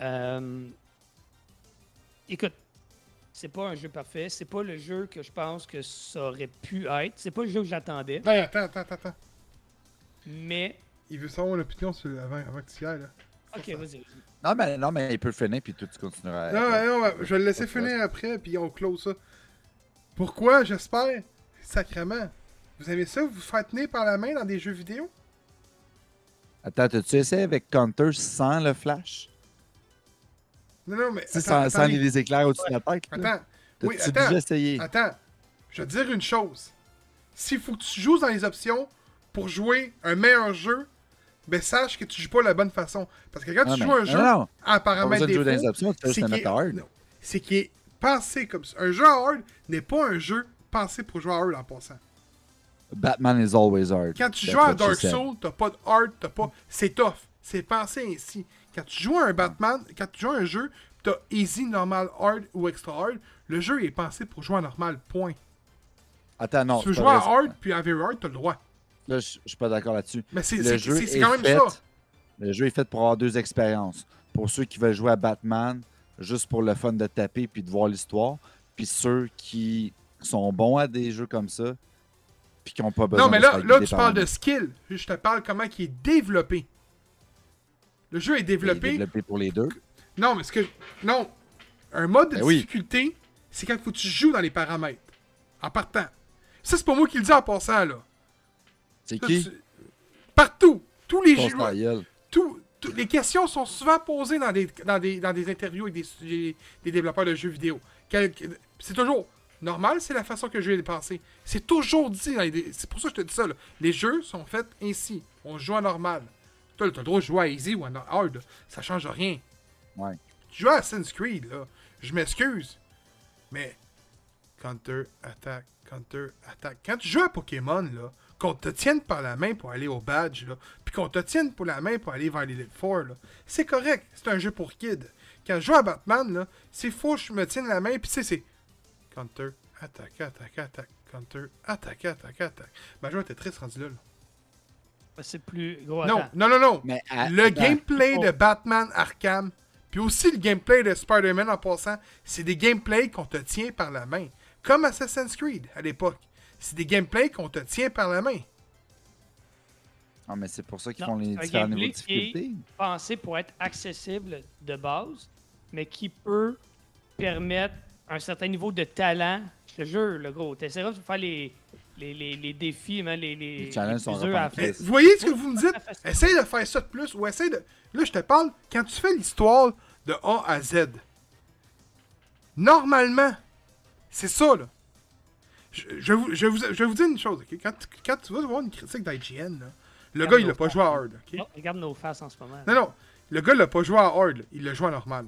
S3: Euh, Écoute, c'est pas un jeu parfait. C'est pas le jeu que je pense que ça aurait pu être. C'est pas le jeu que j'attendais.
S1: Non, attends, attends, attends, attends.
S3: Mais.
S1: Il veut savoir l'opinion sur avant, avant que tu y ailles, là.
S3: Ok, vas-y.
S2: Non, mais, non, mais il peut le finir, puis toi, tu continueras.
S1: Non, non, non, je vais le laisser finir après, puis on close ça. Pourquoi, j'espère? Sacrement. Vous aimez ça, vous faire tenir par la main dans des jeux vidéo?
S2: Attends, t'as-tu essayé avec Counter sans le flash?
S1: Non, non, mais.
S2: Tu
S1: attends,
S2: sans, les éclairs au-dessus de la tête.
S1: Attends. Oui, attends.
S2: déjà essayé?
S1: Attends. Je vais te dire une chose. S'il faut que tu joues dans les options pour jouer un meilleur jeu, ben sache que tu joues pas de la bonne façon. Parce que quand
S2: Non,
S1: tu joues un
S2: non,
S1: jeu
S2: non,
S1: à paramètres
S2: tu
S1: c'est qu'il est, pensé comme ça. Un jeu hard n'est pas un jeu pensé pour jouer à hard en passant.
S2: Batman is always hard.
S1: Quand tu
S2: That's
S1: joues à Dark. Souls, t'as pas de hard, t'as pas. C'est tough. C'est pensé ainsi. Quand tu joues à un Batman, quand tu joues à un jeu, t'as easy, normal, hard ou extra hard, le jeu est pensé pour jouer à normal, point.
S2: Attends, non.
S1: tu veux jouer à hard puis à very hard, t'as le droit.
S2: Là, je suis pas d'accord là-dessus.
S1: Mais c'est quand même
S2: fait-
S1: ça.
S2: Le jeu est fait pour avoir deux expériences. Pour ceux qui veulent jouer à Batman, juste pour le fun de taper puis de voir l'histoire. Puis ceux qui sont bons à des jeux comme ça, puis qui n'ont pas besoin
S1: Non, mais
S2: de
S1: là, là tu
S2: par
S1: parles de skill. Je te parle comment il est développé. Le jeu est
S2: Il est
S1: développé.
S2: développé pour les deux.
S1: Non, mais ce que. Non. Un mode de
S2: Ben oui.
S1: difficulté, c'est quand faut que tu joues dans les paramètres. En partant. Ça, c'est pas moi qui le dis en passant, là.
S2: C'est qui?
S1: tu- Partout. Tous les jeux. tout- les questions sont souvent posées dans des, dans des, dans des interviews avec des, des- des développeurs de jeux vidéo. C'est toujours normal, c'est la façon que le jeu est pensé. C'est toujours dit. C'est pour ça que je te dis ça. là. Les jeux sont faits ainsi. On joue en normal. Toi, t'as le droit de jouer à easy ou en hard. là. Ça change rien.
S2: Ouais.
S1: Tu joues à Assassin's Creed, là. Je m'excuse. Mais. Counter, attaque, counter, attaque. Quand tu joues à Pokémon, là, qu'on te tienne par la main pour aller au badge, là, puis qu'on te tienne pour la main pour aller vers l'Elite Four, là, c'est correct. C'est un jeu pour kids. Quand je joue à Batman, là, c'est faux, je me tienne la main, puis tu sais, c'est. Counter, attaque, attaque, attaque, counter, attaque, attaque, attaque. Ma joie était triste rendu là. là.
S3: C'est plus gros.
S1: non, non, non, non.
S2: Mais à-
S1: Le gameplay
S3: Oh.
S1: de Batman Arkham, puis aussi le gameplay de Spider-Man en passant, c'est des gameplays qu'on te tient par la main. Comme Assassin's Creed à l'époque. C'est des gameplays qu'on te tient par la main.
S2: Ah, mais c'est pour ça qu'ils font les différents niveaux de
S3: gameplay qui est-
S2: difficulté.
S3: Pensé pour être accessible de base, mais qui peut permettre un certain niveau de talent. Je te jure, le gros. Tu essaieras de faire les, les, les, les défis, man, les, les,
S2: Les challenges
S3: les
S2: sont
S3: à faire.
S1: Mais vous voyez ce que vous me dites? Essaye de faire ça de plus ou essaye de. Là, je te parle, quand tu fais l'histoire de A à Z, normalement, c'est ça, là. Je, je, vous, je, vous, je vais vous dire une chose, ok? Quand, quand tu vas voir une critique d'IGN, là, le gars, il l'a pas joué à hard, ok?
S3: Oh, regarde nos faces en ce moment.
S1: Non, non, le gars, il l'a pas joué à hard, là. il l'a joué à normal.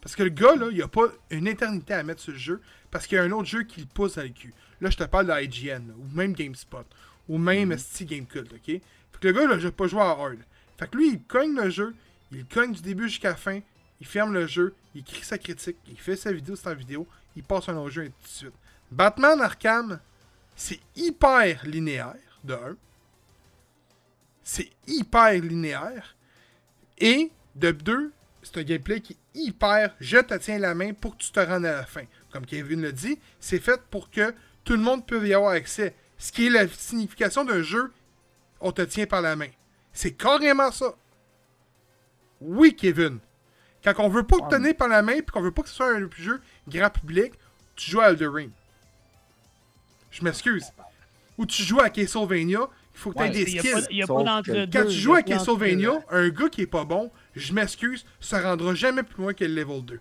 S1: Parce que le gars, là, il a pas une éternité à mettre sur le jeu, parce qu'il y a un autre jeu qui le pousse dans le cul. Là, je te parle de IGN, là, ou même GameSpot, ou même ST Gamecult, ok? Fait que le gars, là, il a pas joué à hard. Fait que lui, il cogne le jeu, il cogne du début jusqu'à la fin, il ferme le jeu, il écrit sa critique, il fait sa vidéo, c'est en vidéo, il passe un autre jeu et tout de suite. Batman Arkham, c'est hyper linéaire, de 1. C'est hyper linéaire. Et de deux, c'est un gameplay qui est hyper je te tiens la main pour que tu te rendes à la fin. Comme Kevin le dit, c'est fait pour que tout le monde puisse y avoir accès. Ce qui est la signification d'un jeu, on te tient par la main. C'est carrément ça. Oui, Kevin. Quand on veut pas te tenir par la main et qu'on veut pas que ce soit un jeu grand public, tu joues à Elden Ring. Je m'excuse. Ou tu joues à Castlevania, il faut que tu aies
S2: Ouais,
S1: des skills. Quand tu joues à Castlevania, un gars qui est pas bon, je m'excuse, se rendra jamais plus loin que le level 2.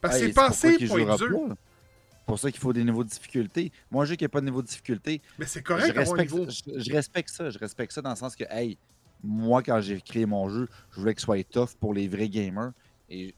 S1: Parce que c'est pensé pour être dur.
S2: C'est pour ça qu'il faut des niveaux de difficulté. Moi, un jeu qui n'a pas de niveau de difficulté,
S1: Mais c'est
S2: je
S1: correct un
S2: respecte,
S1: niveau.
S2: je, je respecte ça. Je respecte ça dans le sens que, hey, moi, quand j'ai créé mon jeu, je voulais qu'il soit tough pour les vrais gamers. Et,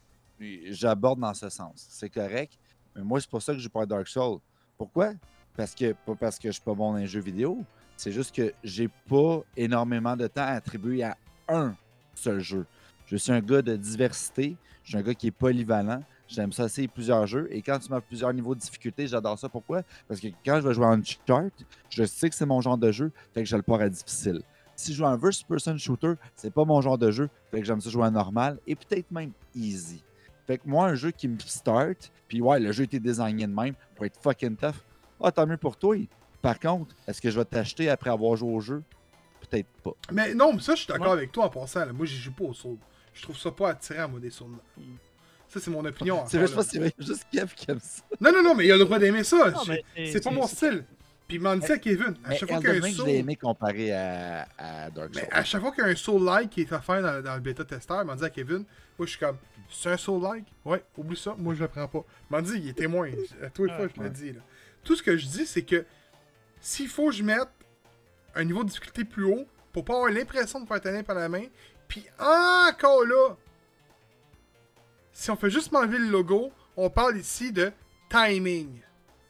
S2: j'aborde dans ce sens. C'est correct. Mais moi, c'est pour ça que je joue pas Dark Souls. Pourquoi? Parce que, pas parce que je suis pas bon dans les jeux vidéo. C'est juste que j'ai pas énormément de temps à attribuer à un seul jeu. Je suis un gars de diversité. Je suis un gars qui est polyvalent. J'aime ça essayer plusieurs jeux. Et quand tu m'as plusieurs niveaux de difficulté, j'adore ça. Pourquoi? Parce que quand je vais jouer à Uncharted, je sais que c'est mon genre de jeu, fait que je le pars à difficile. Si je joue à un first-person shooter, c'est pas mon genre de jeu, fait que j'aime ça jouer à normal et peut-être même easy. Fait que moi, un jeu qui me start, puis ouais, le jeu était designé de même pour être fucking tough. Ah, tant mieux pour toi. Par contre, est-ce que je vais t'acheter après avoir joué au jeu? Peut-être pas.
S1: Mais non, mais ça, je suis d'accord
S3: Ouais.
S1: avec toi en passant. là. Moi, j'y joue pas au Soul. Je trouve ça pas attirant, moi, des Souls.
S3: Mm.
S1: Ça, c'est mon opinion.
S2: C'est vrai, je pense que c'est juste Kev qui aime ça.
S1: Non, non, non, mais il a le droit d'aimer ça.
S3: C'est
S1: pas mon style. Puis il m'en dit à Kevin. À chaque fois qu'il y a
S2: Elden
S1: un
S2: Ring, je l'ai
S1: Soul.
S2: aimé comparé à, à Dark Souls.
S1: Mais à chaque fois qu'il y a un Soul-like qui est offert dans, dans le bêta-testeur, il m'a dit à Kevin, moi je suis comme, c'est un Soul-like? Ouais, oublie ça, moi je le prends pas. Il dit, il est témoin, à tous les
S3: Ah,
S1: fois je le dis. Là. Tout ce que je dis, c'est que s'il faut que je mette un niveau de difficulté plus haut pour pas avoir l'impression de faire tenir par la main, puis encore là, si on fait juste m'enlever le logo, on parle ici de timing.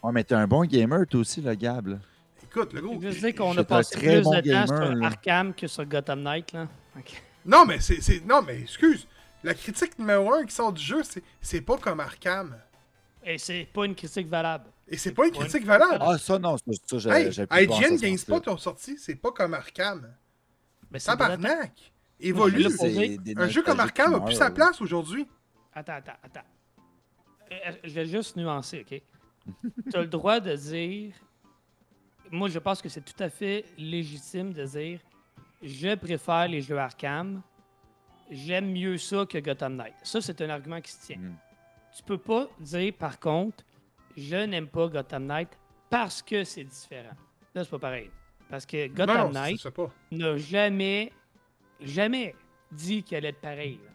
S2: Ouais, mais t'es un bon gamer, toi aussi, le Gab. là.
S1: Écoute, le gros.
S3: Je sais qu'on a
S2: un
S3: passé
S2: très
S3: plus
S2: bon
S3: de temps
S2: gamer,
S3: sur
S2: là.
S3: Arkham que sur Gotham Knight. Là.
S1: Non, mais c'est. c'est- Non, mais excuse. La critique numéro 1 qui sort du jeu, c'est, c'est pas comme Arkham.
S3: Et c'est pas une critique valable.
S1: Et c'est pas une critique valable.
S2: Ah, ça, non, ça, ça j'ai
S1: hey, IGN
S2: ce
S1: GameSpot ont sorti, c'est pas comme Arkham.
S3: Mais c'est Gotham-
S1: Tabarnak! Évolue. Un jeu comme Arkham a plus sa place aujourd'hui.
S3: Attends, attends, attends. Euh, Je vais juste nuancer, OK? tu as le droit de dire. Moi, je pense que c'est tout à fait légitime de dire je préfère les jeux Arkham. J'aime mieux ça que Gotham Knight. Ça, c'est un argument qui se tient.
S2: Mm.
S3: Tu peux pas dire, par contre, je n'aime pas Gotham Knight parce que c'est différent. Là, c'est pas pareil. Parce que Gotham
S1: non,
S3: Knight n'a jamais, jamais dit qu'il allait être pareil. là.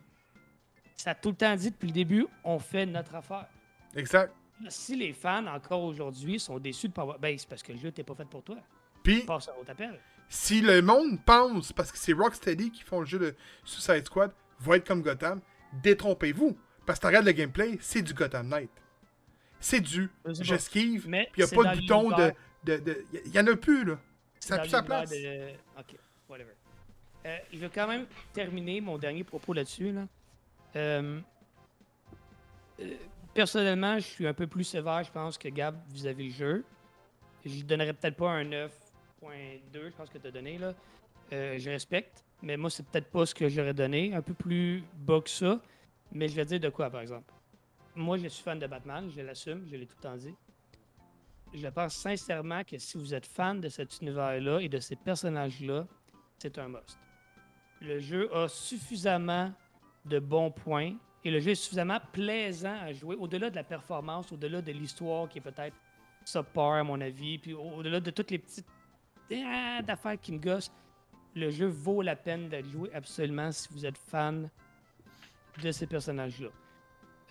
S3: Ça a tout le temps dit depuis le début, on fait notre affaire.
S1: Exact.
S3: Si les fans, encore aujourd'hui, sont déçus de pas avoir... Ben, c'est parce que le jeu n'était pas fait pour toi.
S1: Puis,
S3: Passe à autre appel.
S1: si le monde pense, parce que c'est Rocksteady qui font le jeu de Suicide Squad, va être comme Gotham, détrompez-vous. Parce que tu regardes le gameplay, c'est du Gotham Knight. C'est du j'esquive,
S3: Mais
S1: puis il n'y a pas de bouton de.
S3: l'univers-
S1: de, de- y en a plus, là. Ça a plus sa place.
S3: de- OK, whatever. Euh, je vais quand même terminer mon dernier propos là-dessus. Là. Euh, euh, personnellement, je suis un peu plus sévère, je pense, que Gab vis-à-vis le jeu. Je donnerais peut-être pas un 9.2, je pense que tu as donné. Là. Euh, je respecte, mais moi, c'est peut-être pas ce que j'aurais donné. Un peu plus bas que ça. Mais je vais dire de quoi, par exemple. moi, je suis fan de Batman, je l'assume, je l'ai tout le temps dit. Je pense sincèrement que si vous êtes fan de cet univers-là et de ces personnages-là, c'est un must. Le jeu a suffisamment de bons points et le jeu est suffisamment plaisant à jouer, au-delà de la performance, au-delà de l'histoire qui est peut-être subpar à mon avis, puis au- au-delà de toutes les petites ah, d'affaires qui me gossent. Le jeu vaut la peine d'être joué absolument si vous êtes fan de ces personnages-là.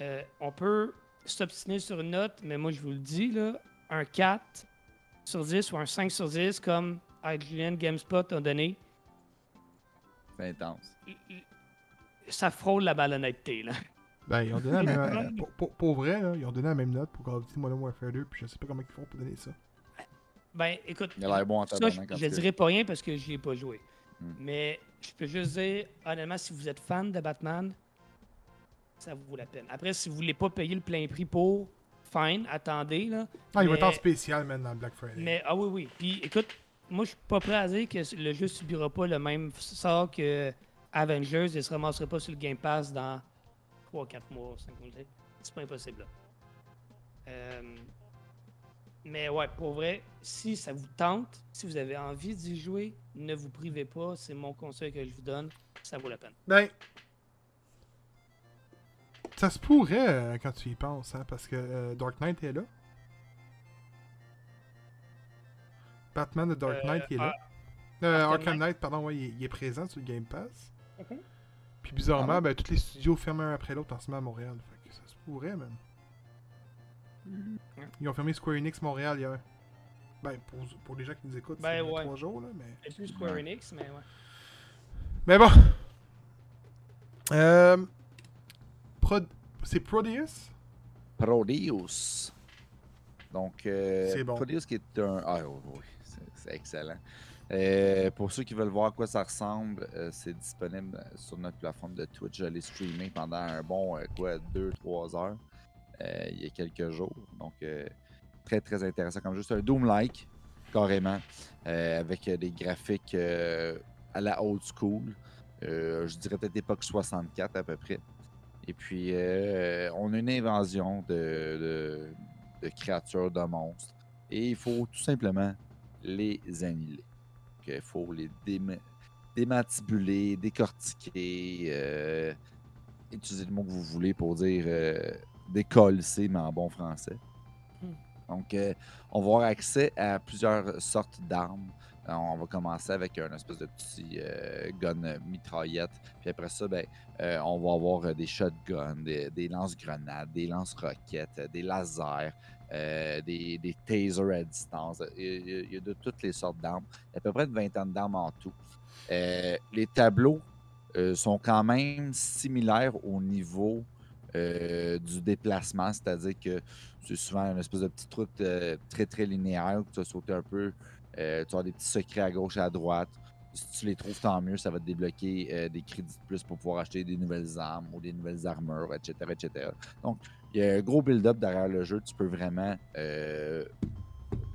S3: Euh, on peut s'obstiner sur une note, mais moi je vous le dis, là, un 4 sur 10 ou un 5 sur 10 comme IGN GameSpot a donné,
S2: C'est intense.
S3: Ça frôle la malhonnêteté. Là.
S1: Ben, ils ont donné la même... euh, pour, pour- pour vrai, là, ils ont donné la même note pour Call of Duty Modern Warfare 2, puis je sais pas comment ils font pour donner ça.
S3: Ben, écoute,
S2: Il a l'air bon en
S3: ça, je, je dirais pas rien parce que j'y ai pas joué.
S2: Hmm.
S3: Mais je peux juste dire, honnêtement, si vous êtes fan de Batman, ça vous vaut la peine. Après, si vous voulez pas payer le plein prix pour, fine, attendez. Là.
S1: Ah, il va être en spécial, man, dans le Black Friday.
S3: Mais ah oui, oui. Puis écoute, moi je suis pas prêt à dire que le jeu subira pas le même sort que Avengers et se ramasserait pas sur le Game Pass dans 3-4 mois, 5 mois. C'est pas impossible. là. Euh, mais ouais, pour vrai, si ça vous tente, si vous avez envie d'y jouer, ne vous privez pas. C'est mon conseil que je vous donne. Ça vaut la peine.
S1: Ben. Ça se pourrait euh, quand tu y penses, hein, parce que euh, Dark Knight est là. Batman de Dark Knight est là.
S3: ah, Arkham
S1: Arkham
S3: Knight.
S1: Pardon, ouais, il, est- il est présent sur le Game Pass. Puis bizarrement,
S2: Ah
S1: ben, tous les studios ferment un après l'autre en ce moment à Montréal. Fait que ça se pourrait, man. Ils ont fermé Square Enix Montréal hier. Ben, pour, pour les gens qui nous écoutent,
S3: Ben,
S1: c'est
S3: ouais.
S1: trois jours, là, mais...
S3: C'est plus Square
S2: Ouais.
S3: Enix, mais ouais.
S1: Mais bon. Euh, Prod- C'est Prodeus?
S2: Prodeus. Donc, euh,
S1: C'est bon.
S2: Prodeus qui est un. Ah oui, oui, c'est- c'est excellent. Euh, pour ceux qui veulent voir à quoi ça ressemble, euh, c'est disponible euh, sur notre plateforme de Twitch. Je l'ai streamé pendant un bon, quoi, 2-3 heures il y a quelques jours. Donc, très, très intéressant comme juste un Doom-like, carrément, avec des graphiques à la old school. Je dirais peut-être époque 64 à peu près. Et puis, on a une invasion de, de- de créatures, de monstres. Et il faut tout simplement les annihiler. Donc, Il faut les déma- démantibuler, décortiquer, euh, utiliser le mot que vous voulez pour dire euh, décoller, mais en bon français.
S3: Hmm.
S2: Donc, euh, on va avoir accès à plusieurs sortes d'armes. Euh, On va commencer avec un espèce de petit euh, gun euh, mitraillette. Puis après ça, ben, euh, on va avoir euh, des shotguns, des, des lance-grenades, des lance-roquettes, euh, des lasers, euh, des, des tasers à distance. Il y a, de toutes les sortes d'armes. À peu près une vingtaine d'armes en tout. Euh, les tableaux euh, sont quand même similaires au niveau du déplacement, c'est-à-dire que c'est souvent une espèce de petite route euh, très très linéaire où tu vas sauter un peu. tu avoir des petits secrets à gauche et à droite. Si tu les trouves, tant mieux, ça va te débloquer des crédits de plus pour pouvoir acheter des nouvelles armes ou des nouvelles armures, etc. etc. Donc, il y a un gros build-up derrière le jeu. Tu peux vraiment euh,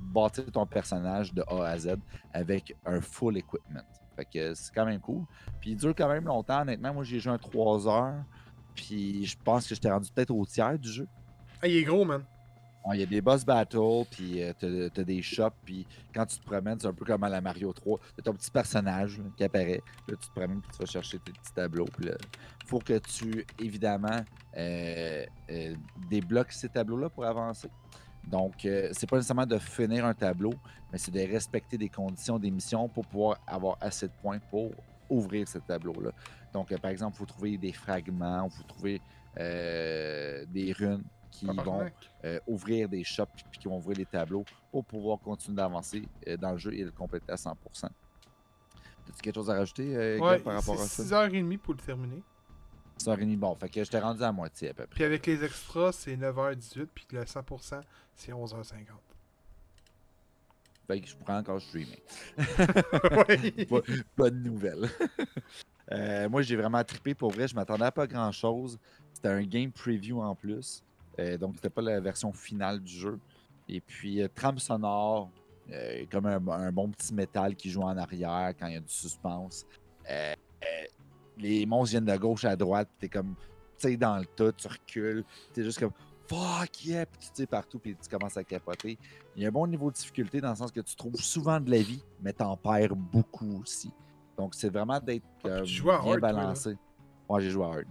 S2: bâtir ton personnage de A à Z avec un full equipment. Fait que c'est quand même cool. Puis il dure quand même longtemps, honnêtement. Moi, j'ai joué un 3 heures. Puis je pense que j'étais rendu peut-être au tiers du jeu.
S1: Ah, il est gros, man.
S2: Il y a des boss battles, puis euh, t'as des shops, puis quand tu te promènes, c'est un peu comme à la Mario 3. T'as ton petit personnage qui apparaît. Là, tu te promènes, puis tu vas chercher tes petits tableaux. Là, faut que tu, évidemment, euh, euh, débloques ces tableaux-là pour avancer. Donc, euh, c'est pas nécessairement de finir un tableau, mais c'est de respecter des conditions d'émission pour pouvoir avoir assez de points pour ouvrir ce tableau-là. Donc, par exemple, il faut trouver des fragments, il trouver euh, des runes qui vont euh, ouvrir des shops puis qui vont ouvrir les tableaux pour pouvoir continuer d'avancer euh, dans le jeu et le compléter à 100%. As-tu quelque chose à rajouter euh, Gab, par rapport à ça?
S1: 6h30 pour le terminer.
S2: 6h30, bon, fait que j'étais rendu à moitié à peu près.
S1: Puis avec les extras, c'est 9h18, puis le 100%, c'est 11h50.
S2: Fait que je pourrais encore streamer. Pas- Bonne nouvelle. Euh, moi, j'ai vraiment trippé pour vrai. Je m'attendais à pas grand chose. C'était un game preview en plus. Euh, donc, c'était pas la version finale du jeu. Et puis, euh, trame sonore, euh, comme un, un bon petit métal qui joue en arrière quand il y a du suspense. Euh, les monstres viennent de gauche à droite. T'es comme. sais dans le tas, tu recules, t'es juste comme fuck yeah, puis tu tires partout, puis tu commences à capoter. Il y a un bon niveau de difficulté dans le sens que tu trouves souvent de la vie, mais t'en perds beaucoup aussi. Donc c'est vraiment d'être
S1: Ah, tu
S2: bien
S1: hard,
S2: balancé. Moi j'ai joué à hard.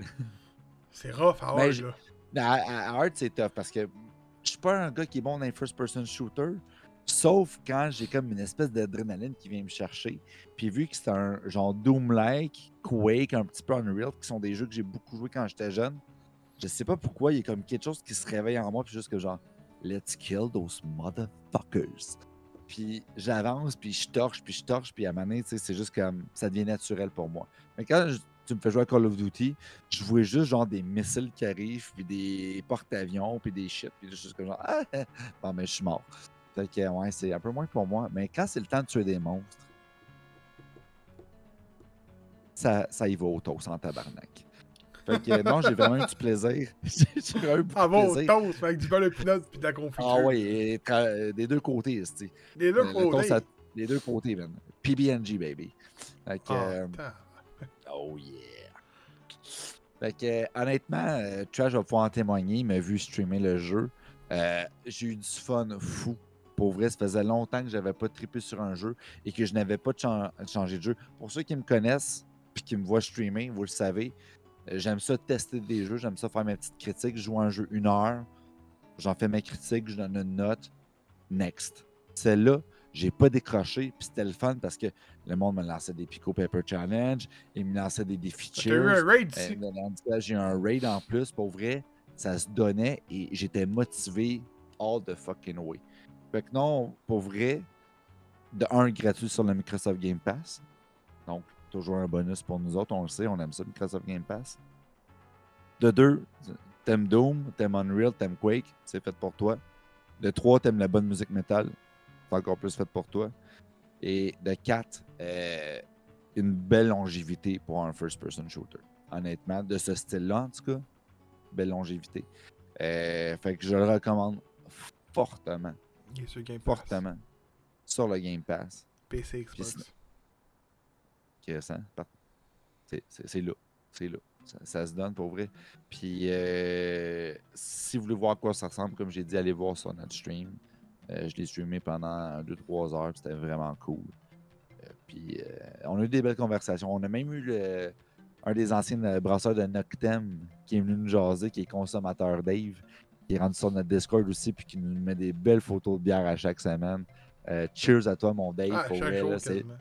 S1: C'est rough à
S2: Mais
S1: hard, là.
S2: À, à- c'est tough parce que je suis pas un gars qui est bon dans les first-person shooter. Sauf quand j'ai comme une espèce d'adrénaline qui vient me chercher. Puis vu que c'est un genre Doom-like, Quake, un petit peu Unreal, qui sont des jeux que j'ai beaucoup joué quand j'étais jeune, je sais pas pourquoi, il y a comme quelque chose qui se réveille en moi, puis juste que genre, let's kill those motherfuckers. Puis j'avance, puis je torche, puis je torche, puis à un moment donné, c'est juste comme, ça devient naturel pour moi. Mais quand je- tu me fais jouer à Call of Duty, je voyais juste genre des missiles qui arrivent, puis des porte-avions, puis des shit, puis juste comme genre, ah, bon, mais je suis mort. Fait que, ouais, c'est un peu moins pour moi. Mais quand c'est le temps de tuer des monstres, ça, ça y va au toast en tabarnak. Fait que, non, j'ai vraiment eu du plaisir. j'ai vraiment eu beaucoup
S1: Ah bon,
S2: plaisir.
S1: toast avec du beurre de pinot puis de la confiture.
S2: Ah oui, tra- des deux côtés, c'est
S1: Les deux
S2: le
S1: côtés.
S2: Les deux côtés, man. PBNG, baby. Fait que,
S1: Ah,
S2: euh. Oh yeah! Fait que, honnêtement, euh, Trash va pouvoir en témoigner. Il m'a vu streamer le jeu. Euh, J'ai eu du fun fou. Pour vrai, ça faisait longtemps que j'avais pas trippé sur un jeu et que je n'avais pas chan- changé de jeu. Pour ceux qui me connaissent puis qui me voient streamer, vous le savez, euh, j'aime ça tester des jeux, j'aime ça faire mes petites critiques. Je joue un jeu une heure, j'en fais mes critiques, je donne une note. Next. Celle-là, j'ai pas décroché, puis c'était le fun parce que le monde me lançait des Pico Paper Challenge, il me lançait des défis
S1: T'as eu un raid
S2: Euh,
S1: ici.
S2: j'ai eu un raid en plus, pour vrai, ça se donnait et j'étais motivé all the fucking way. Fait que non, pour vrai, de un, gratuit sur le Microsoft Game Pass. Donc, toujours un bonus pour nous autres, on le sait, on aime ça, Microsoft Game Pass. De deux, t'aimes Doom, t'aimes Unreal, t'aimes Quake, c'est fait pour toi. De trois, t'aimes la bonne musique métal, c'est encore plus fait pour toi. Et de quatre, euh, une belle longévité pour un first-person shooter. Honnêtement, de ce style-là, en tout cas, belle longévité. Euh, fait que je le recommande fortement,
S1: est sur Game Pass.
S2: fortement, sur le Game Pass.
S1: PC, Xbox.
S2: c'est là. C'est là. Ça, ça se donne pour vrai. Puis, euh, si vous voulez voir à quoi ça ressemble, comme j'ai dit, allez voir sur notre stream. Euh, je l'ai streamé pendant 2-3 heures, c'était vraiment cool. Euh, puis, euh, on a eu des belles conversations. On a même eu le- un des anciens brasseurs de Noctem qui est venu nous jaser, qui est consommateur Dave, qui est rendu sur notre Discord aussi, puis qui nous met des belles photos de bière à chaque semaine. Cheers à toi, mon Dave.
S1: Ah,
S2: pour
S1: chaque
S2: vrai,
S1: jour,
S2: là, c'est-
S1: quasiment.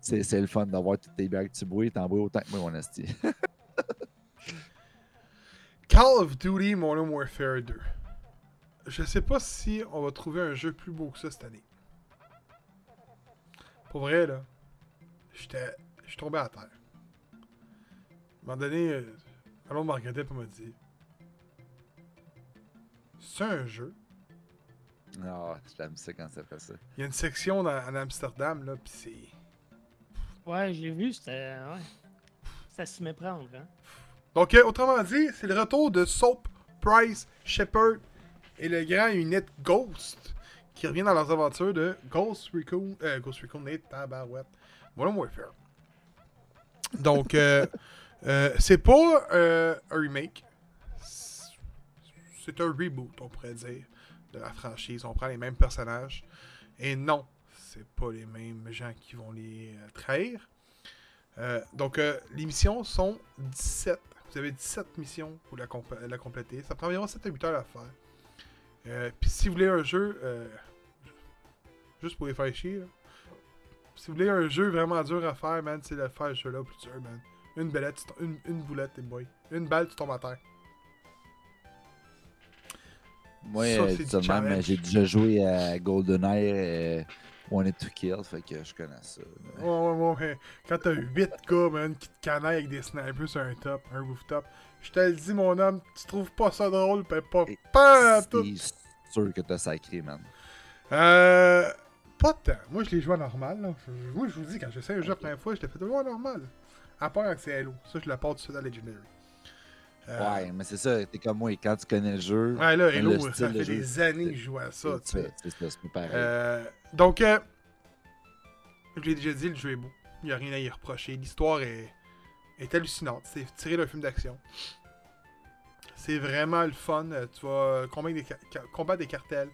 S2: c'est c'est le fun d'avoir toutes tes bières que tu bois. T'en bois autant que moi, mon esti.
S1: Call of Duty Modern Warfare 2. Je sais pas si on va trouver un jeu plus beau que ça cette année. Pour vrai, là, j'étais. Je suis tombé à terre. À un moment donné, euh, ma blonde m'a regardé et m'a dit C'est un jeu.
S2: Ah, j'aime ça quand ça fait ça.
S1: Il y a une section dans- en Amsterdam, là, pis c'est.
S3: Ouais, je l'ai vu, c'était. Ouais. Ça se méprendre, hein.
S1: Donc, euh, autrement dit, c'est le retour de Soap, Price, Shepard et le grand unit Ghost qui revient dans leurs aventures de Ghost Recon, euh, Ghost Recon Nate Tabarouette, Modern Warfare. Donc, euh, euh, c'est pas euh, un remake, c'est un reboot, on pourrait dire, de la franchise. On prend les mêmes personnages. Et non, c'est pas les mêmes gens qui vont les trahir. Donc, les missions sont 17. Vous avez 17 missions pour la, la compléter. Ça prend environ 7 à 8 heures à faire. Euh, Puis si vous voulez un jeu, euh, juste pour les faire chier, là, si vous voulez un jeu vraiment dur à faire, man, c'est de faire ce jeu-là plus dur, man. Une belette, une, une boulette, t'es boy. Une balle, tu tombes à terre.
S2: Moi, euh, j'ai déjà joué à GoldenEye euh, Wanted to Kill, fait que je connais ça.
S1: Ouais, ouais, ouais, ouais. Quand t'as 8 gars, man, qui te canaillent avec des snipers sur un top, un rooftop, je te le dis, mon homme, tu trouves pas ça drôle, pis pas, pas tout.
S2: Sûr que t'as sacré, man.
S1: Euh. Pas tant. Moi, je l'ai joué en normal. Là. Moi, je vous dis, quand j'essaie un jeu la première fois, je l'ai fait toujours en normal. À part quand c'est Halo. Ça, je la porte tout suite à Legendary. Euh,
S2: Ouais, mais c'est ça, t'es comme moi, et quand tu connais le jeu,
S1: Ouais, là,
S2: le style
S1: ça fait
S2: jeu,
S1: des années que je joue à ça, tu
S2: c'est ça, pareil.
S1: Euh, donc, euh, je l'ai déjà dit, le jeu est beau. Il n'y a rien à y reprocher. L'histoire est, est hallucinante. C'est tiré d'un film d'action. C'est vraiment le fun. Euh, Tu vas combattre des, des cartels,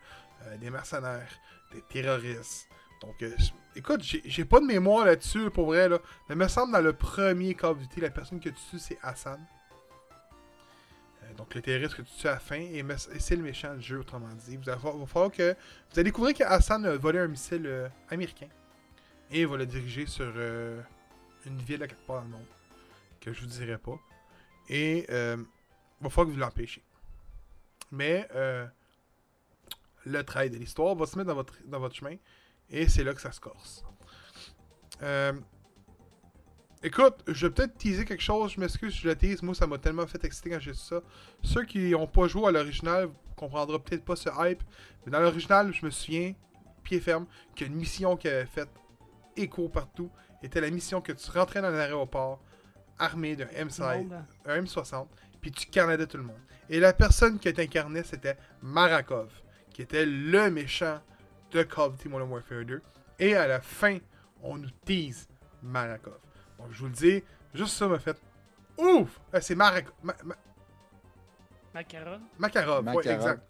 S1: euh, des mercenaires, des terroristes. Donc, euh, écoute, j'ai pas de mémoire là-dessus, pour vrai, là. Mais il me semble dans le premier Call of Duty, la personne que tu tues, c'est Hassan. Euh, donc, le terroriste que tu tues à la fin, et, c'est le méchant du jeu, autrement dit. Vous allez, va falloir que. Vous allez découvrir que Hassan a volé un missile euh, américain. Et il va le diriger sur euh, une ville à quelque part dans le monde. Que je vous dirai pas. Et euh, va falloir que vous l'empêchiez. Mais euh, le travail de l'histoire va se mettre dans votre, dans votre chemin. Et c'est là que ça se corse. Euh, écoute, je vais peut-être teaser quelque chose. Je m'excuse si je le tease. Moi, ça m'a tellement fait exciter quand j'ai su ça. Ceux qui n'ont pas joué à l'original comprendront peut-être pas ce hype. Mais dans l'original, je me souviens, pied ferme, qu'il y a une mission qui avait fait écho partout. Était la mission que tu rentrais dans un aéroport armé d'un
S3: Tout le
S1: M16
S3: monde, hein.
S1: un M60, puis tu carnadais tout le monde. Et la personne qui t'incarnait, c'était Marakov, qui était le méchant de Call of Duty Modern Warfare 2. Et à la fin, on nous tease Marakov. Donc, je vous le dis, juste ça m'a fait ouf! Euh, C'est Marakov. Ma- ma-
S3: Macaron.
S1: Makarov, ouais,
S2: Makarov.
S1: exact.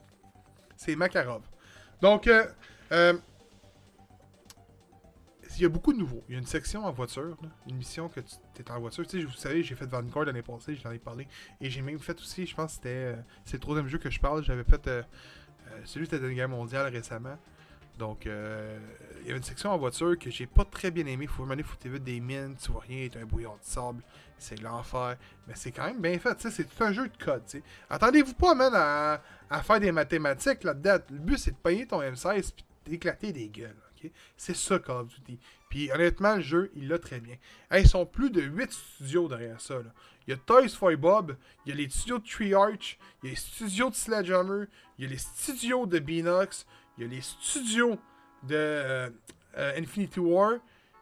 S1: C'est Makarov. Donc, euh, euh, il y a beaucoup de nouveaux. Il y a une section en voiture, une mission que tu es en voiture. Tu sais, vous savez, j'ai fait Vanguard l'année passée, j'en ai parlé. Et j'ai même fait aussi, je pense que c'était euh, c'est le troisième jeu que je parle. J'avais fait euh, euh, celui de la Deuxième Guerre mondiale récemment. Donc, euh, il y avait une section en voiture que j'ai pas très bien aimé. Faut mener, faut des mines, tu vois rien, t'as un bouillon de sable, c'est l'enfer. Mais c'est quand même bien fait, tu sais, c'est tout un jeu de code. Attendez-vous pas, man, à, à faire des mathématiques là-dedans. Le but, c'est de payer ton M16 puis d'éclater des gueules, C'est ça, Call of Duty. Puis honnêtement, le jeu, il l'a très bien. Ils sont plus de 8 studios derrière ça, là. Il y a Toys for Bob, il y a les studios de Treyarch, il y a les studios de Sledgehammer, il y a les studios de Beanox, il y a les studios de euh, euh, Infinity War,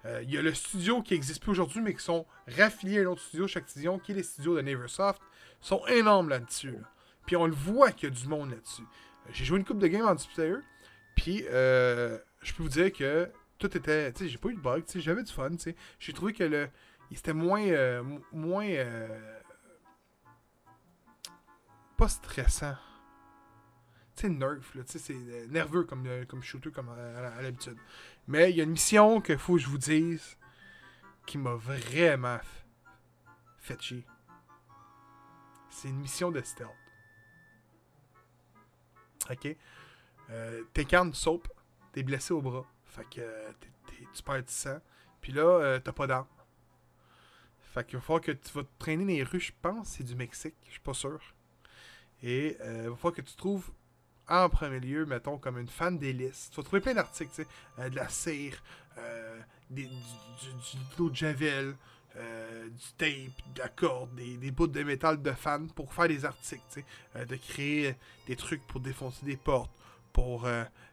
S1: euh, il y a le studio qui n'existe plus aujourd'hui, mais qui sont raffiliés à un autre studio, chaque qui est les studios de Neversoft. Ils sont énormes là-dessus. là. Puis on le voit qu'il y a du monde là-dessus. J'ai joué une coupe de game en puis je peux vous dire que tout était. Tu sais, j'ai pas eu de bug, tu sais, j'avais du fun, tu sais. J'ai trouvé que le. C'était moins. euh, mo- moins. euh, pas stressant. Tu sais, nerf, là, tu sais, c'est euh, nerveux comme, comme shooter, comme à, l'habitude. Mais il y a une mission qu'il faut que je vous dise qui m'a vraiment fait chier. C'est une mission de stealth. Ok? Euh, T'incarnes Soap, t'es blessé au bras. Fait que euh, tu perds du sang. Puis là, euh, t'as pas d'arme. Fait qu'il va que tu vas te traîner dans les rues, je pense, c'est du Mexique, je suis pas sûr. Et euh, il va falloir que tu trouves en premier lieu, mettons, comme une fan d'hélice. Tu vas trouver plein d'articles, tu sais, euh, de la cire, des, du, du, de l'eau de javel, du tape, de la corde, des, des bouts de métal de fan pour faire des articles, tu sais, euh, de créer des trucs pour défoncer des portes, pour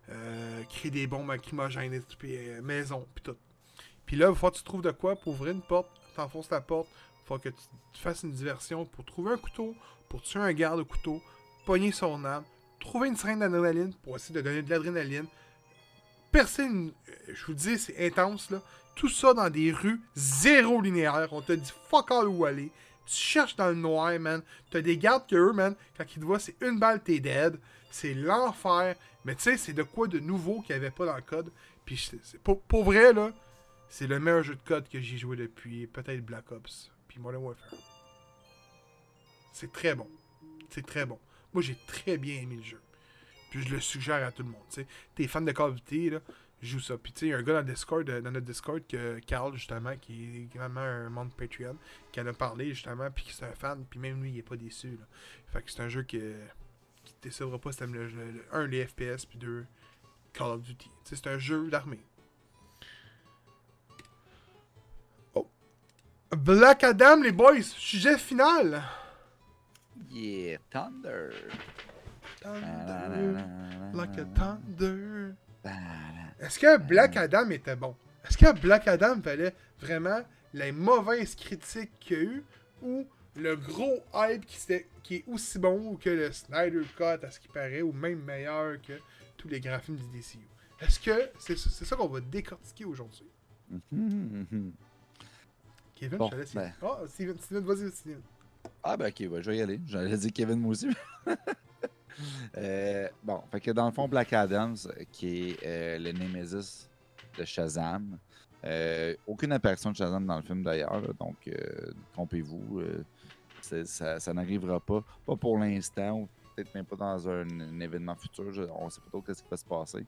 S1: euh, créer des bombes lacrymogènes, puis euh, maison, puis tout. Puis là, il falloir que tu trouves de quoi pour ouvrir une porte, t'enfonces la porte, falloir que tu, tu fasses une diversion pour trouver un couteau, pour tuer un garde au couteau, pogner son arme, trouver une seringue d'adrénaline pour essayer de donner de l'adrénaline, percer une... euh, Je vous dis, c'est intense, là. Tout ça dans des rues zéro linéaires. On te dit fuck all où aller. Tu cherches dans le noir, man. T'as des gardes que eux, man, quand ils te voient, c'est une balle, t'es dead. C'est l'enfer. Mais tu sais, c'est de quoi de nouveau qu'il n'y avait pas dans le code. Puis pour, vrai, là, c'est le meilleur jeu de code que j'ai joué depuis peut-être Black Ops. Puis Modern Warfare. C'est très bon. C'est très bon. Moi, j'ai très bien aimé le jeu. Puis je le suggère à tout le monde. tu. T'es fan de Call of Duty, là, joue ça. Puis tu sais, il y a un gars dans, Discord, euh, dans notre Discord, que Carl, justement, qui est vraiment un membre Patreon, qui en a parlé, justement, puis qui est un fan, puis même lui, il est pas déçu. Là. Fait que c'est un jeu que, décevra pas le, un, les FPS, puis deux, Call of Duty. C'est un jeu d'armée. Oh. Black Adam, les boys, sujet final.
S2: Yeah, Thunder.
S1: Thunder, like a thunder.
S2: Thunder.
S1: Est-ce que Black Adam était bon? Est-ce que Black Adam valait vraiment les mauvaises critiques qu'il y a eu ou le gros hype qui, qui est aussi bon que le Snyder Cut à ce qui paraît ou même meilleur que tous les grands films du DCU? Est-ce que c'est ça qu'on va décortiquer aujourd'hui?
S2: Mhm, mhm.
S1: Kevin,
S2: Bon,
S1: je te laisse.
S2: ben.
S1: Oh, Steven, Steven, vas-y, Steven.
S2: Ah, ben ok, ouais, je vais y aller. J'allais dire Kevin, moi aussi. Euh, bon, fait que dans le fond, Black Adams, euh, qui est euh, le Nemesis de Shazam. Euh, aucune apparition de Shazam dans le film d'ailleurs, donc euh, trompez-vous, euh, ça, ça n'arrivera pas. Pas pour l'instant, ou peut-être même pas dans un, un événement futur. je- on sait pas trop ce qui va se passer.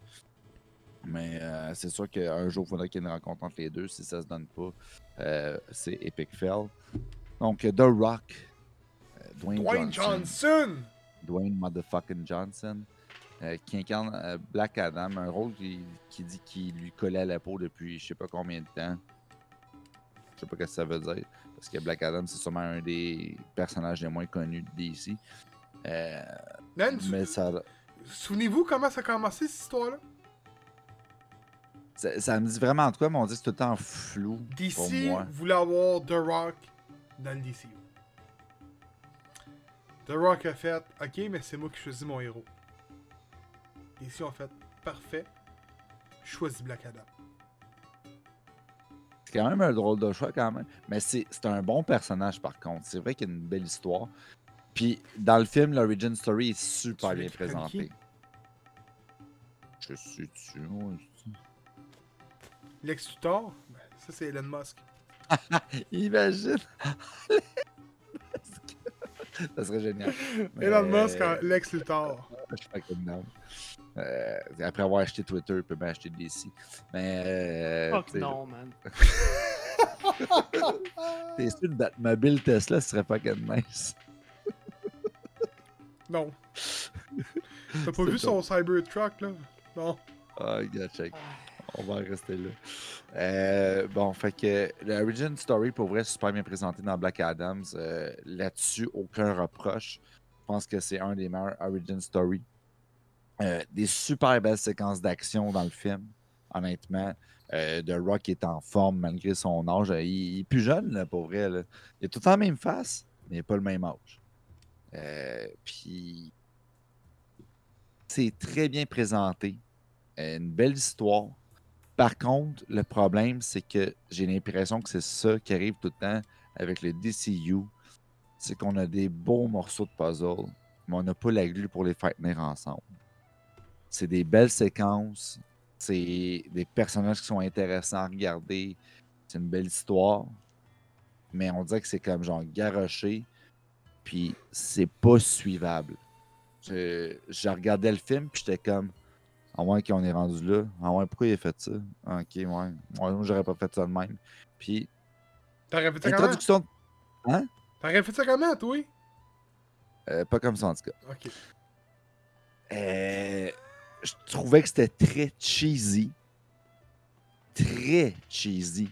S2: Mais euh, c'est sûr qu'un jour, il faudra qu'il y ait une rencontre entre les deux. Si ça se donne pas, euh, c'est Epic Fail. Donc, The Rock, Dwayne,
S1: Dwayne
S2: Johnson.
S1: Johnson!
S2: Dwayne Motherfucking Johnson, euh, qui incarne euh, Black Adam, un rôle qui, qui dit qu'il lui collait à la peau depuis je sais pas combien de temps. Je sais pas ce que ça veut dire. Parce que Black Adam, c'est sûrement un des personnages les moins connus de DC. Euh, mais ça,
S1: souvenez-vous comment ça a commencé cette histoire-là?
S2: ça, ça me dit vraiment en tout cas, mais on dit que c'est tout le temps flou pour
S1: DC
S2: moi.
S1: voulait avoir The Rock dans le DCU. The Rock a fait Ok, mais c'est moi qui choisis mon héros. DC ont fait Parfait. Je choisis Black Adam.
S2: C'est quand même un drôle de choix quand même. Mais c'est un bon personnage par contre. C'est vrai qu'il y a une belle histoire. Puis dans le film, l'origin story est super
S1: Tu
S2: bien
S1: comme
S2: présentée. Je suis c'est-
S1: Lex Luthor, ben, ça c'est Elon Musk.
S2: Imagine! ça serait génial. Mais-
S1: Elon Musk en Lex Luthor.
S2: Je suis fucking down. Euh, après avoir acheté Twitter, il peut bien acheter DC. Mais. Euh,
S3: Fuck non, man.
S2: T'es sûr que Batmobile Tesla serait fucking nice?
S1: Non. T'as pas vu son Cybertruck là? Non.
S2: Ah, gars, check. On va en rester là. Euh, bon, fait que l'origin story, pour vrai, super bien présenté dans Black Adams. Euh, Là-dessus, aucun reproche. Je pense que c'est un des meilleurs origin story. Euh, des super belles séquences d'action dans le film, honnêtement. Euh, The Rock est en forme malgré son âge. Euh, Il, est plus jeune, pour vrai. Il a tout le temps la même face, mais il n'a pas le même âge. Euh, Puis, c'est très bien présenté. Euh, Une belle histoire. Par contre, le problème, c'est que j'ai l'impression que c'est ça qui arrive tout le temps avec le DCU. C'est qu'on a des beaux morceaux de puzzle, mais on n'a pas la glue pour les faire tenir ensemble. C'est des belles séquences, c'est des personnages qui sont intéressants à regarder, c'est une belle histoire, mais on dirait que c'est comme genre garoché, puis c'est pas suivable. Je, je regardais le film, puis j'étais comme, ah ouais, qu'on est rendu là. Ah ouais, pourquoi il a fait ça? Ok, ouais. Ouais, moi, j'aurais pas fait ça de même. Puis,
S1: T'aurais fait ça comment?
S2: introduction.
S1: T'aurais fait ça comment, toi?
S2: euh, pas comme ça, en tout cas.
S1: Ok.
S2: Euh, je trouvais que c'était très cheesy. Très cheesy.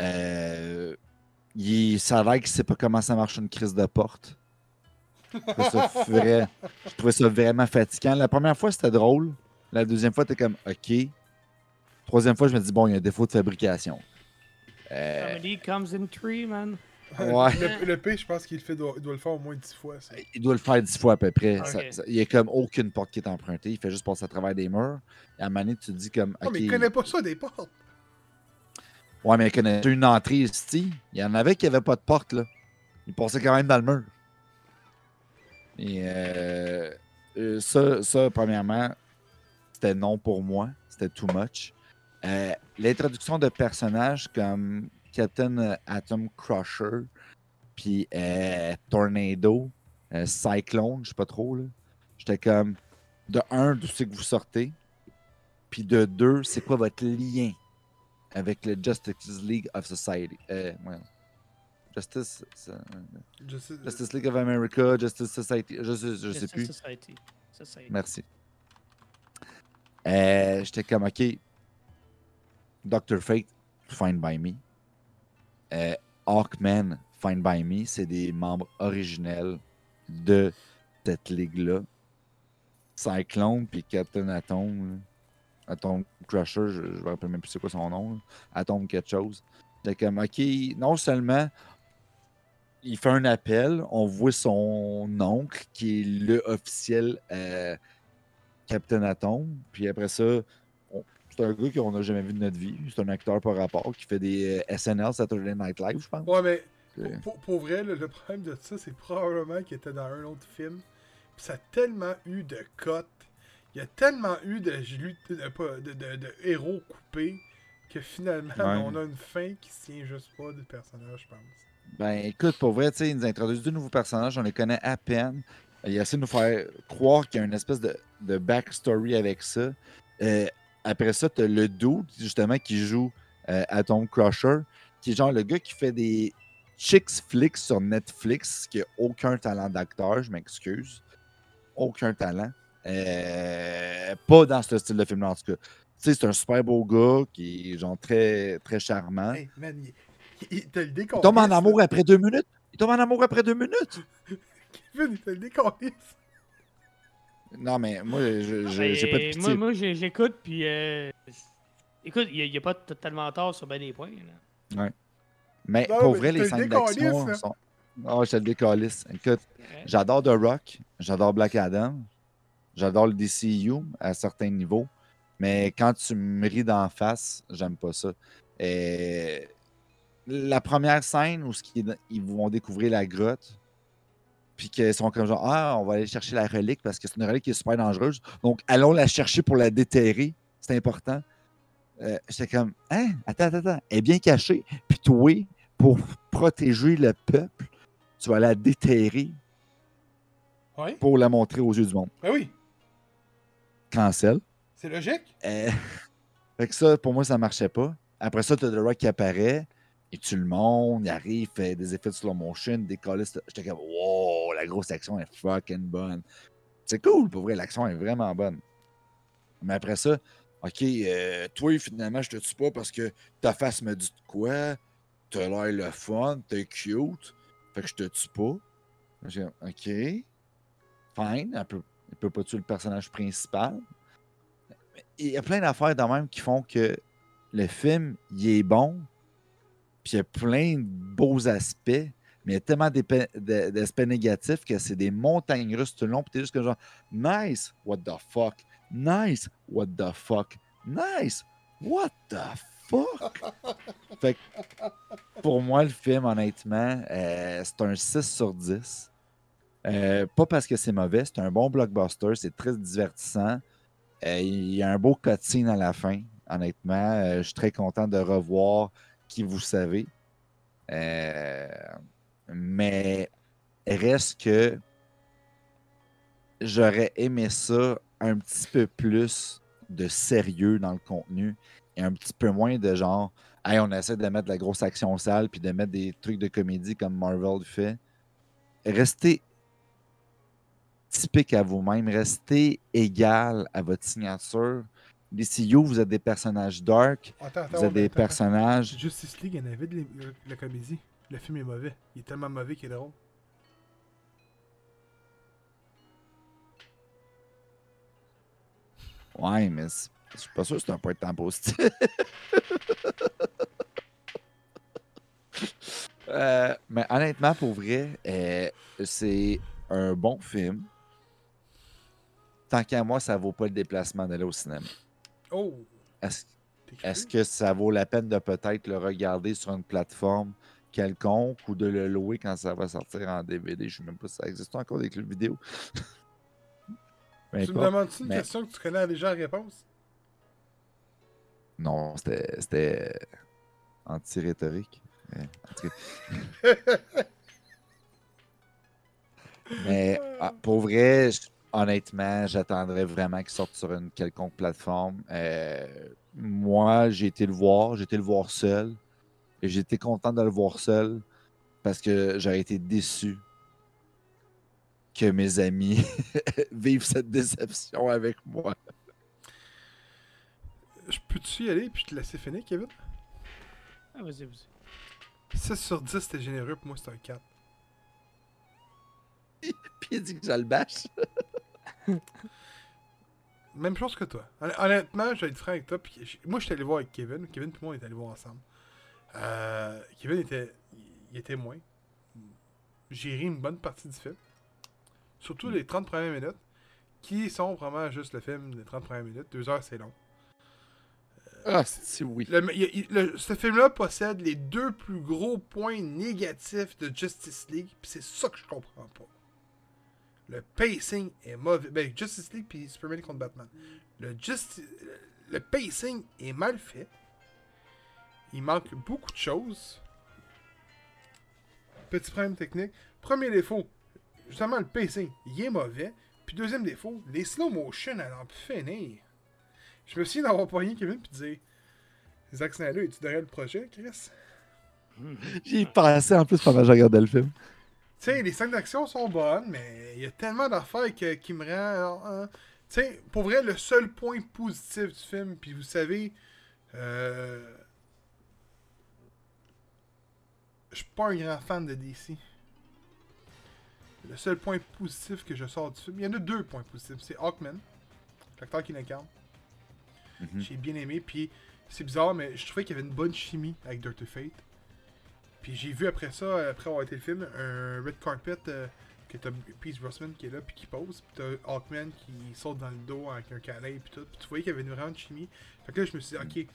S2: Euh, il, l'air qu'il sait pas comment ça marche une crise de porte. Je trouvais ça, vrai- je trouvais ça vraiment fatigant. La première fois, c'était drôle. La deuxième fois, t'es comme OK. Troisième fois, je me dis, bon, il y a un défaut de fabrication. Euh,
S3: Comedy comes in three, man.
S2: Ouais.
S1: le, le P, je pense qu'il fait, doit, le faire au moins 10 fois. ça.
S2: il doit le faire dix fois à peu près.
S3: Ok.
S2: Ça- ça- il n'y a comme aucune porte qui est empruntée. Il fait juste passer à travers des murs. Et à un moment donné, tu te dis comme.
S1: Non, mais il connaît pas ça des portes.
S2: Ouais, mais il connaît une entrée ici. Il y en avait qui n'avaient pas de porte, là. Il passait quand même dans le mur. Et euh, euh, ça, ça, premièrement, c'était non pour moi. C'était too much. Euh, L'introduction de personnages comme Captain Atom Crusher, puis euh, Tornado, euh, Cyclone, je sais pas trop, là. J'étais comme, de un, d'où c'est que vous sortez? Puis de deux, c'est quoi votre lien avec le Justice League of Society? Euh. Justice, League of America, Justice Society, je, sais- je sais
S3: Justice
S2: plus.
S3: Society. Society.
S2: Merci. Euh, J'étais comme, OK, Dr. Fate, Fine by Me. Euh, Hawkman, Fine by Me, c'est des membres originels de cette ligue-là. Cyclone puis Captain Atom. Atom Crusher, je ne me rappelle même plus c'est quoi son nom. Atom quelque chose. J'étais comme, OK, non seulement il fait un appel, on voit son oncle qui est le officiel euh, Captain Atom, puis après ça, c'est un gars qu'on n'a jamais vu de notre vie. C'est un acteur par rapport qui fait des euh, SNL, Saturday Night Live, je pense.
S1: Ouais, mais Pour, pour vrai, le, le problème de ça, c'est probablement qu'il était dans un autre film. Puis ça a tellement eu de cotes. Il y a tellement eu de, de, de, de- de héros coupés que finalement,
S2: Ouais.
S1: on a une fin qui se tient juste pas du personnage, je pense.
S2: Ben écoute, pour vrai, tu sais, ils nous introduisent deux nouveaux personnages, on les connaît à peine. Il essaie de nous faire croire qu'il y a une espèce de, de backstory avec ça. Euh, après ça, t'as le dude, justement, qui joue euh, Atom Crusher, qui est genre le gars qui fait des chicks flicks sur Netflix, qui a aucun talent d'acteur, je m'excuse. Aucun talent. Euh, pas dans ce style de film-là, en tout cas. Tu sais, c'est un super beau gars qui est genre très, très charmant.
S1: Hey, man, il, il, il.
S2: Il tombe en amour après deux minutes. Il tombe en amour après deux minutes.
S1: Kevin, il t'a le décollé.
S2: Non, mais moi, je- je- j'ai pas de pitié.
S3: Moi, j'écoute, puis. euh, écoute, il n'y a, pas totalement tort sur ben des points. Là.
S2: Mais
S1: Non,
S2: pour
S1: mais
S2: vrai, les
S1: le
S2: scènes d'action
S1: là.
S2: sont. Oh, je te le décalisse. Écoute,
S3: Ouais.
S2: j'adore The Rock, j'adore Black Adam, j'adore le DCU à certains niveaux. Mais quand tu me ris d'en face, j'aime pas ça. Et la première scène où ils vont découvrir la grotte, puis qu'ils sont comme genre, ah, on va aller chercher la relique parce que c'est une relique qui est super dangereuse. Donc, allons la chercher pour la déterrer. C'est important. Euh, J'étais comme, hein, attends, attends, attends. Elle est bien cachée. Puis toi, pour protéger le peuple, tu vas la déterrer
S1: Ouais.
S2: pour la montrer aux yeux du monde.
S1: Ben oui,
S2: Cancel.
S1: c'est logique.
S2: Euh, fait que ça, pour moi, ça marchait pas. Après ça, t'as The Rock qui apparaît, il tue le monde, il arrive, fait des effets de slow motion, décolle. J'étais comme, wow, la grosse action est fucking bonne. C'est cool, pour vrai, l'action est vraiment bonne. Mais après ça, ok, euh, toi, finalement, je te tue pas parce que ta face me dit de quoi, t'as l'air le fun, t'es cute, fait que je te tue pas. Ok, fine, elle peut, peut pas tuer le personnage principal il y a plein d'affaires de même qui font que le film, il est bon, puis il y a plein de beaux aspects, mais il y a tellement d'aspects négatifs que c'est des montagnes russes tout le long, puis t'es juste comme genre, nice, what the fuck, nice, what the fuck, nice, what the fuck. fait que pour moi, le film, honnêtement, euh, c'est un 6 sur 10. Euh, pas parce que c'est mauvais, c'est un bon blockbuster, c'est très divertissant. Euh, il y a un beau cutscene à la fin, honnêtement. Je suis très content de revoir qui vous savez. Euh, mais reste que j'aurais aimé ça un petit peu plus de sérieux dans le contenu et un petit peu moins de genre, hey, on essaie de mettre de la grosse action sale puis de mettre des trucs de comédie comme Marvel fait. Restez typique à vous-même. Restez égal à votre signature. Les CEO, vous êtes des personnages dark,
S1: Attends, attends.
S2: vous êtes des
S1: attends.
S2: personnages.
S1: Justice League, il y en avait de la comédie. Le film est mauvais. Il est tellement mauvais qu'il est drôle.
S2: Ouais, mais je suis pas sûr que c'est un point de temps positif. Euh, mais honnêtement, pour vrai, euh, c'est un bon film. Tant qu'à moi, ça vaut pas le déplacement d'aller au cinéma.
S1: Oh!
S2: Est-ce que ça vaut la peine de peut-être le regarder sur une plateforme quelconque ou de le louer quand ça va sortir en DVD? Je sais même pas si ça existe encore des clubs vidéo.
S1: Tu me demandes-tu une
S2: mais-
S1: question que tu connais déjà la réponse?
S2: Non, c'était anti-rhétorique. Mais, ah, pour vrai, honnêtement, j'attendrais vraiment qu'il sorte sur une quelconque plateforme. Euh, moi, j'ai été le voir, j'ai été le voir seul. Et été content de le voir seul parce que j'aurais été déçu que mes amis vivent cette déception avec moi.
S1: Je peux-tu y aller puis te laisser finir, Kevin?
S3: Ah, vas-y, vas-y.
S1: 6 sur 10, c'était généreux. Pour moi, c'est un 4.
S2: Puis il dit que je le bâche.
S1: Même chose que toi. Hon- Honnêtement, je vais être franc avec toi. Puis moi, je suis allé voir avec Kevin. Kevin et moi, on est allé voir ensemble. Euh, Kevin était, il était moins. J'ai ri une bonne partie du film. Surtout les 30 premières minutes. Qui sont vraiment juste le film des 30 premières minutes. Deux heures, c'est long. Euh,
S2: Ah, si oui.
S1: Le- il- il- le- ce film-là possède les deux plus gros points négatifs de Justice League, puis c'est ça que je comprends pas. Le pacing est mauvais. Ben, Justice League puis Superman contre Batman. Le, Justi- le pacing est mal fait. Il manque beaucoup de choses. Petit problème technique. Premier défaut, justement le pacing, il est mauvais. Puis deuxième défaut, les slow motion à l'en finir. Je me souviens d'avoir poigné Kevin puis dire Zack Snyder, es-tu derrière le projet, Chris?
S2: J'y pensé en plus pendant que je regardais le film.
S1: Tu sais, les scènes d'action sont bonnes, mais il y a tellement d'affaires qui me rend. euh, tu sais, pour vrai, le seul point positif du film, puis vous savez, euh, je suis pas un grand fan de DC. Le seul point positif que je sors du film, il y en a deux points positifs. C'est Hawkman, l'acteur qui l'incarne.
S2: Mhm.
S1: J'ai bien aimé, puis c'est bizarre, mais je trouvais qu'il y avait une bonne chimie avec Dr. Fate. Puis j'ai vu après ça, après avoir été le film, un red carpet euh, que t'as Peace Brosnan qui est là, puis qui pose, puis t'as Hawkman qui saute dans le dos avec un câlin, puis tout. Puis tu voyais qu'il y avait une vraiment de chimie. Fait que là, je me suis dit, ok,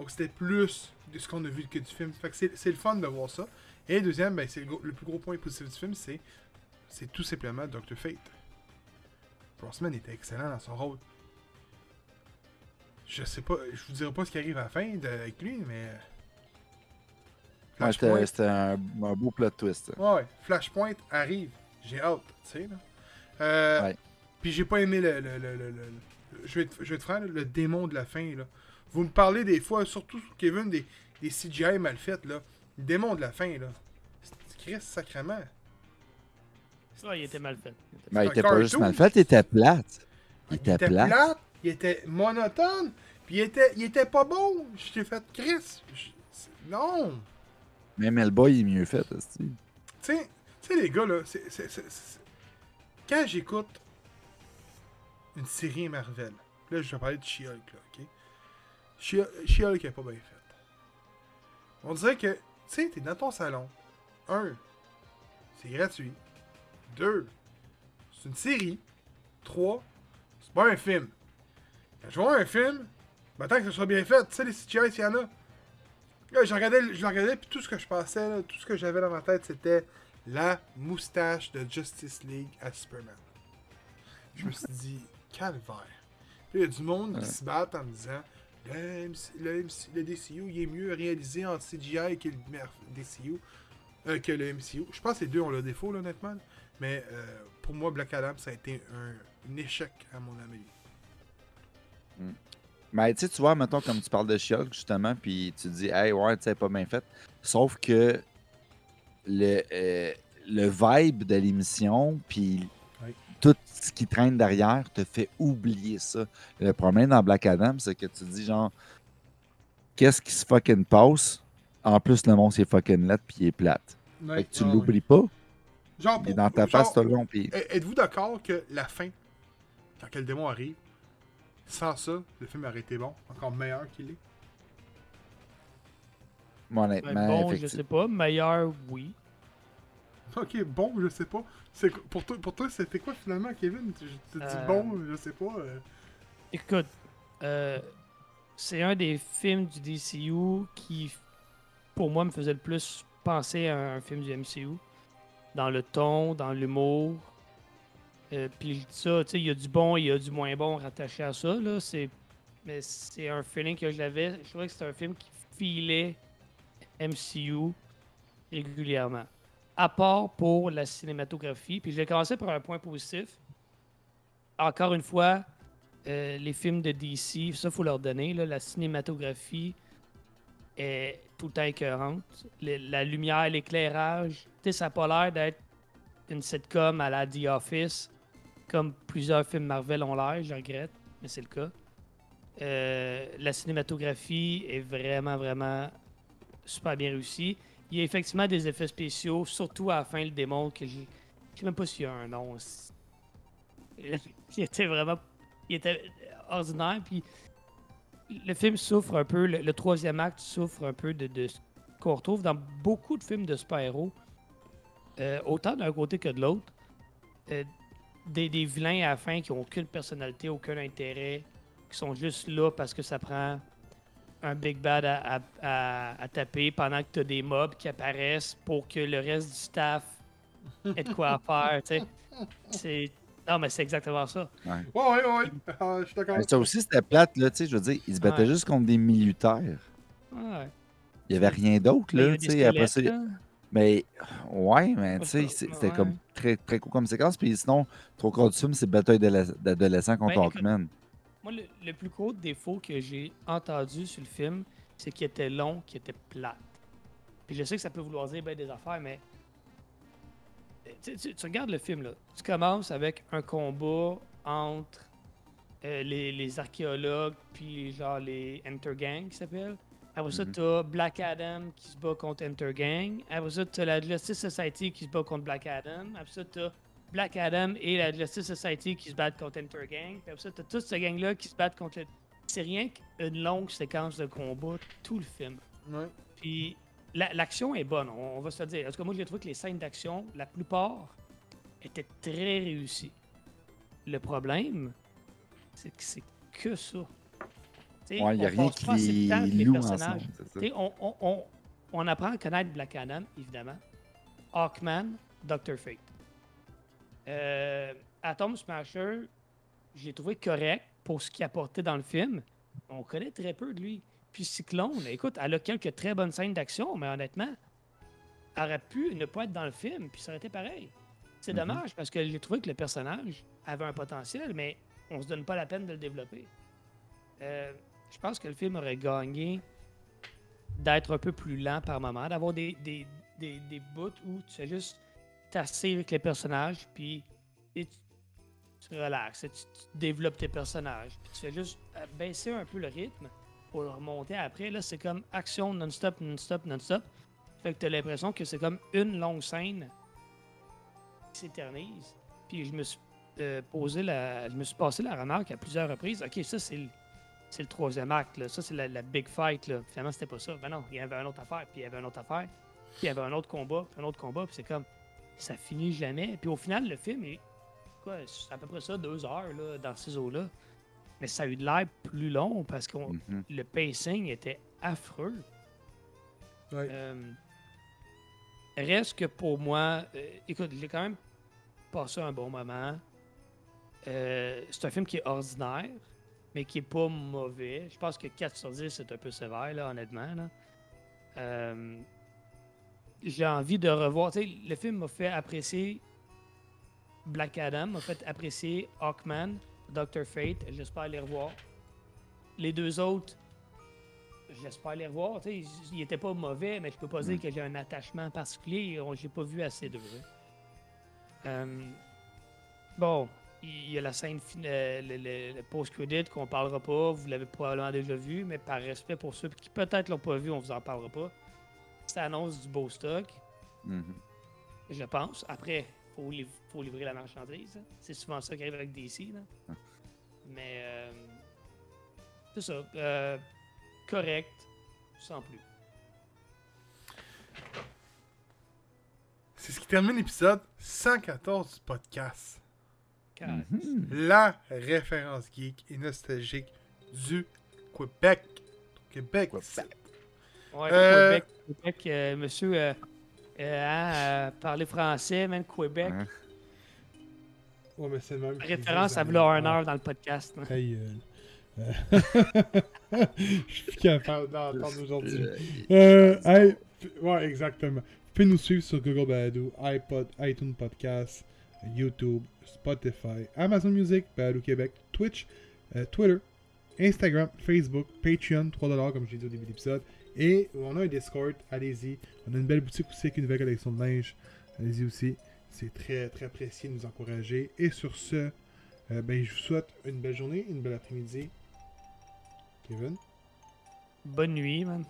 S1: donc c'était plus de ce qu'on a vu que du film. Fait que c'est le fun de voir ça. Et le deuxième, ben, c'est le, plus gros point positif du film, c'est c'est tout simplement Dr. Fate. Brosnan était excellent dans son rôle. Je sais pas, je vous dirai pas ce qui arrive à la fin de- avec lui, mais.
S2: Ouais, C'était un, un beau plot twist.
S1: Ouais, ouais. Flashpoint arrive. J'ai hâte, tu sais. Euh,
S2: Ouais.
S1: Puis j'ai pas aimé le. le, le, je, vais te, je vais te faire le démon de la fin, là. Vous me parlez des fois, surtout Kevin, des, des CGI mal faites, là. Le démon de la fin, là. C'est Chris, sacrément.
S3: Ça, il était mal fait. Il était-
S2: Mais il était pas juste mal fait, il était plate. Il
S1: Il
S2: était
S1: était
S2: plate.
S1: plate, il était monotone, puis il était, il était pas beau. Je t'ai fait Chris. je- non!
S2: Même Hellboy il est mieux fait.
S1: Tu sais, tu sais, les gars, là, c'est, c'est- c'est- c'est- quand j'écoute une série Marvel, là, je vais parler de She-Hulk, là, ok? She- She-Hulk est pas bien faite. On dirait que, tu sais, t'es dans ton salon. Un, c'est gratuit. Deux, c'est une série. Trois, c'est pas un film. Quand je vois un film, ben, tant que ce soit bien fait, tu sais, les CGI, s'il y en a. Là, je regardais, je regardais, puis tout ce que je pensais, là, tout ce que j'avais dans ma tête, c'était la moustache de Justice League à Superman. Je me suis dit, calvaire. Puis il y a du monde qui se bat en me disant, le, MC le, MC le DCU, il est mieux réalisé en CGI que le DCU, euh, que le MCU. Je pense que les deux ont le défaut, là, honnêtement. Mais euh, pour moi, Black Adam, ça a été un, échec, à mon avis.
S2: Mais tu sais, tu vois, mettons, comme tu parles de She-Hulk, justement, puis tu dis, hey, ouais, tu sais, pas bien fait. Sauf que le, euh, le vibe de l'émission, puis. Tout ce qui traîne derrière te fait oublier ça. Le problème dans Black Adam, c'est que tu dis, genre, qu'est-ce qui se fucking passe? En plus, le monstre est fucking laid, puis il est plate. Fait que tu
S1: Ah, oui.
S2: l'oublies pas,
S1: Genre, pour-
S2: dans ta
S1: genre,
S2: face tout le long,
S1: Eh, Êtes-vous d'accord que la fin, quand que le démon arrive, sans ça, le film aurait été bon, encore meilleur qu'il est?
S2: moi,
S3: Ouais,
S2: honnêtement,
S3: bon, je sais pas. Meilleur, oui.
S1: Ok, bon, je sais pas. C'est pour toi, pour toi, c'était quoi finalement, Kevin? Tu, tu dis
S3: Euh,
S1: bon, je sais pas. euh.
S3: Écoute, euh, c'est un des films du DCU qui, pour moi, me faisait le plus penser à un film du MCU. Dans le ton, dans l'humour. Euh, Puis ça, tu sais, il y a du bon, il y a du moins bon rattaché à ça. Là. C'est, mais c'est un feeling que je l'avais. Je trouvais que c'était un film qui filait MCU régulièrement. À part pour la cinématographie. Puis je vais commencer par un point positif. Encore une fois, euh, les films de DC, ça faut leur donner, la cinématographie est tout le temps écœurante. La lumière, l'éclairage, ça n'a pas l'air d'être une sitcom à la The Office, comme plusieurs films Marvel ont l'air, je regrette, mais c'est le cas. Euh, la cinématographie est vraiment, vraiment super bien réussie. Il y a effectivement des effets spéciaux, surtout à la fin, le démon, que. Je sais même pas s'il y a un nom. C'est- Il était vraiment. Il était ordinaire. Puis le film souffre un peu, le, troisième acte souffre un peu de, de ce qu'on retrouve dans beaucoup de films de super-héros. Euh, autant d'un côté que de l'autre. Euh, des, des vilains à la fin qui n'ont aucune personnalité, aucun intérêt, qui sont juste là parce que ça prend un big bad à, à- à- à taper pendant que tu as des mobs qui apparaissent pour que le reste du staff ait de quoi faire. tu sais. C'est... Non, mais c'est exactement ça.
S1: Ouais, ouais, ouais. Ah, je suis d'accord.
S2: Ça aussi, c'était plate, là, tu sais, je veux dire, ils se battaient
S3: Ouais.
S2: juste contre des militaires.
S3: Ouais.
S2: Il y avait rien d'autre, là, tu sais, après ça...
S3: squelettes, là.
S2: Mais, ouais, mais tu sais,
S3: Ouais.
S2: c'était comme très, très cool comme séquence. Puis sinon, trop court du film, c'est bataille d'adolesc- d'adolescents contre
S3: Ben, écoute,
S2: Hawkman.
S3: Moi, le, le plus gros défaut que j'ai entendu sur le film, c'est qu'il était long, qu'il était plate. Puis je sais que ça peut vouloir dire ben des affaires, mais. euh, Tu, tu- tu regardes le film, là. Tu commences avec un combat entre euh, les, les archéologues, puis genre les Enter Gang qui s'appellent. Après ça,
S2: Mhm.
S3: t'as Black Adam qui se bat contre Enter Gang. Après ça, t'as la Justice Society qui se bat contre Black Adam. Après ça, t'as Black Adam et la Justice Society qui se battent contre Enter Gang. Puis après ça, t'as toute cette gang-là qui se battent contre le... C'est rien qu'une longue séquence de combat, tout le film.
S1: Ouais.
S3: Puis la- l'action est bonne, on, on va se le dire. En tout cas, moi, j'ai trouvé que les scènes d'action, la plupart, étaient très réussies. Le problème, c'est que c'est que ça. T'sais,
S2: Ouais, il n'y a
S3: on
S2: rien qui
S3: pas assez de temps avec
S2: les
S3: personnages.
S2: ensemble,
S3: on- on apprend à connaître Black Adam, évidemment. Hawkman, Dr. Fate. Euh, Atom Smasher, j'ai trouvé correct pour ce qu'il apportait dans le film. On connaît très peu de lui. Puis Cyclone, écoute, elle a quelques très bonnes scènes d'action, mais honnêtement, elle aurait pu ne pas être dans le film, puis ça aurait été pareil. C'est
S2: Mhm.
S3: dommage parce que j'ai trouvé que le personnage avait un potentiel, mais on se donne pas la peine de le développer. Euh, je pense que le film aurait gagné d'être un peu plus lent par moment, d'avoir des, des, des, des bouts où tu fais juste tasser avec les personnages, puis tu, tu relaxes, et tu, développes tes personnages, puis tu fais juste euh, baisser un peu le rythme pour le remonter après. Là, c'est comme action non-stop, non-stop, non-stop. Fait que tu as l'impression que c'est comme une longue scène qui s'éternise. Puis je me suis euh, posé la. Je me suis passé la remarque à plusieurs reprises. OK, ça, c'est le, c'est le troisième acte. Là. Ça, c'est la, la big fight. Là. Finalement, c'était pas ça. Ben non, il y avait une autre affaire, puis il y avait une autre affaire, puis il y avait un autre combat, puis un autre combat, puis c'est comme. Ça finit jamais. Puis au final, le film est. Quoi, c'est à peu près ça, deux heures là, dans ces eaux-là. Mais ça a eu de l'air plus long parce que
S2: Mhm.
S3: le pacing était affreux.
S1: Ouais.
S3: Euh, reste que pour moi, euh, écoute, j'ai quand même passé un bon moment. Euh, c'est un film qui est ordinaire, mais qui est pas mauvais. Je pense que 4 sur 10, c'est un peu sévère, là, honnêtement. là. J'ai envie de revoir. Le film m'a fait apprécier Black Adam, m'a fait apprécier Hawkman, Doctor Fate. J'espère les revoir. Les deux autres, j'espère les revoir. Ils n'étaient pas mauvais, mais je peux pas dire que j'ai un attachement particulier. J'ai pas vu assez de vrai. Euh, bon, il y a la scène fin- euh, le, le- le post-credit qu'on parlera pas. Vous l'avez probablement déjà vu, mais par respect pour ceux qui peut-être l'ont pas vu, on vous en parlera pas. Ça annonce du beau stock,
S2: Mhm.
S3: je pense. Après, faut, liv- faut livrer la marchandise. hein. C'est souvent ça qui arrive avec DC. là.
S2: Ah.
S3: Mais euh, c'est ça. euh, correct, sans plus.
S1: C'est ce qui termine l'épisode 114 du podcast.
S2: Mhm.
S1: La référence geek et nostalgique du Québec. Québec.
S2: Québec.
S3: Ouais,
S1: Euh,
S3: Québec, Québec, euh, monsieur, euh, euh, hein, euh, parler français, même Québec.
S2: Ouais.
S1: Ouais, mais c'est le même.
S3: Référence à v'là un heure dans le podcast. hein.
S1: Euh, Je suis plus capable d'entendre aujourd'hui. Hey, ouais, exactement. Vous pouvez nous suivre sur Google Balado, iPod, iTunes Podcast, YouTube, Spotify, Amazon Music, Balado Québec, Twitch, euh, Twitter, Instagram, Facebook, Patreon, 3$ comme je l'ai dit au début de l'épisode. Et on a un Discord, allez-y. On a une belle boutique aussi avec une nouvelle collection de linge. Allez-y aussi. C'est très très apprécié de nous encourager. Et sur ce, euh, ben, je vous souhaite une belle journée, une belle après-midi. Kevin?
S3: Bonne nuit, man.